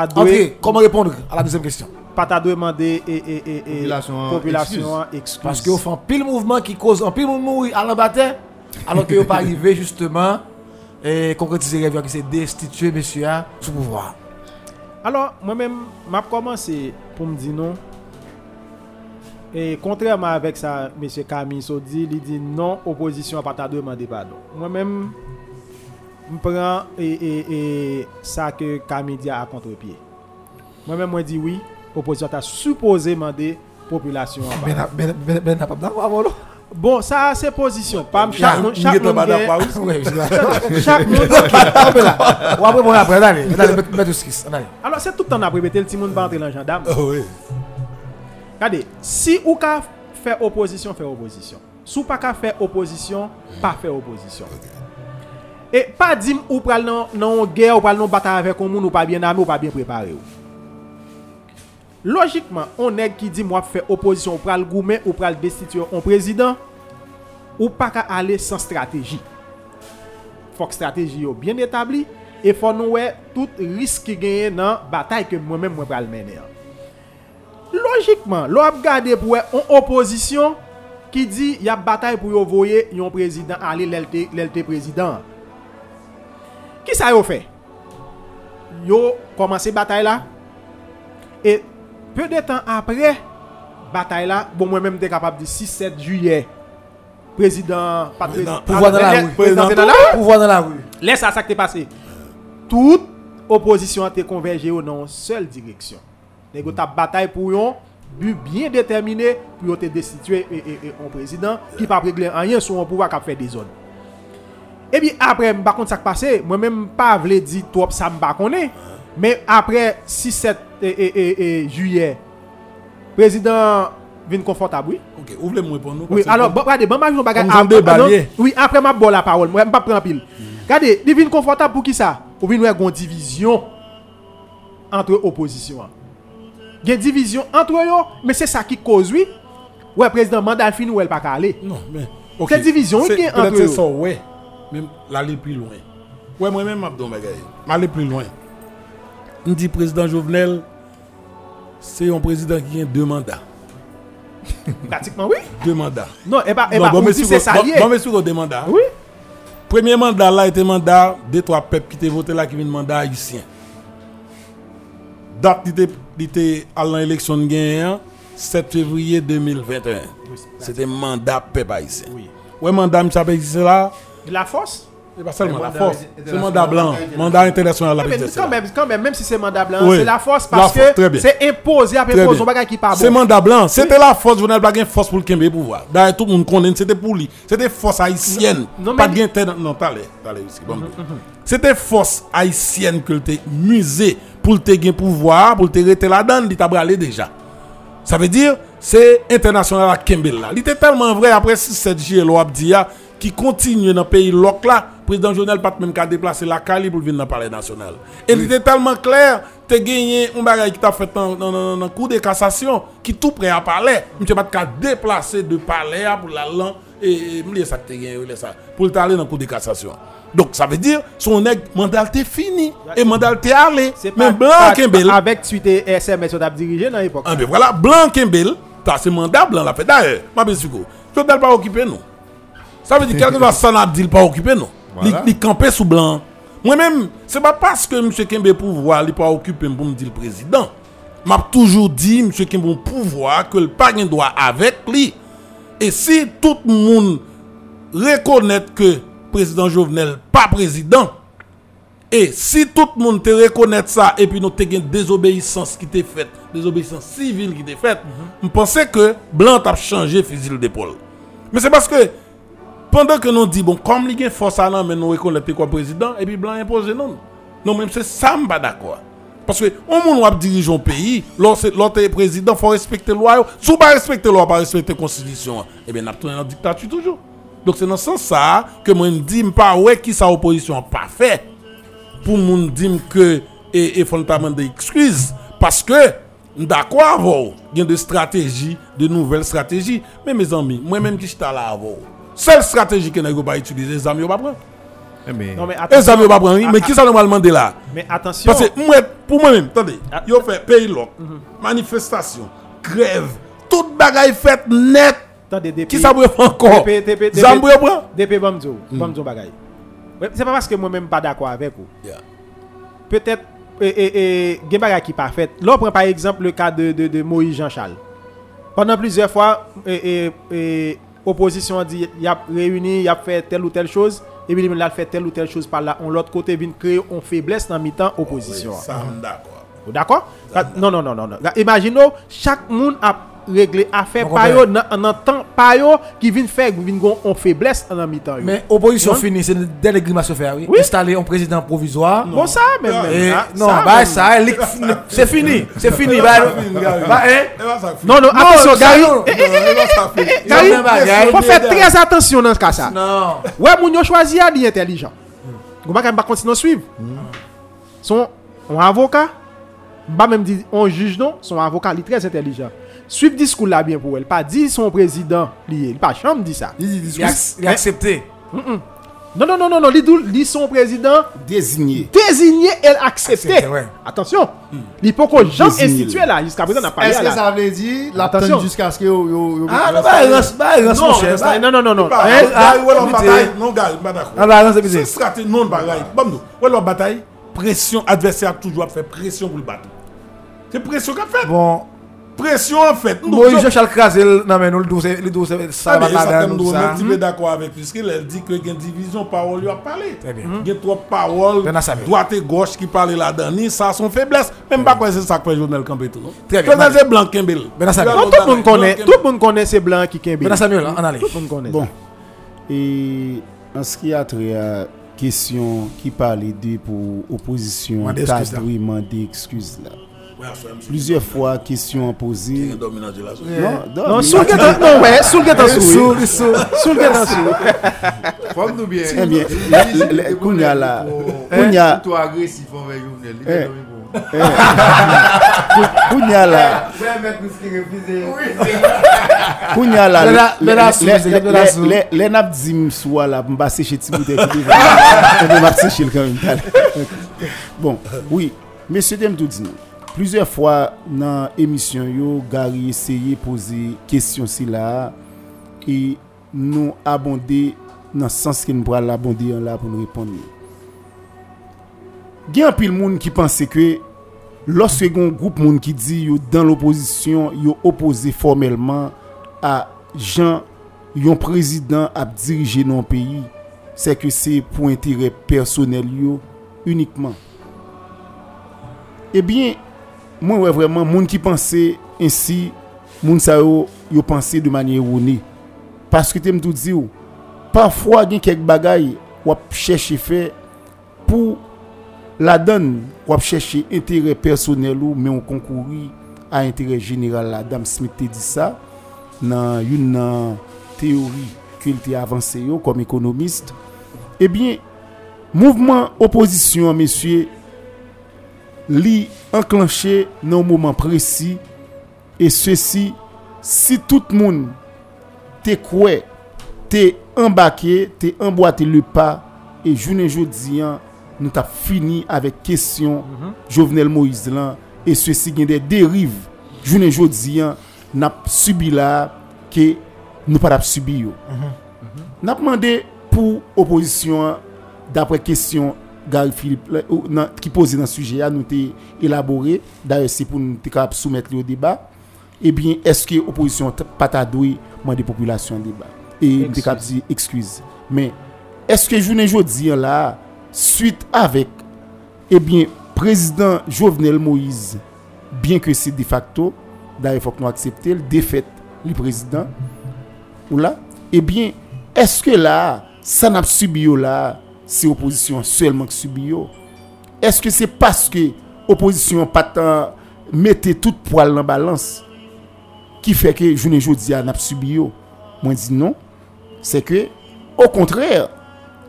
doué. Ok, comment répondre à la deuxième question? Pas t'a demandé et, et, et, et Population, population excuse. Parce que vous faites un pile mouvement qui cause un pile mourir à l'embatteur, alors que vous pas arrivé justement et concrétiser rêve qui c'est destituer monsieur hein, sous pouvoir. Alors, moi-même, m'a commencé pour me dire non. Et contrairement avec ça, M. Camille Sodi, il dit non, opposition pas t'a demandé pardon. Moi-même, je prends et, et, et ça que Camille dit à contre-pied. Moi-même, moi dis oui, opposition t'a supposé demander population. en bas. Ben ben ben ben n'a là. Bon, allez mettre mettre skis, allez. Alors c'est tout le temps après mettre le petit monde pas entrer dans le gendarme. Oui. Regardez, si ou ka faire opposition, faire opposition. Si ou pas ka faire opposition, pas faire opposition. E pa dim ou pral nan, nan gè, ou pral nan bata avèk ou moun ou pa bien amè, ou pa bien prepare ou. Logikman, ou neg ki dim wap fè oposisyon ou pral goumen, ou pral destituyon ou prezident, ou pa ka ale san strategi. Fok strategi yo bien etabli, e fon nou wè tout riski genye nan batay ke mwen mè mwen pral menè. Logikman, lò ap gade pou wè an oposisyon ki di yap batay pou yo voye yon prezident ale lèlte prezident. Ki sa yo fe? Yo komanse batay la. E peu de tan apre batay la, bon mwen menm de kapab di 6-7 juye. Prezident, pa prezident. Pouvoi nan la rou. Prezident nan la rou. Pouvoi nan la rou. Lè sa sa k te pase. Tout oposisyon te konverje yo nan sel direksyon. Nè go ta batay pou yon. bu bien déterminé pour être destitué et, et, et, un président qui pas régler rien sur un pouvoir qui a fait des zones. Et puis après, par contre, ça qui passé, moi-même pas vle dire trop ça me pas connaît. Mais après 6 7 et, et, et, et juillet, président vient confortable, oui. Ok, ouvrez-moi pour nous. Oui, alors, regardez, bon, je non, lié. Oui, après, ma bon la parole. Moi, je pas prendre pile. Regardez, il vient confortable pour qui ça? Pour venir une division entre opposition. Il y a une division entre eux, mais c'est ça qui cause, oui. Ouais, président mandat fini ou elle pas aller. Non, mais. Quelle division il y a entre eux? Ça. Même l'aller plus loin. Ouais, moi-même, Abdon Bagay. M'aller plus loin. On dit président Jovenel, c'est un président qui a deux mandats. Pratiquement, oui. Deux mandats. Non, et pas, et bon, on mais dit c'est ça bon- lié. bon, mais sur deux mandats. Oui. Premier mandat là était mandat des trois peuples qui étaient votés là qui viennent mandat haïtien. Date qui était- à l'élection de gagnant 7 février 2021. C'était mandat peuple haïtien. Oui. Ouais, mandat, c'est là. La force? C'est pas seulement la mandat force. C'est mandat blanc. Mandat international. la Mais c'est quand même, quand même, même si c'est mandat blanc, Oui. c'est la force La parce force, très que c'est imposé bien. on bagage qui pas C'est bon. mandat blanc. C'était la force, Jovenel Blague, force pour le Kembe pouvoir. D'ailleurs, tout le monde connaît, c'était pour lui. C'était force haïtienne. Non, pas mais- de Non, t'allez, ici, bon. C'était force haïtienne que te musée pour te gain pouvoir, pour te rester là-dedans, il t'a bralé déjà. Ça veut dire, c'est international à Kembel là. Il était tellement vrai après 6-7 juillet, l'on a dit, ah, qui continue dans le pays loc là, président Jovenel pas même qu'à déplacer la Cali pour venir dans le palais national. Et il était tellement clair, tu as gagné un bagage qui t'a fait dans le cours de cassation, qui tout prêt à parler. Tu pas qu'à déplacer de palais pour la langue et me ça que gagné ça pour aller dans le cours de cassation. Donc ça veut dire son t'est fini et mandat t'est allé. Mais blanc Kembel avec suite SMS on a dirigé dans l'époque. ah ben voilà, blanc Kembel, t'as ce mandat blanc la fait. D'ailleurs, ma belle Suko, je ne pas occuper nous. Ça veut dire chose ça n'a dit pas nous. Voilà. Il camper sous blanc. Moi-même, c'est pas parce que M. Kembe pouvoir, il pas occuper pour me dire le président. M'a toujours dit M. Kembe pouvoir que le pas droit avec lui. Et si tout le monde reconnaître que président Jovenel pas président et si tout le monde te reconnaît ça et puis nous te une désobéissance qui t'est faite, désobéissance civile qui t'est faite, je pensais que Blanc a changé fusil d'épaule. Mais c'est parce que pendant que nous dit bon comme il y a force à l'an mais nous reconnaître quoi président et puis Blanc impose non. Non même c'est ça je d'accord. Parce que on monde va diriger un pays, l'autre l'autre président faut respecter la loi. Si pas respecter la loi, pas respecter la constitution, eh bien on a en dictature toujours. Donc c'est dans ce sens que moi me dis pas ouais qui sa opposition pas fait pour moun dire que et, et faut demander excuse parce que d'accord avant il y a des stratégies de nouvelles stratégies mais mes amis moi même qui suis là avant seule stratégie que n'a pas utiliser les amis pas prendre Eh, mais Non, mais les attention. amis pas prendre mais qui ça normalement de là? Mais attention. parce que moi pour moi même attendez Ah. yo fait pays lot manifestation grève toute bagaille faite net Attendez, depuis- qui ça faire encore? Zamboué prend DP Bamzo, Bamzo. Ouais, C'est pas parce que moi-même pas d'accord avec vous. Peut-être, et, et, et, gen bagay qui pas fait. Là, on prend par exemple le cas de, de, de Moïse Jean-Charles. Pendant plusieurs fois, et, et, et, opposition a dit, il a réuni, il a fait telle ou telle chose, et puis il a fait telle ou telle chose par là. On l'autre côté vient créer une faiblesse dans mi-temps opposition. ça I'm d'accord Vous D'accord Non, non, non, non. non. Imaginons, chaque monde a réglé affaire On par yo dans temps par yo qui vient faire qui vient gon en faiblesse en mi-temps. yo. Mais opposition Non? finie, c'est dès les grimaces se faire, oui. Installer un président provisoire. Bon ça même, non, bah ça, c'est fini, c'est fini. Bah, bah, hein. Et voilà, ça fait. Non, non, attention, Gary. non. Eh, eh, eh, Gary, Non, faut faire très attention dans ce cas ça. Non. Ouais, moun yo choisi à li intelligent. Vous pas pas continuer à suivre. Son un avocat, pas même dit on juge non, son avocat il très intelligent. Suivre discours là bien pour elle, pas dit son président lié, il pas chambre dit ça. Il a il a accepté. Non non non non non, li dou- li son président Désigné. désigné et accepté. Accepté, ouais. Attention. Il faut qu'on jamais Désigné. institué là jusqu'à présent on a pas Est-ce que là. ça veut dire Attention. l'attendre jusqu'à ce que yo yo yo Ah, non, bah, bah, bah. Non non non non. Bah, Hein? ah, non, gars, pas d'accord. Ah, bah, rance, c'est C'est bizarre. stratégie, non, bagaille. Bon, nous, ouais, leur bataille, pression, adversaire toujours fait pression pour le battre. C'est pression qu'a fait. Bon, Pression en fait. Non, mais nous, le c'est- le c'est- Ah, ça va pas dans ça. peu d'accord avec lui? Parce qu'il dit que il y a une division parole lui a parlé. Il y a trois paroles, Ben, droite et gauche qui parlent là-dedans. Ni ça, son faiblesse. Même pas quoi c'est ça que fait tout. Très bien. C'est blanc. Ben, ça, tout le monde blanc connaît, tout le monde connaît ces blancs qui. Ben, Samuel, on allait. Tout le monde connaît. Bon. Et en ce qui a trait à question qui parlait de pour opposition, demander excuse là. Plusieurs fois, la zone? Non, soul get non ouais, soul get Soul, soul. soul. Soul get soul. Faut nous bien? Eh Eh. Le la- le- le la sou, c'est le- le la le- sou. nap di m swa la, m ba seche ti bouteille ki devan. M ba seche l quand même. tal. Bon, oui, messieurs dem tout di nou. Plüzyer fwa nan emisyon yo, Gary eseye pose kesyon si la e nou abonde nan sens ki nou pral abonde yon la pou nou repon nou. Gen apil moun ki panse ke los se gon group moun ki di yo dan l'oposisyon yo opose formelman a jan yon prezident ap dirije nan peyi se ke se pou entere personel yo unikman. Ebyen eh Mwen wè vreman, moun ki panse ensi, moun sa yo yo panse de manye rouni. Paske te mtou di ou, pafwa gen kek bagay wap chèche fè pou la don wap chèche entere personel ou men ou konkouri a entere general la. Dam Smith te di sa nan yon nan teori kül te avanse yo kom ekonomist. Ebyen, mouvman oposisyon, mesye, li enklanche nan mouman presi e se si si tout moun te kwe te embake te emboate le pa e jounen joudiyan nou ta fini avek kesyon mm -hmm. Jovenel Moïse lan e se si gen de derive jounen joudiyan nap subi la ke nou pa nap subi yo mm -hmm. nap mande pou oposisyon dapre kesyon Gary Philippe nan, ki pose nan suje a nou te elabore, daye se pou nou te kap soumet li yo deba, ebyen eske oposisyon pata doye man de populasyon deba. E nou te kap di ekskwize. Men, eske jounen jodi yon la, suite avek, ebyen eh prezident Jovenel Moïse, bien ke se de facto, daye fok nou aksepte, l defet li prezident, ou la, ebyen, eh eske la, san ap subi yo la, se oposisyon selman ki subi yo? Eske se paske oposisyon patan mette tout poal nan balans ki feke jounen jodi an ap subi yo? Mwen di non, se ke au kontrèr,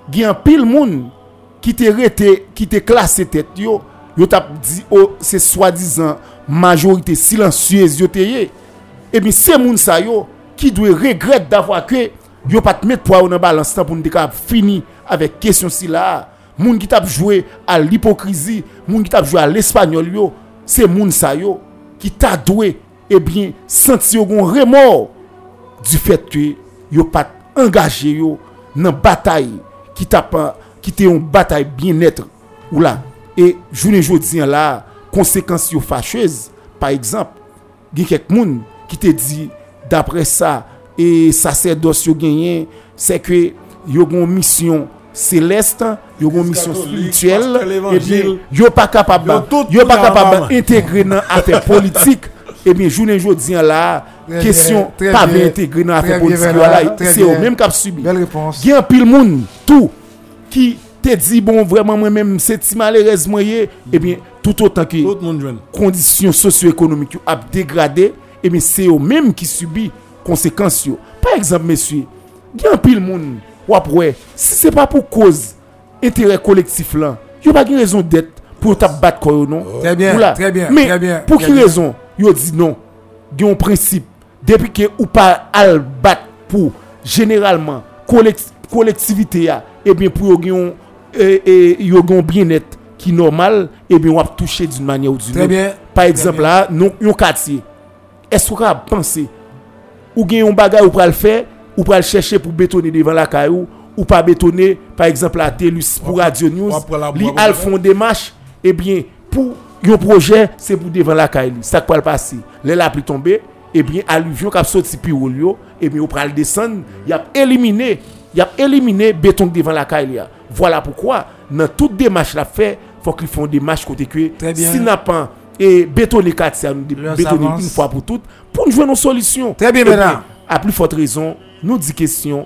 gen pil moun ki te rete, ki te klasè tèt yo, yo tap di o oh, se swa dizan majorite silansyez yo te ye, e mi se moun sa yo ki dwe regret davwa ke yo pat met poa ou nan balans tan pou nou dekab fini avec question si là moun qui t'a joué à l'hypocrisie moun qui t'a joué à l'espagnol yo c'est moun sa yo qui t'a doué eh bien sentir un remords du fait que yo pas engagé yo dans bataille qui t'a qui était une bataille bien-être ou là et journée jodi là conséquences yo fâcheuses par exemple il y a quelques moun qui te dit d'après ça et sacerdoce yo gagné c'est que yo une mission seleste, yo gon misyon spirituel, e bien, yo pa kapab, yo pa kapab, integre nan afer politik, e bien, jounen jodi an la, kesyon, pa ve integre nan afer politik, yo la, se yo menm kap subi, gen pil moun, tou, ki te di, bon, vreman mwen menm, se ti malerez mwen ye, e bien, tout otan ki, kondisyon sosyo-ekonomik yo ap degradé, e bien, se yo menm ki subi, konsekans yo, par ekzamp, mesye, gen pil moun, wap wè, si se pa pou koz etere kolektif lan, yo pa gen rezon det pou yo tap bat koyo non. Trè bien, trè bien. Men, pou ki rezon, yo di non, gen yon prinsip, depi ke ou pa al bat pou generalman kolektivite ya, eh ebyen pou yo gen yon eh, eh, bien net ki normal, ebyen wap touche di manye ou di nou. Par exemple la, non, yon katiye, es ou ka panse, ou gen yon bagay ou pral fè, ou pral chèche pou betonne devan la kayou, ou pa betonne, par exemple la Telus pou Radio News, la- li al pral- fon demache, ebyen, pou yon proje, se pou devan la kay li. Sak pral pase, lè la pli tombe, ebyen, aluvyon kap soti pi ou liyo, ebyen, ou pral desen, yap elimine, yap elimine beton devan la kay li ya. Voilà poukwa, nan tout demache la fè, fòk li fon demache kote kwe, Très bien. si e kat se an, L'heure betonne s'avance. une fwa pou tout, pou nou jwen nou solisyon. Très bien, Bernard. A pli fote rezon, nou di kesyon,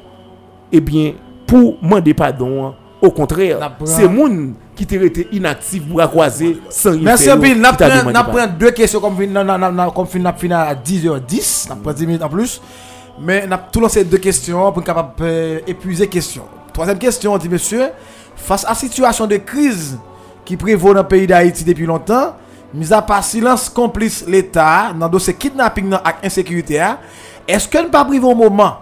ebyen, eh pou mande padon an, Ou kontrèr, se moun ki te rete inaktif pou akwaze san yon fè yon. Mersi apil, nap pren dwe kesyon kom fin non, non, non, nap fin a 10h10, nap pren 10 minutes an plus. Men nap tou lanse dwe kesyon pou n kapap epuize euh, kesyon. Troasem kesyon, di monsye, fas a situasyon de kriz ki prevou nan peyi da Haiti depi lontan, misa pa silans komplis l'Etat nan dosye kidnapping nan ak insekurite a, eske n pa privou mouman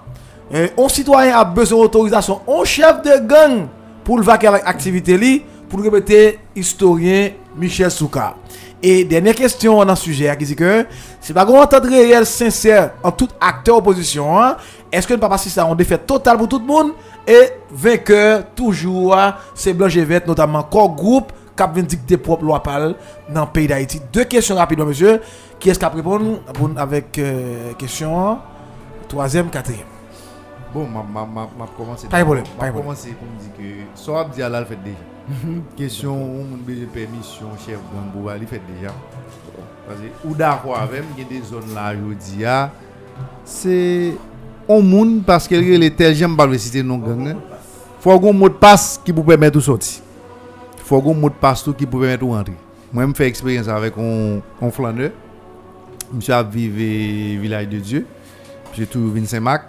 Un citoyen a besoin d'autorisation. Un chef de gang pour le vaquer avec activité li, pour le répéter historien Michel Souka. Et dernière question dans le sujet, qui dit que c'est pas grand entente réel, sincère en tout acteur opposition. Hein? Est-ce que ne pas passer ça en défaite totale pour tout le monde? Et vainqueur, toujours, c'est Blanche et Verte, notamment corps groupe, cap vindicte propre loi pal dans le pays d'Haïti. Deux questions rapidement, monsieur. Qui est-ce qui a répondu avec euh, question troisième, quatrième? Bon, ma, ma, ma, ma commencé. Pas de problème, pas de Ma commencé pour me dire que so ap di ala le fait déjà. Question ou moun beje permission chef gang il fait déjà. Parce que ou d'accord avec il y a des zones là je dis ah c'est on moun parce que les tel j'aime pas le citer non gang. hein. Faut un mot de passe qui vous permettre de sortir. Faut un mot de passe tout qui vous permettre de rentrer. Moi je fais expérience avec un un flaneur. Monsieur a vivé village de Dieu. J'ai toujours 25 Saint-Marc.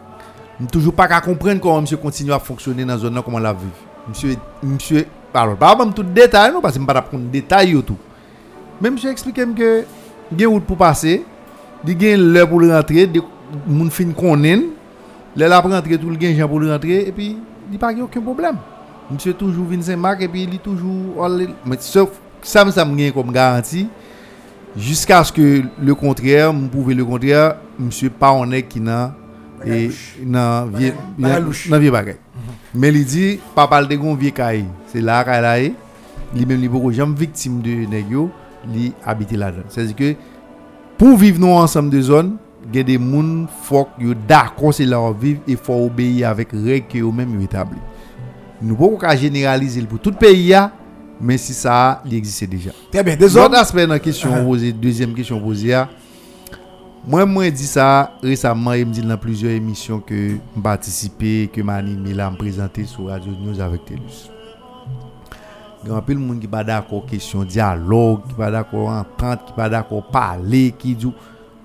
Toujours pas qu'à comprendre comment monsieur continue à fonctionner dans la zone là comment la vivre. Monsieur monsieur alors pas même tout détail non parce que je pas prendre détail tout. Mais monsieur explique que gen route pour passer, di gen l'heure pour rentrer, moun fin konnen, l'heure pour rentrer tout le gen gens pour rentrer et puis il pas gen aucun problème. Monsieur toujours 25 marques et puis il toujours all- mais sauf ça me ça me comme garantie jusqu'à ce que le contraire, me prouver le contraire, monsieur pas qui n'a et louche. nan vieux bagay. Mais il dit pas parler de gon caille, c'est là a lui même li beaucoup jamais victime de nèg yo, li là-dedans. C'est-à-dire que pour vivre nous ensemble de zone, gen de moun fok yo d'accord c'est leur vivre et faut obéir avec règles que eux même établi. Nous pouvons pas généraliser pour tout pays mais si ça il existe déjà. Très bien. Des aspect dans question posée, deuxième question posée, Mwen mwen di sa, resanman yon mdil nan plizye emisyon ke m patisipe, ke m anime la m prezante sou Radio News avèk Telus. Gyan apil moun ki pa dako kesyon diyalog, ki pa dako entente, ki pa dako pale, ki djou.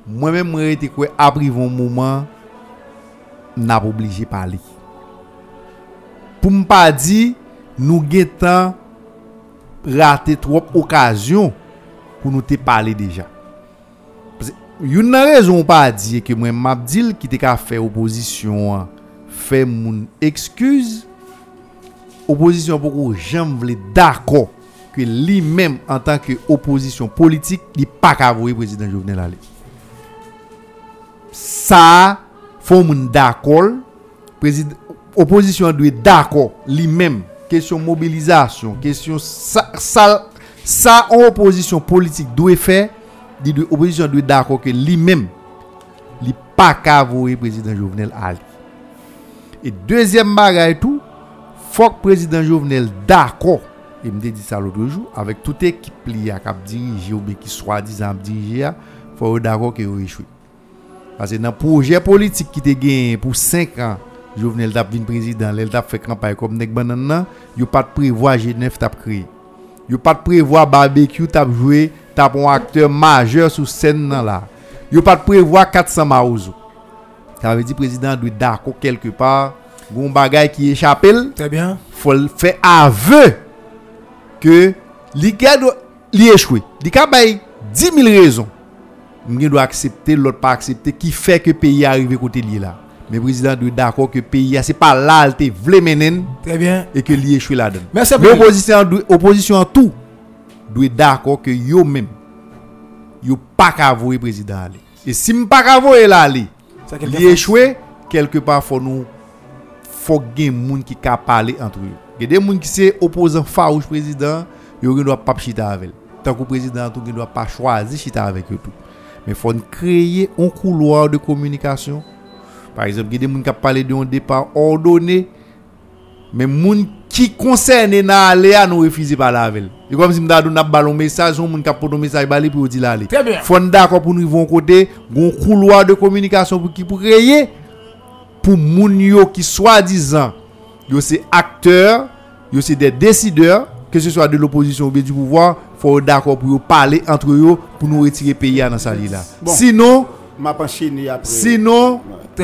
Mwen men mwen rete kwe aprivon mouman, nap oblije pale. Pou m pa di, nou getan rate trop okasyon pou nou te pale deja. Yon nan rezon pa diye ke mwen mabdil ki te ka fe oposisyon an, fe moun ekskuz, oposisyon pou kou jem vle dako ke li menm an tanke oposisyon politik li pa kavoye prezident Jovenel Ale. Sa, fon moun dakol, oposisyon dwe dako li menm, kesyon mobilizasyon, kesyon sa, sa, sa an oposisyon politik dwe fe, dit de opposition doit d'accord que lui-même li pas ka voyer président Jovenel Ali. Et deuxième bagaille tout faut que président Jovenel d'accord il me dit ça l'autre jour avec toute équipe li a cap diriger ou qui soi-disant diriger a, faut d'accord yo échoué. Parce que dans le projet politique qui te gagné pour 5 ans, Jovenel tap vin président, il tap fait campagne comme nek banan nan, yo pas de prévoir G9 tap créé. Yo pas de prévoir barbecue tap joué, tap un acteur majeur sur scène nan là. Yo pas de prévoir 400 maouzo. Ça veut dire président doit d'accord quelque part, gon bagay qui échappe, Très bien. faut le faire aveu que li ka do li échoué. Li ka bay 10 000 raisons. Mwen doit accepter, l'autre pas accepter qui fait que pays arrive côté li là. Mais président doit d'accord que pays c'est pas là il vle menen Très bien. et que li échoué là-dedans. Merci Mais beaucoup. opposition doit- opposition en tout doit d'accord que yo même yo pas ka voyer président aller. Et si m pas ka voyer là aller, li échoué quelque part faut nous faut gen moun qui ka parler entre eux. Il y a des moun qui c'est opposant farouche président, yo gen doit pas chita avec. Tant que président tout gen doit pas choisir chita avec eux tout. Mais faut créer un couloir de communication. Par exemple, il y a des moun qui parler d'un départ ordonné mais moun qui concerne na aller à nous refuser par la avec. C'est comme si m'da donne ballon message, on moun porte un message balé pour dire aller. Très bien. Faut nous d'accord pour nous vont côté, un couloir de communication pour qui pour créer pour moun yo qui soi-disant yo c'est acteurs, yo c'est des décideurs que ce soit de l'opposition ou bien du pouvoir, faut d'accord pour parler entre eux pour nous retirer pays dans sa là. Bon. Sinon, m'a enchaîné après. sinon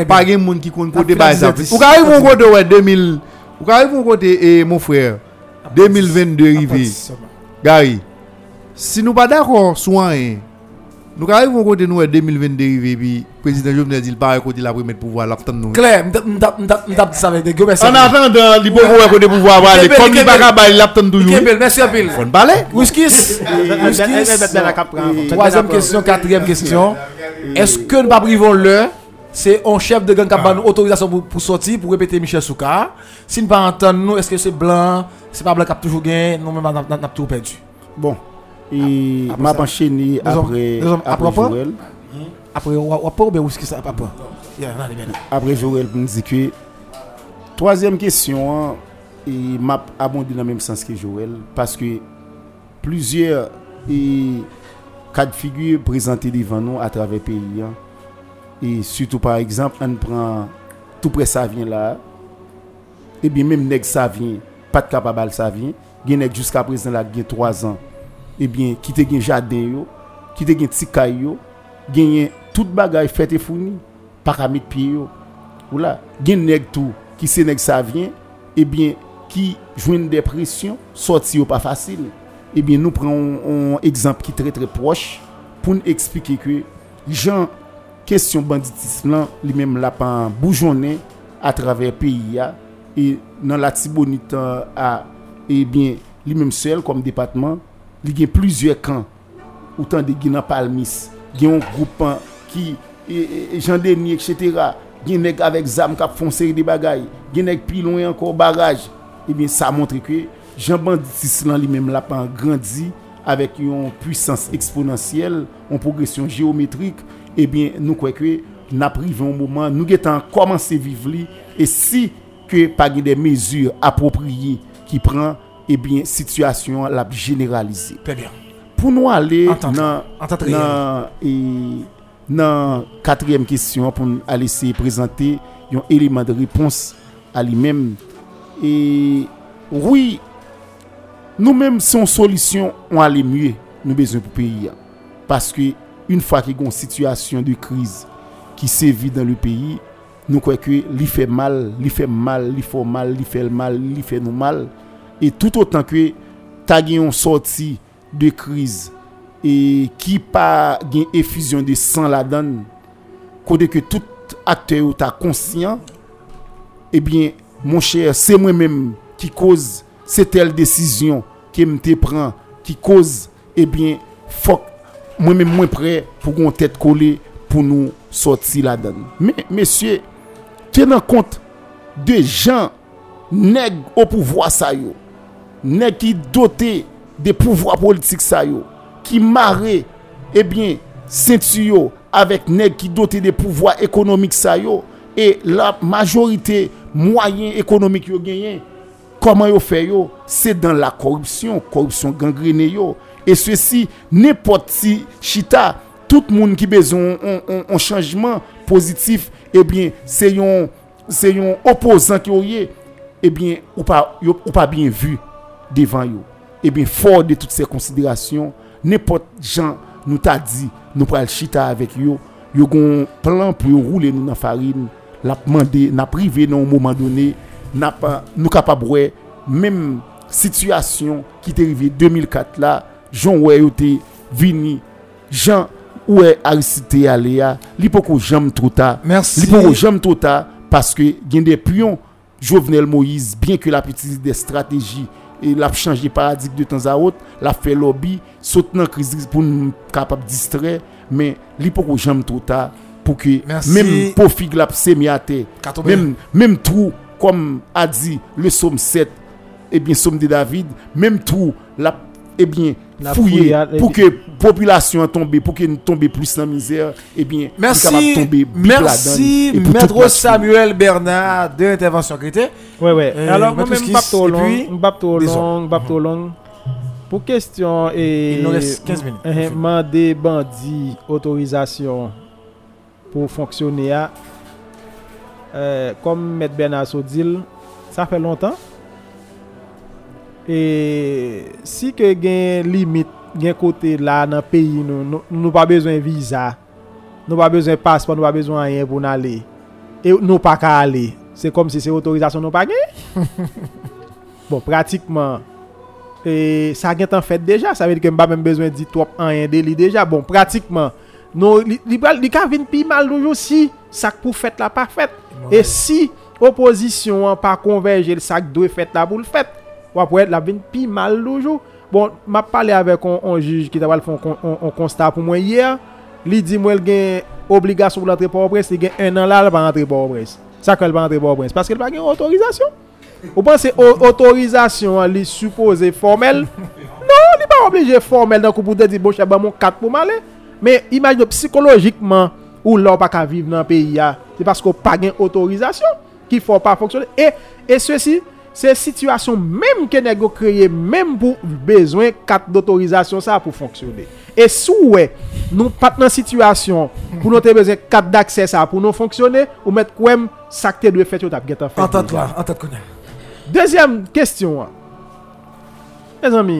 pas gen moun qui compte côté. 10, Ou arrive mon côté ouais 2000 ou ka arrive mon côté eh, mon frère 2022 arrivé. Gary, si nous pas d'accord sur rien, nous arrivons côté nous 2022 arrivé puis président Jovenel dit il pas côté la première pouvoir nous. Claire, dit ça avec des gars. Merci. En attendant, il peut voir côté pouvoir va comme il toujours. Merci peu. Faut parler. Whisky. Troisième question, quatrième question. Est-ce que nous pas privons l'heure? C'est un chef de gang qui a nous autorisation pour, pour sortir, pour répéter Michel Souka. Si nous pas entendre nous, est-ce que c'est blanc, c'est pas blanc qui a toujours gagné, nous même on a- tout perdu. Bon. Et Après m'a enchaîné après, après après Joël. Après, on va pas ou bien whisky ça, après. Après? Joël, nous dire que troisième question, hein, et m'a abondé dans le même sens que Joël, parce que plusieurs et, cas de figure présentés devant nous à travers le pays. hein. Et surtout, par exemple, on prend tout près ça vient là, et bien même nèg ça vient, pas de capable ça vient, nèg jusqu'à présent là, gen 3 ans, et bien qui te gen jardin yo, qui te gen ti kay yo, gen tout bagay fait et fourni, pas qu'à mettre pied yo. Ou là, gen nèg tout qui c'est nèg ça vient, et bien qui joignent des pressions, sorti yo pas facile. Et bien nous prenons un exemple qui est très très proche pour nous expliquer que Jean kesyon banditism lan li menm la pan boujone a traver peyi ya. E nan la tibonit a e bien li menm sel kom depatman li gen plizye kan. Ou tan de gen nan palmis gen yon groupan ki e, e, e jan denye etc gen neg avek zam kap fonseri de bagay gen neg pilon yon kor baraj e bien sa montre ke jan banditism lan li menm la pan grandi avek yon pwisans eksponansyel yon progresyon geometrik Eh ebyen nou kwekwe na prive yon mouman nou getan komanse vive li. E si ke pa gen de mezur apopriye ki pran ebyen eh situasyon la generalize. Pou nou ale nan, nan, e, nan katryem kesyon pou nou ale se prezante yon eleman de repons a li menm e woui nou menm son solisyon on ale mye nou bezon pou peyi ya paske Un fwa ki gon situasyon de kriz ki sevi dan le peyi, nou kwe kwe li fe mal, li fe mal, li fo mal, li fe mal, li fe nou mal. E tout otan kwe ta gen yon sorti de kriz e ki pa gen efusyon de san la dan, kode ke tout akte ou ta konsyen, ebyen, mon chè, se mwen mèm ki koz se tel desisyon ke mte pran, ki koz, ebyen, mwen mwen mwen pre pou kon tèt kole pou nou soti la dan. Men, mesye, tenan kont de jan neg ou pouvoi sa yo, neg ki dote de pouvoi politik sa yo, ki mare, ebyen, sentu yo avèk neg ki dote de pouvoi ekonomik sa yo, e la majorite mwayen ekonomik yo genyen, koman yo fe yo, se dan la korupsyon, korupsyon gangrene yo, E swe si, nepot si chita, tout moun ki bezon an chanjman pozitif, ebyen, eh se yon, se yon opozan ki eh ou ye, ebyen, ou pa, yo, ou pa bien vu devan yo. Eh ebyen, for de tout se konsiderasyon, nepot jan nou ta di, nou pral chita avek yo, yo gon plan pou yo roule nou nan farin, la mande, na prive nan ou mouman done, na pa, nou kapabwe, mem situasyon ki te rive 2004 la, jan wè yo te vini jan wè arisite ale ya li poko jam trota Merci. li poko jam trota paske gen de piyon Jovenel Moïse bien ke la petite de strategi e la chanje paradik de tan za ot la fe lobby sot nan kriz pou nou kapab distre men li poko jam trota pou ke Merci. mem pofig la semiate Kato même, même trou, comme a dit le psaume 7, eh bien, psaume de David, même trou, la, eh bien, fouiller pour eh que population tombe, pour qu'elle tombe plus dans la misère, eh bien, Merci, capable de tomber merci et Maître. Samuel Bernard de l'intervention qui était. Ouais, ouais. Euh, Alors, Maître m'bap trop et long, long. Pour question et Il nous reste 15 minutes. eh, demander bandit autorisation pour fonctionner à euh, comme M. Bernard Sodil, ça fait longtemps? E si ke gen limit gen kote la nan peyi nou, nou, nou pa bezwen viza, nou pa bezwen paspan, nou pa bezwen anyen pou nan le, e nou pa ka ale, se kom si se otorizasyon nou pa gen. bon, pratikman, e, sa gen tan fet deja, sa vede ke mba men bezwen di trop anyen de li deja, bon, pratikman, nou li, li, li ka vin pi mal nou yo si, sak pou fet la pa fet, ouais. e si oposisyon an pa konverje, sak do e fet la pou l fet, wap wè la vin pi mal lojou. Bon, map pale avek on juj ki tabal fon konsta pou mwen yè, li di mwen gen obligasyon pou l'antre pou obres, li gen en an la l'pa antre pou obres. Sa kon l'pa antre pou obres, paske l'pa gen otorizasyon. Ou pan se otorizasyon li suppose formel, non, li pa oblige formel nan kou pou de di bon chè ban moun kat pou malè. Men, imagine psikologikman ou lò pa ka vive nan peyi ya, se paske ou pa gen otorizasyon ki fò pa foksyone. E, e se si, Se situasyon menm ke nego kreye menm pou bezwen kat d'autorizasyon sa pou fonksyonne. E sou we nou pat nan situasyon pou nou te bezwen kat d'akse sa pou nou fonksyonne ou met kouem sakte dwe fet yo tap getan fet. Antat la, antat konen. Dezyem kestyon an. Me zami,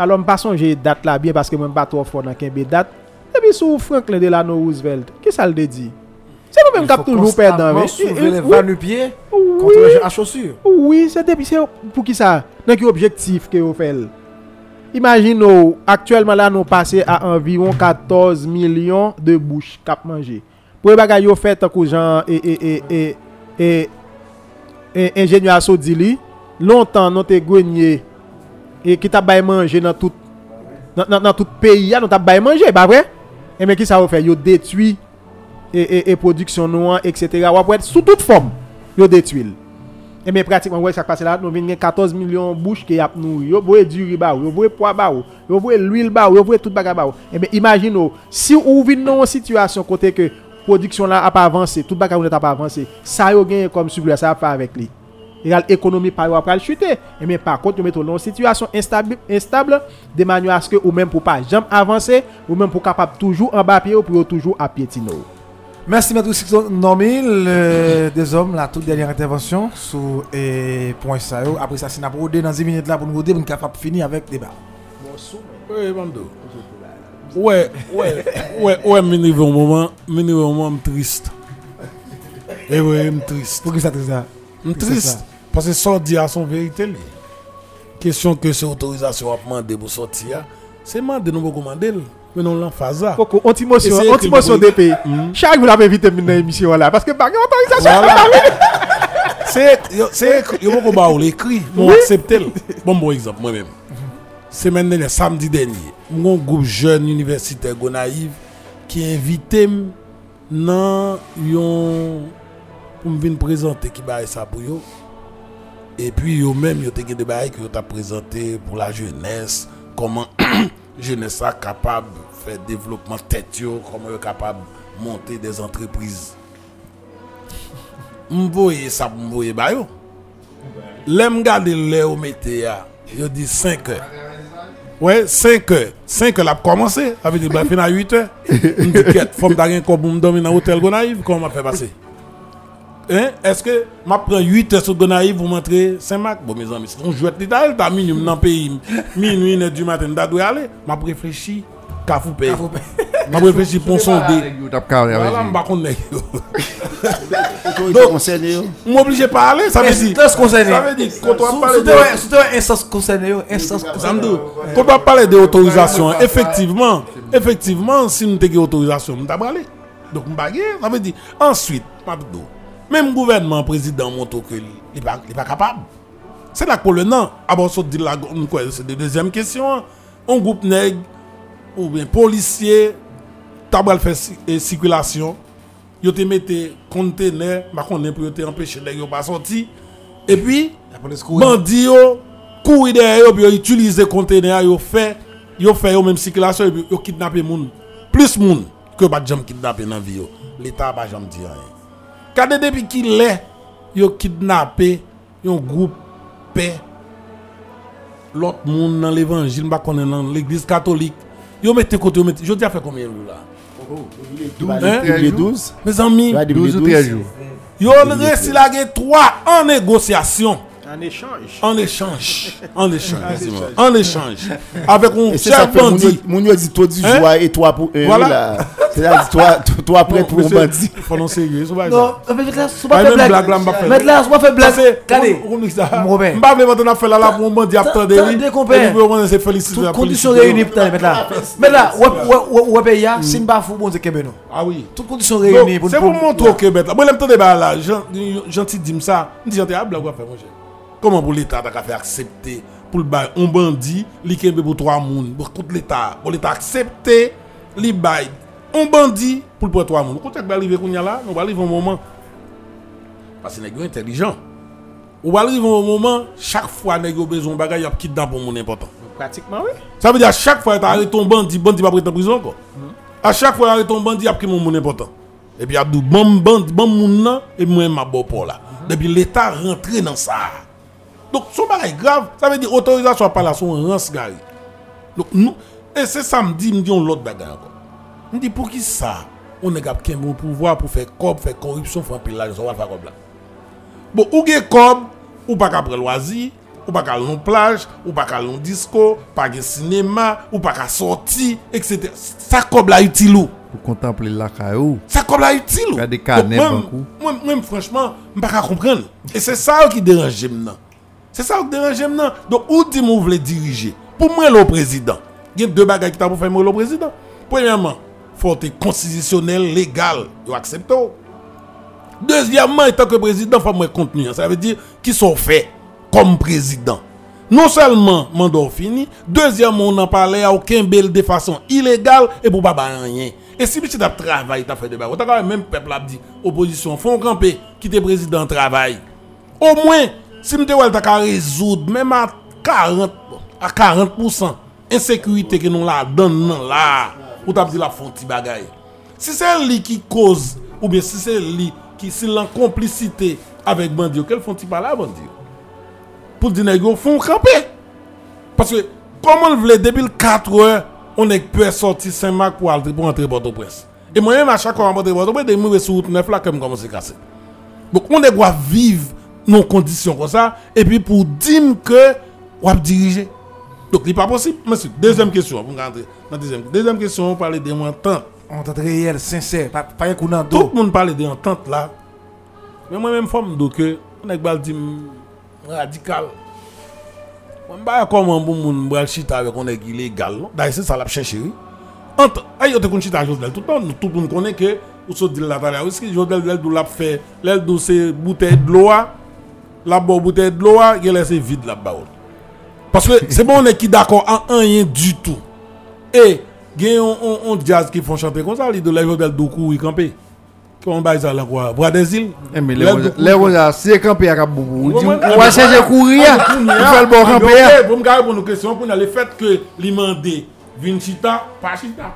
alon pa sonje dat la bien paske mwen pa tro fon nan kenbe dat. Ebi sou Franklin Delano Roosevelt, ki sa l de di? Se nou menm kap tou nou perdan ve. Souve le van nou pie kontre a chosur. Oui, se depise pou ki sa. Nan ki objektif ke yo fel. Imagin nou, aktuelman la nou pase a anviron 14 milyon de bouch kap manje. Pou e bagay yo fet akou jan e, e, e, e, e, enjenye aso di li. Lontan nou te gwenye e ki ta bay manje nan tout, nan, nan, nan tout peyi ya nou ta bay manje, ba vre? E men ki sa yo fe, yo detui e, e, e produksyon nou an, etc. Wap wè sou tout fòm yo detwil. E men pratikman wè sak pase la, nou ven gen 14 milyon bouch ke yap nou. Yo vwe diri ba ou, yo vwe poa ba ou, yo vwe l'huil ba ou, yo vwe tout baga ba ou. E men imagine ou, si ou vin nou an situasyon kote ke produksyon la ap avanse, tout baga ou net ap avanse, sa yo genye kom sub lè, sa ap pa avèk li. Real ekonomi pa yo ap pral chute. E men par kont yo meto nou an situasyon instable, instable de manyo aske ou men pou pa jam avanse, ou men pou kapap toujou an ba piye ou pou yo toujou ap piye ti nou. Merci Maître Sixon Normil, euh, des hommes, la toute dernière intervention sur eh, point ça. Après ça, c'est dans 10 minutes là pour nous roder pour nous capable finir avec le débat. Oui, Bando. Ouais, ouais, ouais, ouais, mais niveau un moment, mais niveau un moment, je triste. Et ouais, je triste. Pour qui ça, tout ça triste. Parce que dit à son vérité. li. Question que c'est autorisation à demander pour sortir, c'est demander nous commander. Mais non, l'emphase. Koko, on ti motion, Essaye on ti que motion le- DP. Chaque vous l'avez invité dans l'émission là parce que pas autorisation. Voilà. C'est, yo- c'est, yo beaucoup ba ou l'écrit, m'ont accepté. le. Bon, bon exemple, moi-même. Semaine dernière, samedi dernier, mon groupe jeune universitaire Gonaïve qui invité m dans yon pour me venir présenter qui bail ça pour yo. Et puis yo même yo te gen des bail que yo t'a présenté pour la jeunesse, comment jeunesse capable de faire développement tête comment capable de monter des entreprises mvoye pou mvoye ba yo. Lem gade le ou mette ya, yo di 5 heures. Ouais, 5 heures. 5 heures la pou komanse, ave di ba fin a 8 heures. Mdi ket, fom da gen kon pou mdomi nan hotel Gonaïve, kon m'a fait passer? Hein? Est-ce que m'a prend 8 heures sur Gonaïve pour montrer Saint-Marc? Bon, mes amis, c'est un jouet d'Italie, t'as minimum dans le pays, minuit, une heure du matin, t'as dû aller. M'a réfléchi, kafou paye. M'a réfléchi pour son dé. Voilà, m'ba konn nèg yo. Autorité concernée, yo. M'oblige pas aller, ça veut dire. Instance concernée. Ça veut dire, quand on parle de. instance concernée, instance concernée. Quand on parle d'autorisation, effectivement, effectivement, si nous avons autorisation, nous avons aller. Donc, nous avons ça veut dire, ensuite, Mabdou, même gouvernement, président, que il n'est pas, capable. C'est là que le nom, avant de dire la quoi, c'est la deuxième question. Un groupe nègre, ou bien policier, tabal fait ci- circulation, yo te mette conteneur, ma konne pour yo te empêcher nèg yo pas sortir. Et puis, La police courir. derrière yo puis utiliser conteneur yo fait yo fait yo même circulation et puis yo kidnapper moun plus moun que pas jam kidnapper dans vie yo l'état pas jam dire rien kade depuis qu'il est yo kidnapper un groupe paix l'autre monde dans l'évangile pas connaît dans l'église catholique yo mette côté yo mette je dis a fait combien de jours là? Hein? Publié 12. mes amis Ouais, depuis 12 ou 12. 13 jours. yo resti la gen 3 en négociation En échange. en échange en échange en échange avec un yo- bandit moun yo dit toi du Hein? joie et toi pour un. Voilà. là. C'est-à-dire toi, toi- toi prêt pour un bandit. non sérieux Non, mais là, c'est Ah, pas fait blague. blague là, c'est pas fait blague. Regardez, Robin. M'ba vle maintenant faire là pour un bandit on se féliciter Toutes conditions réunies pour t'aller mettre là. Mais là, ouais, ouais, ouais, ouais, pays, ya, si m'ba fou, bon, c'est Québec, ah oui Toutes conditions réunies pour c'est pour montrer au Québec. Moi, j'aime débat là. Gen- Gentil dit ça. Je dis, ah, blague, on va faire, mon cher. Comment pour l'État t'as fait accepter pour le bail un bandit, li kembe pour trois moun, pour contre l'État, pour l'État accepter, li bail un bandit pour pour trois moun. Quand tu vas arriver qu'on y a là, on va arriver un moment? Parce que nèg intelligent. On va arriver un moment, chaque fois nèg yo besoin bagay, y a kidnap pour moun important. Pratiquement, oui. Ça veut dire à chaque fois que tu arrêtes ton bandit, bandit va prêter en prison encore. À chaque fois arrêtes ton bandit, y a pris mon monde important. Et puis y a bon bandit, bon moun nan, et moi ma bon pour là. Depuis l'État rentré dans ça. Donc son bagage grave, ça veut dire autorisation par là son rance gari. Donc nous, et c'est ça me dit, me dit on l'autre bagage encore. Me dit pour qui ça? On est capable bon pouvoir pour faire corps, faire corruption, faire un pillage, ça va faire comme là. Bon, ou gen kob, ou pas qu'après loisir, ou pas long plage, ou pas long disco, pas qu'à cinéma, ou pas qu'à sortir, etc. Ça kob là utile ou? Pour contempler la caillou. Ça comme là utile. moi, moi, franchement, je ne pas comprendre. Et c'est ça qui dérange maintenant. C'est ça qui dérange maintenant. Donc, où dit vous voulez diriger? Pour moi, le président, il y a deux bagages qui pour faire moi le président. Premièrement, faut être constitutionnel, légal, vous acceptez. Deuxièmement, en tant que président, il faut moi contenu. Ça veut dire qu'ils sont faits comme président. Non seulement mandat fini, deuxièmement, on en parlait à aucun bel de façon illégale et pour pas rien. Et si monsieur t'a travaillé, t'as fait des quand même peuple a dit opposition, font camper, qui était président travail. Au moins, si je ka résoudre, même à 40, à 40%, insécurité que nous la donne nan là, ou t'as dit la font ti bagay. Si c'est lui qui cause, ou bien si c'est lui qui, si l'en complicité avec Bandio, quel font ti pas là, Bandio? Pour dire, yo font camper. Parce que, comment vous voulez, depuis le 4 heures, on est peut sortir Saint-Marc pour entrer Port-au-Prince. Et moi-même, à chaque fois, je rentre Port-au-Prince, des mauvais sur route neuf là, comme commence à casser. Donc, on doit vivre nos conditions comme ça, et puis pour dire que on va diriger. Donc, il n'est pas possible. Monsieur, deuxième question, pour rentrer dans deuxième, deuxième question, on parle de entente. Entente réelle, sincère, pas, pas un coup dans le Tout le monde parle de entente là. Mais moi-même, forme donc, on est dit radical. On ne pas comment bon moun bral chita avec on est illégal. D'ailleurs, c'est ça la chercher. oui. Entre, aïe, on te kon chita Josdel tout le nous, tout le monde connaît que, ou se dit la talère, est-ce que Josdel, l'el dou l'a fait, l'el dou c'est bouteille de l'eau, la bo bouteille de l'eau, il laisse vide la baoule. Parce que c'est bon, on est qui d'accord en rien du tout. Et, il y a un jazz qui font chanter comme ça, il de Doukou, il campé. Comment bail ça là quoi? Bois des îles? Eh, mais les gens, c'est campé à Kaboubou. On va chercher courir. Ah, On mais fait le bon campé. ok, Pour me pour nos questions, pour le fait que l'imandé vin chita, pas chita.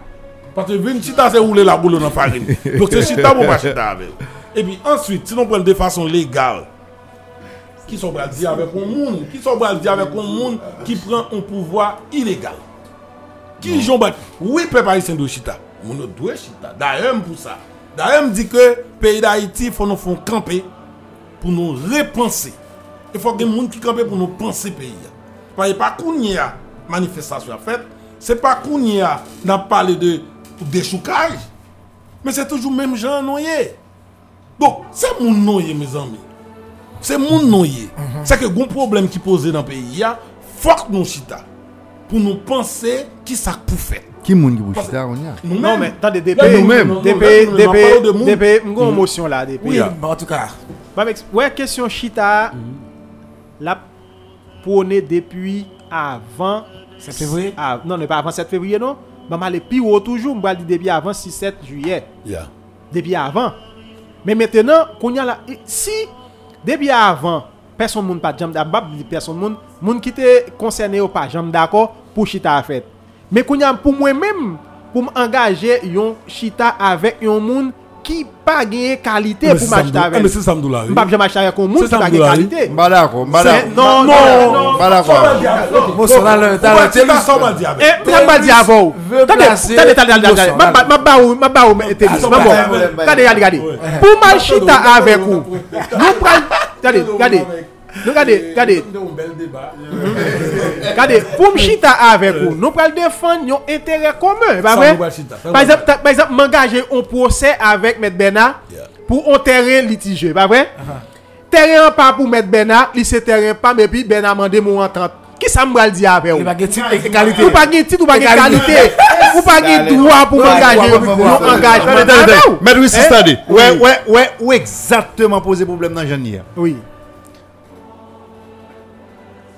Parce que vin chita, c'est rouler la boule dans la farine. Donc c'est chita pour pas chita avec. Et puis ensuite, si on prend de façon légale, qui sont bras dire avec un monde, qui sont avec un monde qui prend un pouvoir illégal. Qui j'en bat Oui, peuple haïtien de chita. On doit chita. D'ailleurs, pour ça. D'ailleurs, dit que le pays d'Haïti, il faut nous faire camper pour nous repenser. Il faut que les gens qui campent pour nous penser pays. Parce que pas qu'on y a manifestation à fait, c'est pas qu'on y a n'a parlé de déchoucage, mais c'est toujours même genre noyé. Donc, c'est mon noyé, mes amis. C'est mon noyé. C'est que un problème qui posé dans le pays, il y a faut que nous chita pour nous penser qui ça pour faire. Qui moun qui bouge ça, on y a. Non, mais attendez, DP, nous-mêmes. DP, nous, DP, monde. DP, m'gon émotion là, DP. Oui, mais en tout cas. Bah, ouais, question Chita, la prôné depuis avant. 7 février Ah, non, non, pas avant 7 février, non? Bah, mal plus haut toujours, m'ba dit depuis avant 6-7 juillet. Yeah. Depuis avant. Mais maintenant, qu'on y a là, si, Debi avan, person moun pa jam d'abab, li person moun, moun ki te konserne yo pa jam d'akor pou chita a fet. Me kounyan pou mwen menm, pou m engaje yon chita avek yon moun ki pa genye kalite pou m'achete avèl. Mè se samdoulari. Mbap jè m'achete avèl kon moun ki pa genye kalite. Mbada kon, mbada kon. Non, non, mbada kon. Monson alè, talè, te li son mbadi avèl. E, mè mbadi avèl. Tade, tade, tade, tade. Mbaba ou, mbaba ou, te li son. Mbaba ou. Tade, gade, gade. Pou m'achete avèl ou, nou pral, tade, gade. Regardez. Regardez, regardez, regardez, pour me chita avec vous, nous prenons défendre nos intérêts communs, pas vrai? Par exemple, ta- par exemple, m'engager un procès avec M. Bernard pour un terrain litigé, pas vrai? Terrain pas pour M. Bernard, il c'est terrain pas, mais puis Bernard m'a demandé mon entente. Qui ça me dit avec vous? Il va gagner égalité. Ou pas gagner titre, ou pas gagner qualité? Ou pas gagner droit pour m'engager. ouais, Nous ouais, ouais, ouais. engagement. Attendez, attendez, avec attendez. vous. Maître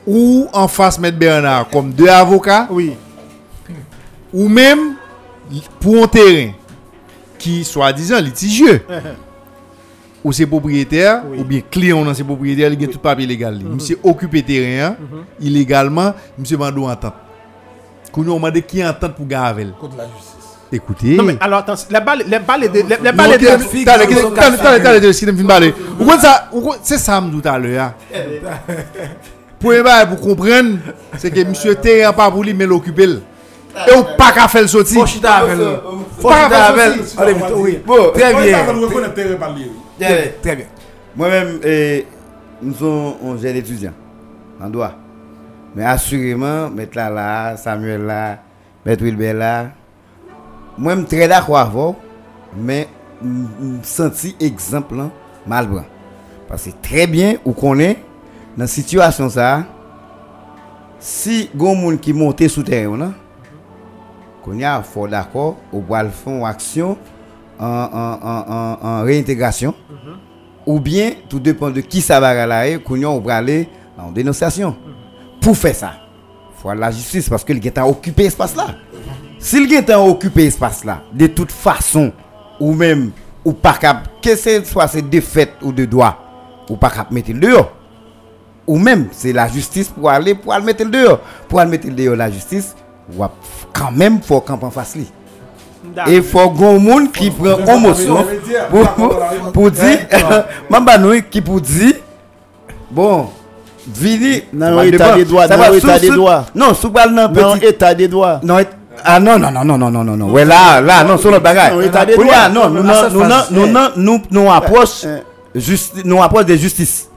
Ou en face Maître Bernard comme deux avocats, Oui. ou même pour un terrain qui soi-disant litigieux. ou c'est propriétaire, Oui. ou bien client dans ses propriétaires, il a tout papier légal. li. Monsieur occupé terrain hein, illégalement, monsieur mando entente. Qu'on nous demande qui entente pour Gavel. Contre la justice. Écoutez. Non, mais alors, attends, les balles, les balles, de- les les balles, filles attendez, qui sont me me l'heure. hein. Premier bail pour comprendre, c'est que monsieur terrain pas pour lui mais l'occuper. Et ou. Faut Pas chita avec avec lui. Allez, vite, oui. Bon, très bien. Très bien. Moi-même, eh, nous sommes un jeune étudiant. En droit. Mais assurément, mettre là, Samuel là, mettre Wilber là. Moi, je suis très d'accord avec vous, mais je senti exemple là, mal bran. Parce que très bien, où qu'on est, dans la situation ça, si il y a des gens qui montent sous terre, qu'on a fort d'accord, ou va le action en, en, en, en, en réintégration ou bien tout dépend de qui ça va aller qu'on on va aller en dénonciation. Pour faire ça faut aller à la justice parce que le a occupé espace là. Si le gars a occupé espace là de toute façon ou même ou pas cap que ce soit c'est défaite ou de droit ou pas cap mettre le dehors. Ou même, c'est la justice pour aller pour aller mettre le dehors. Pour aller mettre le dehors la justice, quand même faut camp en face li. Et faut gon monde qui prend émotion pour, pour, pour dire Mamba nous qui pour dire bon vini va état des droits, va état des droits. Non, sous nan Nan petit état des droits. non, ah non, non, non, non, non, non, non, non, non. Ouais, là, là, non, sur notre bagage. Non, là, non, nous, non, cette nous, non, nous, non, nous, nous approche, Euh, justi- nous approche de justice.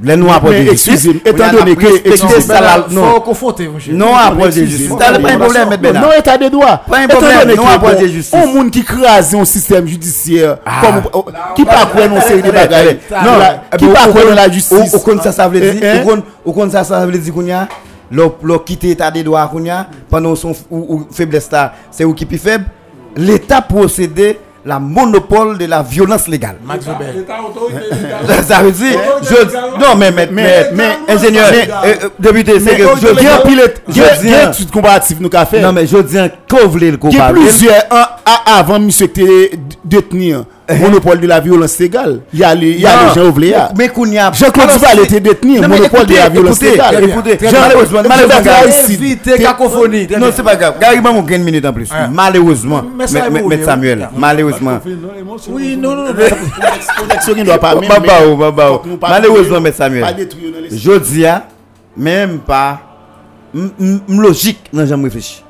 Les Noirs apportent des excuses. Étant donné que. Respecter ça là. Non, confronter, mon. Non, apportent des justice. T'as pas un problème, M. Bernard. Non, état de droit. Pas un problème, non, apportent des justice. Un monde qui crase un système judiciaire. Ah. Oh, qui pas croire dans série de bagages. Non, qui pas croire dans la justice. Au compte, eh, eh? ça, ça veut dire. Au compte, ça, ça veut dire qu'on y a. L'on quitte l'état de droit, qu'on y a. Pendant son faiblesse, c'est où qui est faible? L'État procédait la monopole de la violence légale. Max Weber. ça veut dire. Je, non, mais, mais, mais, mais, ingénieur, euh, euh, député, c'est que je dis. viens pile je dis- viens étude comparative nous qu'a fait. Non, mais je dis qu'on voulait le Il y a plusieurs avant monsieur était détenu monopole de la violence légale. Il y a les gens ouvrés. Mais qu'on y a. Jean-Claude Duval était détenu. Monopole de la violence légale. Écoutez, malheureusement, évitez cacophonie. Non, c'est pas grave. Gary, on gagne une minute en plus. Malheureusement, M. Samuel, malheureusement. Oui, non, non. Connexion ne doit pas. Malheureusement, M. Samuel. Je dis, même pas. Logique, non, j'en réfléchis.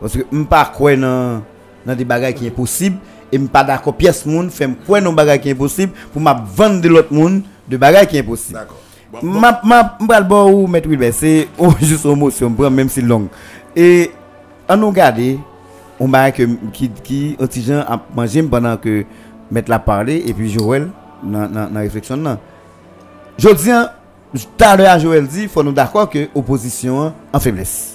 Parce que je ne crois pas dans des bagages qui sont possibles. et me pas d'accord pièce monde fait me croire non bagage qui est impossible pour m'a vendre de l'autre monde de bagage qui est impossible d'accord m'a m'a m'bral bon, bon. ou mettre Wilbert c'est juste une motion émotion même si long. Et on nous regarder on m'a que qui qui antigen a mangé pendant que mettre la parler et puis Joël dans dans réflexion là je dis tout à l'heure Joël dit faut nous d'accord que opposition en faiblesse.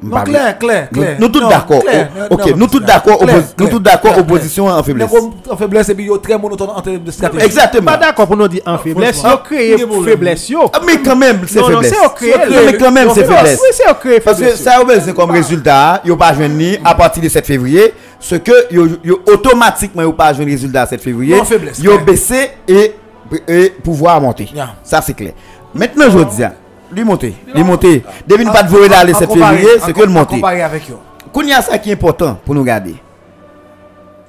Non, clair, clair, Nous, clair. nous tous d'accord. Ok, Non, nous tous d'accord, nous tous d'accord, clair, opposition en faiblesse. Mais En faiblesse, et puis très monotone en termes de stratégie. Exactement. Pas d'accord pour nous dire en faiblesse, yo créé faiblesse yo. Ah, Mais quand même, c'est Non, non, faiblesse. c'est ok. Mais quand même, c'est faiblesse. Oui, c'est ok. Parce que faiblesse. ça c'est comme résultat, yo pas ni à partir de 7 février, ce que yo, automatiquement yo pas joindre résultat à 7 février, faiblesse, yo baissé et, et pouvoir monter. Ça c'est clair. Maintenant je dis, lui monter, lui monter. Depuis ne pas de voler d'aller En 7 comparé- février, c'est que le monter. Y a ça qui est important pour nous garder.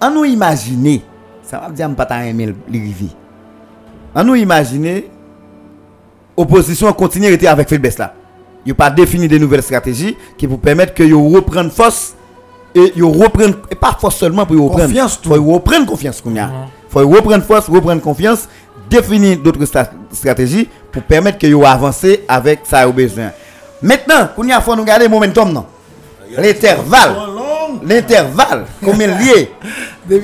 On nous imaginer, ça va dire pas ta aimer le rivier. On nous imaginer opposition continue à rester avec faiblesse là. Il pas défini de nouvelles stratégies qui vous permettent que reprendre force et yo reprendre et pas force seulement pour reprendre Confiance, faut reprendre confiance qu'on a. Faut reprendre force, reprendre confiance, définir d'autres stratégies pour permettre que yo avancer avec ça au besoin. Maintenant, qu'on y a faut nous garder le momentum non? L'intervalle. L'intervalle, combien lié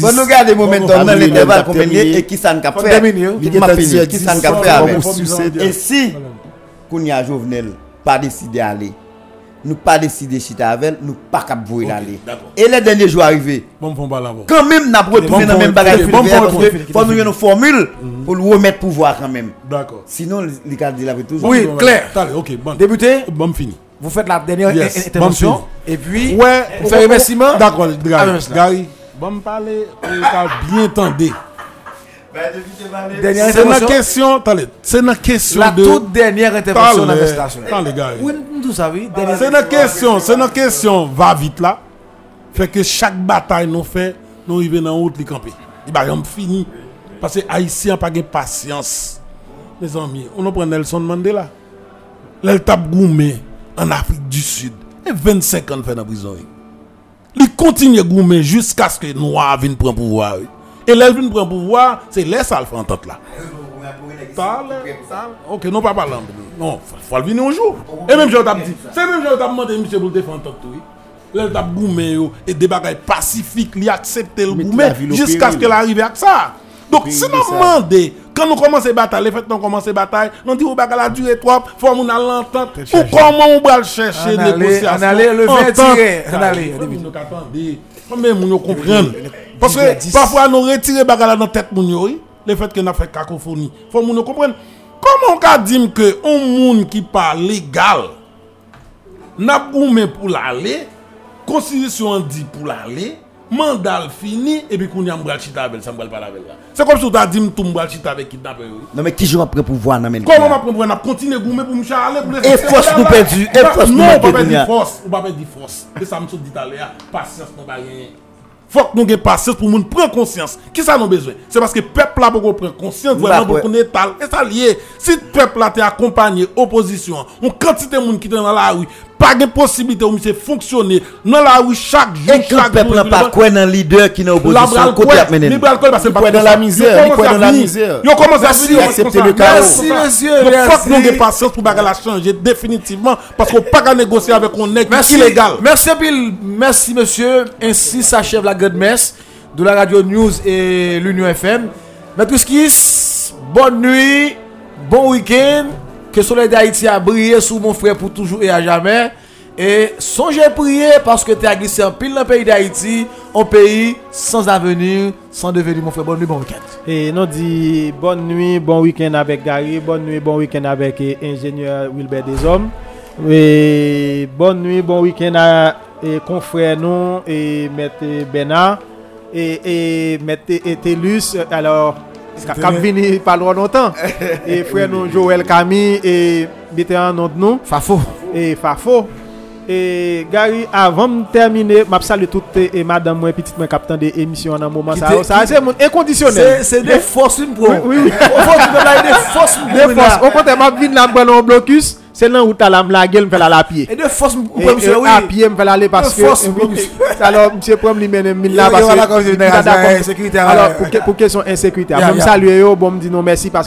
Faut nous garder le momentum dans l'intervalle, combien lié et qui ça nous cap faire. Qui ça cap faire avec? Et si Kounia Jovenel pas décidé d'aller, nous pas décidé chita avec, nous pas cap vouer d'accord. Et les derniers jours arrivés, Bon, bon, quand même n'a Bon dans le même bagage bon faut nous une formule pour le remettre pouvoir quand même. D'accord. Sinon, les gars disent la toujours. Oui, clair. Ok, bon. Débuté, Bon, fini. vous faites la dernière intervention. Et puis, Ouais, on fait remerciement. D'accord, Gary. bon, parler, bien tendre. Dernière C'est une intervention. question, attendez, c'est une question La de. toute dernière intervention dans la station. attendez, Gary. Oui, nous savons. dernière- C'est une question, c'est une question, va vite là. Fait que chaque bataille nous fait, nous arrivons dans route les camper. Il va fini. Parce que Haïtiens pas de patience. Mes amis, on prend Nelson Mandela. Là, il tape gourmet en Afrique du Sud. Et 25 ans fait dans la prison. Il continue à gourmet jusqu'à ce que Noir vienne prendre pouvoir. Et là, elle prend pouvoir, c'est là ça le fait entente là. Ok, non pas parlant. Non, il faut le venir un jour. Et même je t'ai dit, c'est même je t'ai demandé, monsieur, pour le faire entente, oui. Là, goumé et des bagailles pacifiques, il a accepté le goumé jusqu'à ce qu'elle arrive avec ça. Donc, si nous demandons, quand nous commençons la bataille, les fêtes nous commencent la bataille, nous disons que la durée trop, il faut qu'on a l'entente. Ou comment on va chercher négociation On allait le faire tirer. On allait. Nous. Comment nous comprendre parce que parfois nous retirer bagarre dans la tête le fait que nous fait cacophonie. Faut nous comprendre. Comment on peut dire que un monde qui parle légal n'a goumé pour l'aller, constitution dit pour l'aller, mandal fini, et puis qu'on y a m'bral chita avec, ça pas avec là. C'est comme si tu as dit m'tou m'bral chita avec kidnappeur. oui. Non, mais qui joue après pour voir, non, mais. Comment on va prendre, on continue goumer pour me charler, pour Et force nous perdu, et force nous Non, on va pas dire force, on va pas dire force. Et ça me dit tout à l'heure, patience, non, pas rien. Faut que nous ayons patience pour nous prendre conscience. Qui ça nous besoin? C'est parce que le peuple là pour prendre conscience vraiment Bah, pour qu'on étale. Et ça lié. Si le peuple là t'est accompagné, opposition, on quantité de monde qui est dans la rue, pas de possibilité où monsieur fonctionner dans la rue chaque jour, Et que chaque peuple n'a pas quoi dans leader qui est dans l'opposition, côté à mener. Il croit dans la misère, il dans la misère. Yo commence à Merci, venir accepter le chaos. Merci, monsieur, Donc, faut merci. que nous ayons patience pour bagarre la changer définitivement parce qu'on peut pas négocier avec un nègre Merci. illégal. Merci, Bill. Merci, monsieur. Ainsi s'achève la grande messe de la radio News et l'Union FM. Maître Skis, bonne nuit, bon week-end. Que le soleil d'Haïti a brillé sous mon frère pour toujours et à jamais. Et songez prier parce que tu as glissé en pile dans le pays d'Haïti, un pays sans avenir, sans devenir mon frère. Bonne nuit, bon week-end. Et nous dit bonne nuit, bon week-end avec Gary, bonne nuit, bon week-end avec eh, ingénieur Wilbert Deshommes. Et bonne nuit, bon week-end à eh, confrère nous et maître Benard et, et maître Télus. Alors, Kap vini palwa lontan. E fwe nou Joel Kami E bete an nou Fafo. E Fafo. Et Gary, avant de terminer, je salue toutes et madame, moi, petite, moi, capitaine des émissions dans un moment. Ça, c'est mon inconditionnel. C'est des forces pro. Oui, oui, tu des forces Des forces. Au contraire, ma vie là, me un blocus. C'est là où t'as la la me fait la la pied. Et de force, pour monsieur, oui. à pied, me fait aller parce De que. force, et- blocus. et- Alors, monsieur Prom, lui mène mille là Yo, yo, parce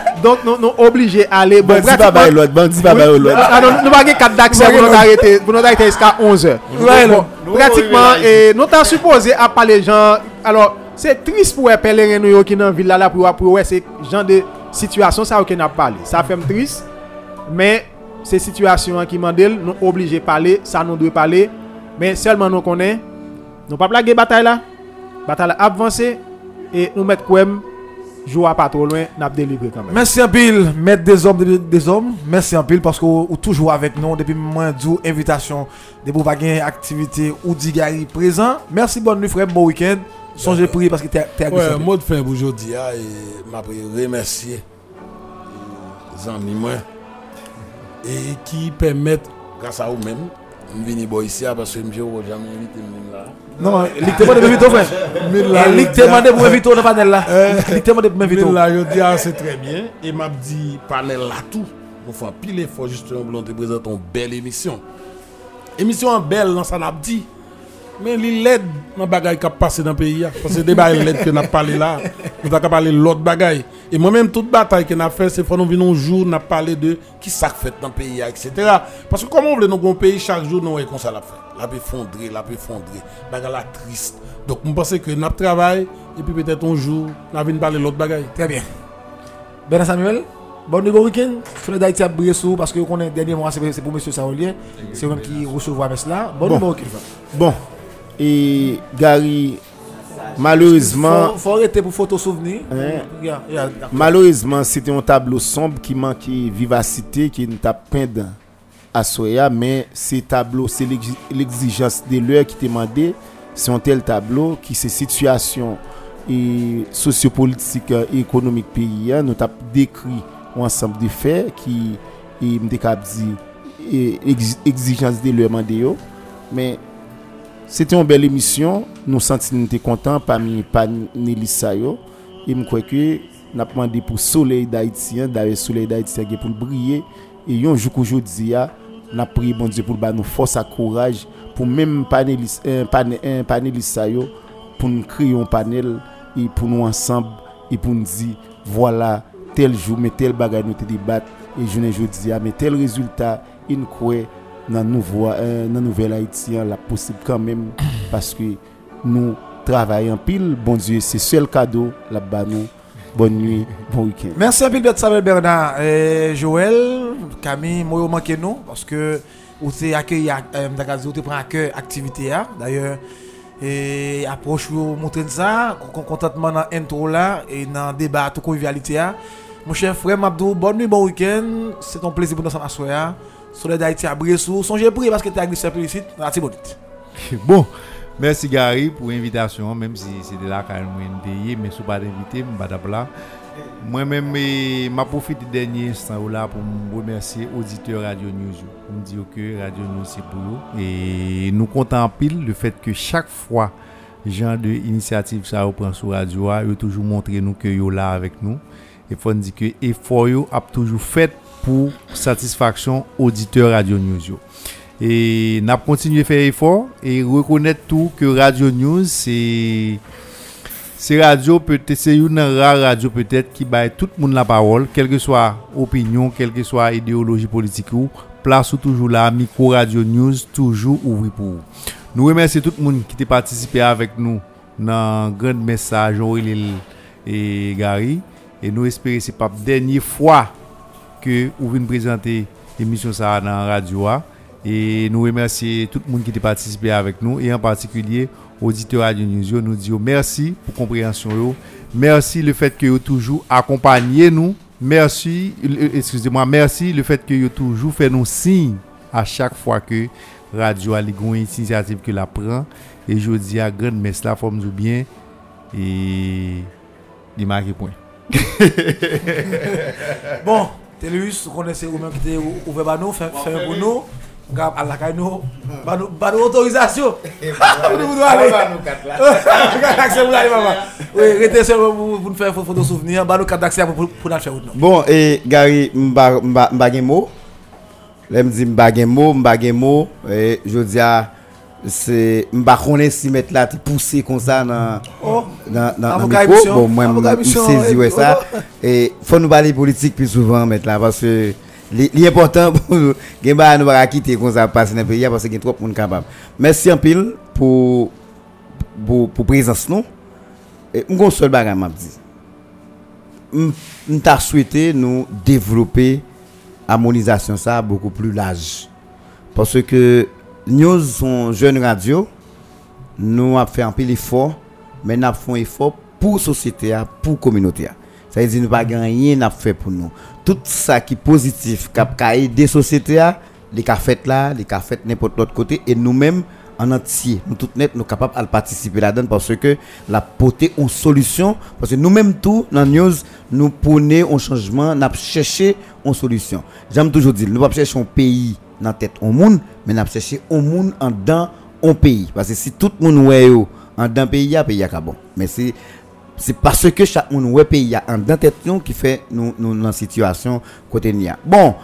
Donk nou nou oblije ale bon, Bandi babay lòd, bandi babay lòd Nou bagye kat daksè pou nou darite eska 11 Pratikman, nou tan suppose ap pale jan Alors, se tris pou e pele ren nou yo ki nan villa la Pou wè ouais, se jan de situasyon sa ou ke nap pale Sa fem tris Men, se situasyon ki mandel Nou oblije pale, sa nou dwe pale Men, selman nou konen Nou pa plage batay la Batay la avanse E nou met kouem jouer pas trop loin, n'a délivré quand même. Merci en pile, maître des hommes, des, des hommes. Merci en pile parce que vous toujours avec nous depuis moins d'où invitation de vous baguer activité ou digari présent. Merci, bonne nuit frère, bon week-end. Songez prier parce que t'es t'es Ouais, mot de fin pour aujourd'hui, ah, et m'a remercier les amis moi et qui permettent, grâce à vous-même, de venir boire ici ah, parce que je n'ai jamais invité moi là. Non, Lick te demande de m'inviter, frère. Eh, Lick te pour m'inviter dans le panel là. Lick te demande pour m'inviter. Mais là, je dis, ah, c'est très bien. Et m'a dit, panel là tout. On fait un pile effort justement pour te présenter une belle émission. Émission belle, dans ça n'a dit. Mais les LED, dans bagaille qui a passé dans le pays. hein. Parce que des bagailles LED que n'a parlé là, nous avons parlé de l'autre bagaille. Et moi-même, toute bataille qu'on a fait, c'est nous venir un jour, nous parler de qui ça fait dans le pays, etc. Parce que comme on veut dans un pays, chaque jour, nous, comme ça l'a fait. La peut fondrer, la peut fondrer. Bagaille là triste. Donc, je pense que nous travaillons, et puis peut-être un jour, nous venir parler de l'autre bagaille. Très bien. Bernard Samuel, bon bon week-end. Soleil d'Haïti a brillé sous parce que qu'on est dernier mois, c'est pour monsieur Saolien. C'est lui qui recevoir là. Bon week-end. Bon, E Gary Malorizman Fon rete pou fotosouveni Malorizman se te yon tablo somb Ki manke vivasite Ki yon tap pendan Asoya men se tablo Se l'exijans de lè ki te mande Se yon tel tablo Ki se situasyon E sosyo-politik e ekonomik peyi an, nou tap dekri wansamp de fe ki e, mdekap di e, egzijans de lèman de yo. Men c'était une belle émission. Nous sentons nous contents parmi panélistes. Et je crois que nous avons demandé pour le soleil d'Haïtien, d'ailleurs soleil d'Haïtien pour le briller. Et un jour qu'aujourd'hui, nous avons prié bon Dieu pour le nous force et courage pour même panélistes pour nous créer un panel et pour nous ensemble et pour nous dire voilà tel jour mais tel bagage nous te débattre et je ne dis mais tel résultat il croit dans nouveau euh, dans nouvelle haïtien la possible quand même parce que nous travaillons pile bon Dieu c'est seul cadeau là bas nous bonne nuit, bon week-end. Merci peu de Samuel Bernard et Joël, Camille, moi, nous parce que vous avez accueilli, euh, vous avez pris à cœur l'activité. hein. D'ailleurs, et approche vous montrer ça, con- contentement dans l'intro là et dans débat, toute convivialité. hein. Mon cher frère Mabdou, bonne nuit, bon week-end. C'est un plaisir pour nous ensemble à soir. Soleil d'Haïti à Bressou. Songez parce que tu as glissé ici dans la Tibonite. Bon, merci Gary pour l'invitation, même si c'était là quand même mais si pas d'invité, je ne pas là. Moi-même, je profite du dernier instant là pour me remercier auditeurs Radio News. Je me dis que Radio News c'est pour nous. Et nous comptons pile le fait que chaque fois, genre de initiative ça reprend sur Radio, ils toujours montré nous que yo là avec nous. Et faut dire que effort yo a toujours fait pour satisfaction auditeurs Radio News. yo. Et n'a continué à faire effort et reconnaître tout que Radio News c'est c'est radio peut-être c'est une rare radio peut-être qui baille tout monde la que soit opinion quelle que soit idéologie politique ou place ou toujours là micro radio news toujours ouvert pour vous. Nous remercions tout le monde qui a participé avec nous dans grand message Aurélie et Gary et nous espérons que c'est pas la dernière fois que vous venez présenter l'émission ça dans la radio a. et nous remercions tout le monde qui a participé avec nous et en particulier auditeurs Radio News nous disons merci pour compréhension yo. merci le fait que vous toujours accompagné nous merci euh, excusez-moi merci le fait que vous toujours fait nos signes à chaque fois que radio a une initiative que la prend et je dis à grande messe la forme du bien et il marque point Bon, Télus, vous connaissez vous-même qui était fait pour nous. Gap à la caille nous, bah nous bah nous autorisation. Nous devons aller. Accès pour aller maman. Oui, restez seul pour pour nous faire photo souvenir, bah nous carte d'accès pour pour nous faire autre. Bon, et Gary, mba mba mot. Là, me dit mba mot, mba mot. Et je dis à c'est mba connaît si mettre là, poussé comme ça dans Oh, dans micro. Bon, moi, saisi ouais ça. Et faut nous parler politique plus souvent mettre là parce que l'important pour nous, ba nous pas quitter comme ça passer dans le pays parce que gen trop monde capable. Merci en pile pour pour pour présence. Et seul bagage m'a dit. Nous t'a souhaité nous développer harmonisation ça beaucoup plus large. Parce que nous sont jeunes radio, nous avons fait un peu l'effort, mais nous avons fait un effort pour la société, pour la communauté. Ça veut dire que nous n'avons rien à faire pour nous. Tout ça qui est positif, qui a aidé la société, les fait là, les fait n'importe l'autre côté, et nous-mêmes, en entier, nous tous net, nous capables de participer là-dedans parce que la porter une solution, parce que nous-mêmes tout, dans news, nous prenons un changement, nous cherché une solution. J'aime toujours dire, nous ne chercher un pays dans la tête au monde, mais nous chercher un monde en dedans un pays. Parce que si tout le monde est en dedans pays, il pays est bon. Mais c'est parce que chaque monde ouais pays en dedans tête qui fait nous dans situation côté. Bon,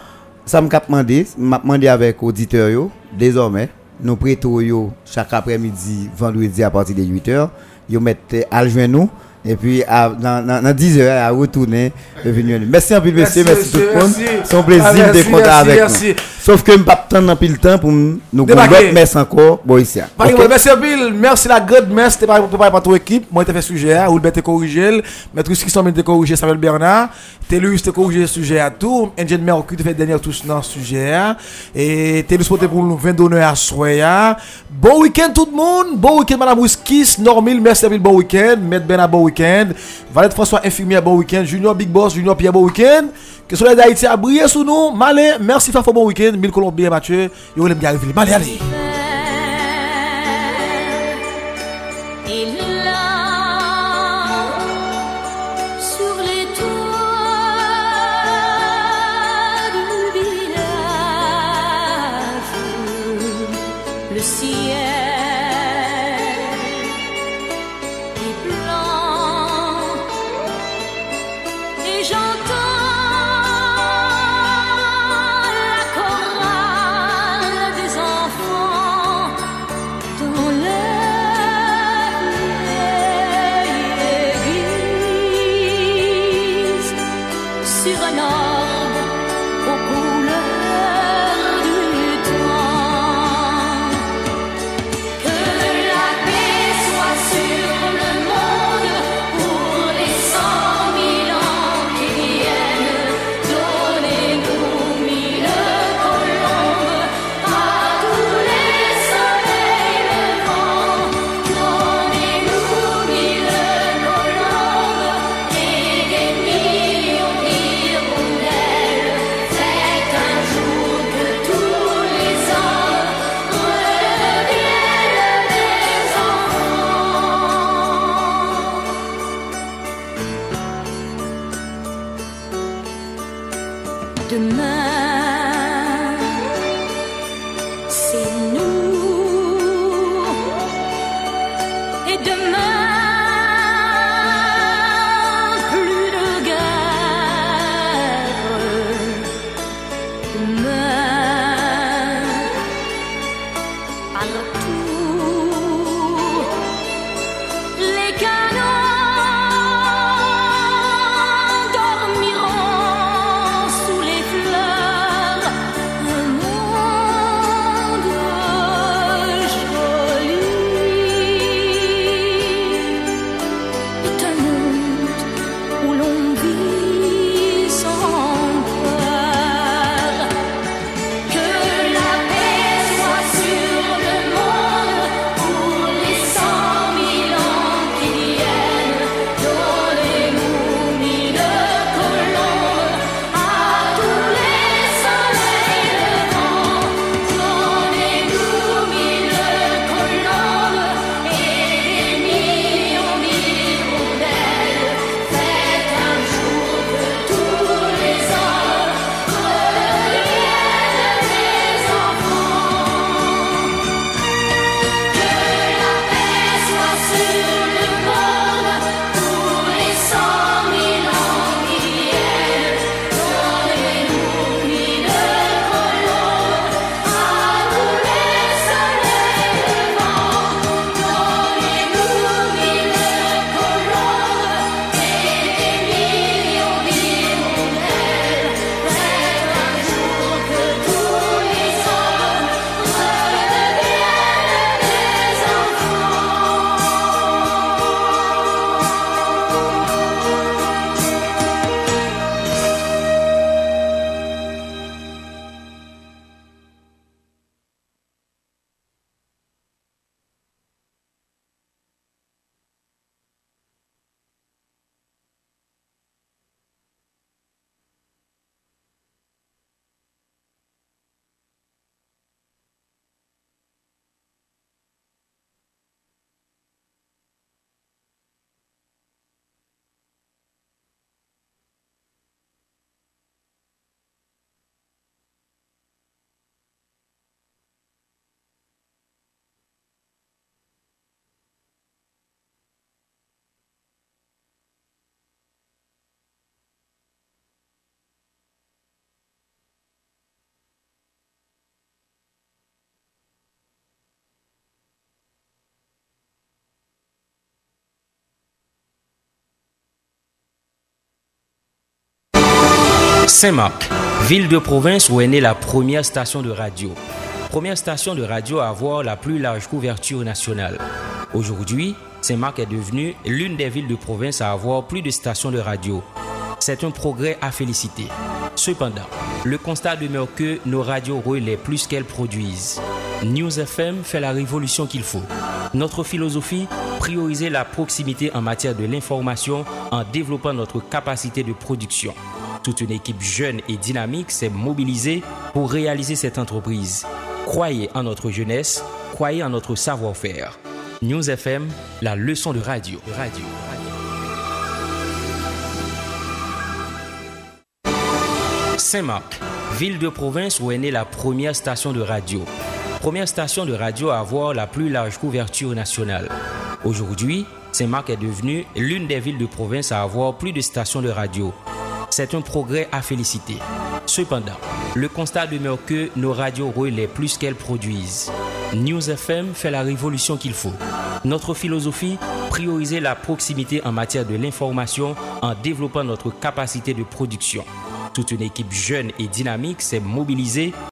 ça me demandé, m'a demandé avec auditeur désormais nous prêtons chaque après-midi vendredi à partir de 8h, yo mettent à nous et puis à, dans, dans, dans 10 heures à retourner. Merci un peu monsieur, merci, tout le monde. C'est un plaisir Ah, de merci, compter merci, avec merci. nous. Sauf que je pas prendre pile temps pour nous l'autre messe encore bon ici. Merci Bill, merci la grande merci, t'es pas préparé par ton équipe. Moi, t'ai fait sujet, hein, ou le t'es corrigé, maître sont t'es corrigé Samuel Bernard, Télus t'es corrigé le sujet à tout, Engine Mercury t'es fait dernière touche dans le sujet, hein. et Télus porté pour nous 20 donneurs à soya. Bon week-end tout le monde, bon week-end Madame Wiskis, Normil, merci Bill, bon week-end, Maître Bernard, bon week-end, Valette François, infirmière, bon week-end, Junior Big Boss, Junior Pierre, bon week-end. Que soleil d'Haïti a brillé sous nous. Malin, merci Fafo, bon week-end. Mille Colombien, Mathieu. Yo, l'aime bien arriver. Malin, allez. Saint-Marc, ville de province où est née la première station de radio. Première station de radio à avoir la plus large couverture nationale. Aujourd'hui, Saint-Marc est devenue l'une des villes de province à avoir plus de stations de radio. C'est un progrès à féliciter. Cependant, le constat demeure que nos radios relaient plus qu'elles produisent. News FM fait la révolution qu'il faut. Notre philosophie, prioriser la proximité en matière de l'information en développant notre capacité de production. Toute une équipe jeune et dynamique s'est mobilisée pour réaliser cette entreprise. Croyez en notre jeunesse, croyez en notre savoir-faire. News FM, la leçon de radio. radio. Saint-Marc, ville de province où est née la première station de radio. Première station de radio à avoir la plus large couverture nationale. Aujourd'hui, Saint-Marc est devenue l'une des villes de province à avoir plus de stations de radio. C'est un progrès à féliciter. Cependant, le constat demeure que nos radios relaient plus qu'elles produisent. News FM fait la révolution qu'il faut. Notre philosophie, prioriser la proximité en matière de l'information en développant notre capacité de production. Toute une équipe jeune et dynamique s'est mobilisée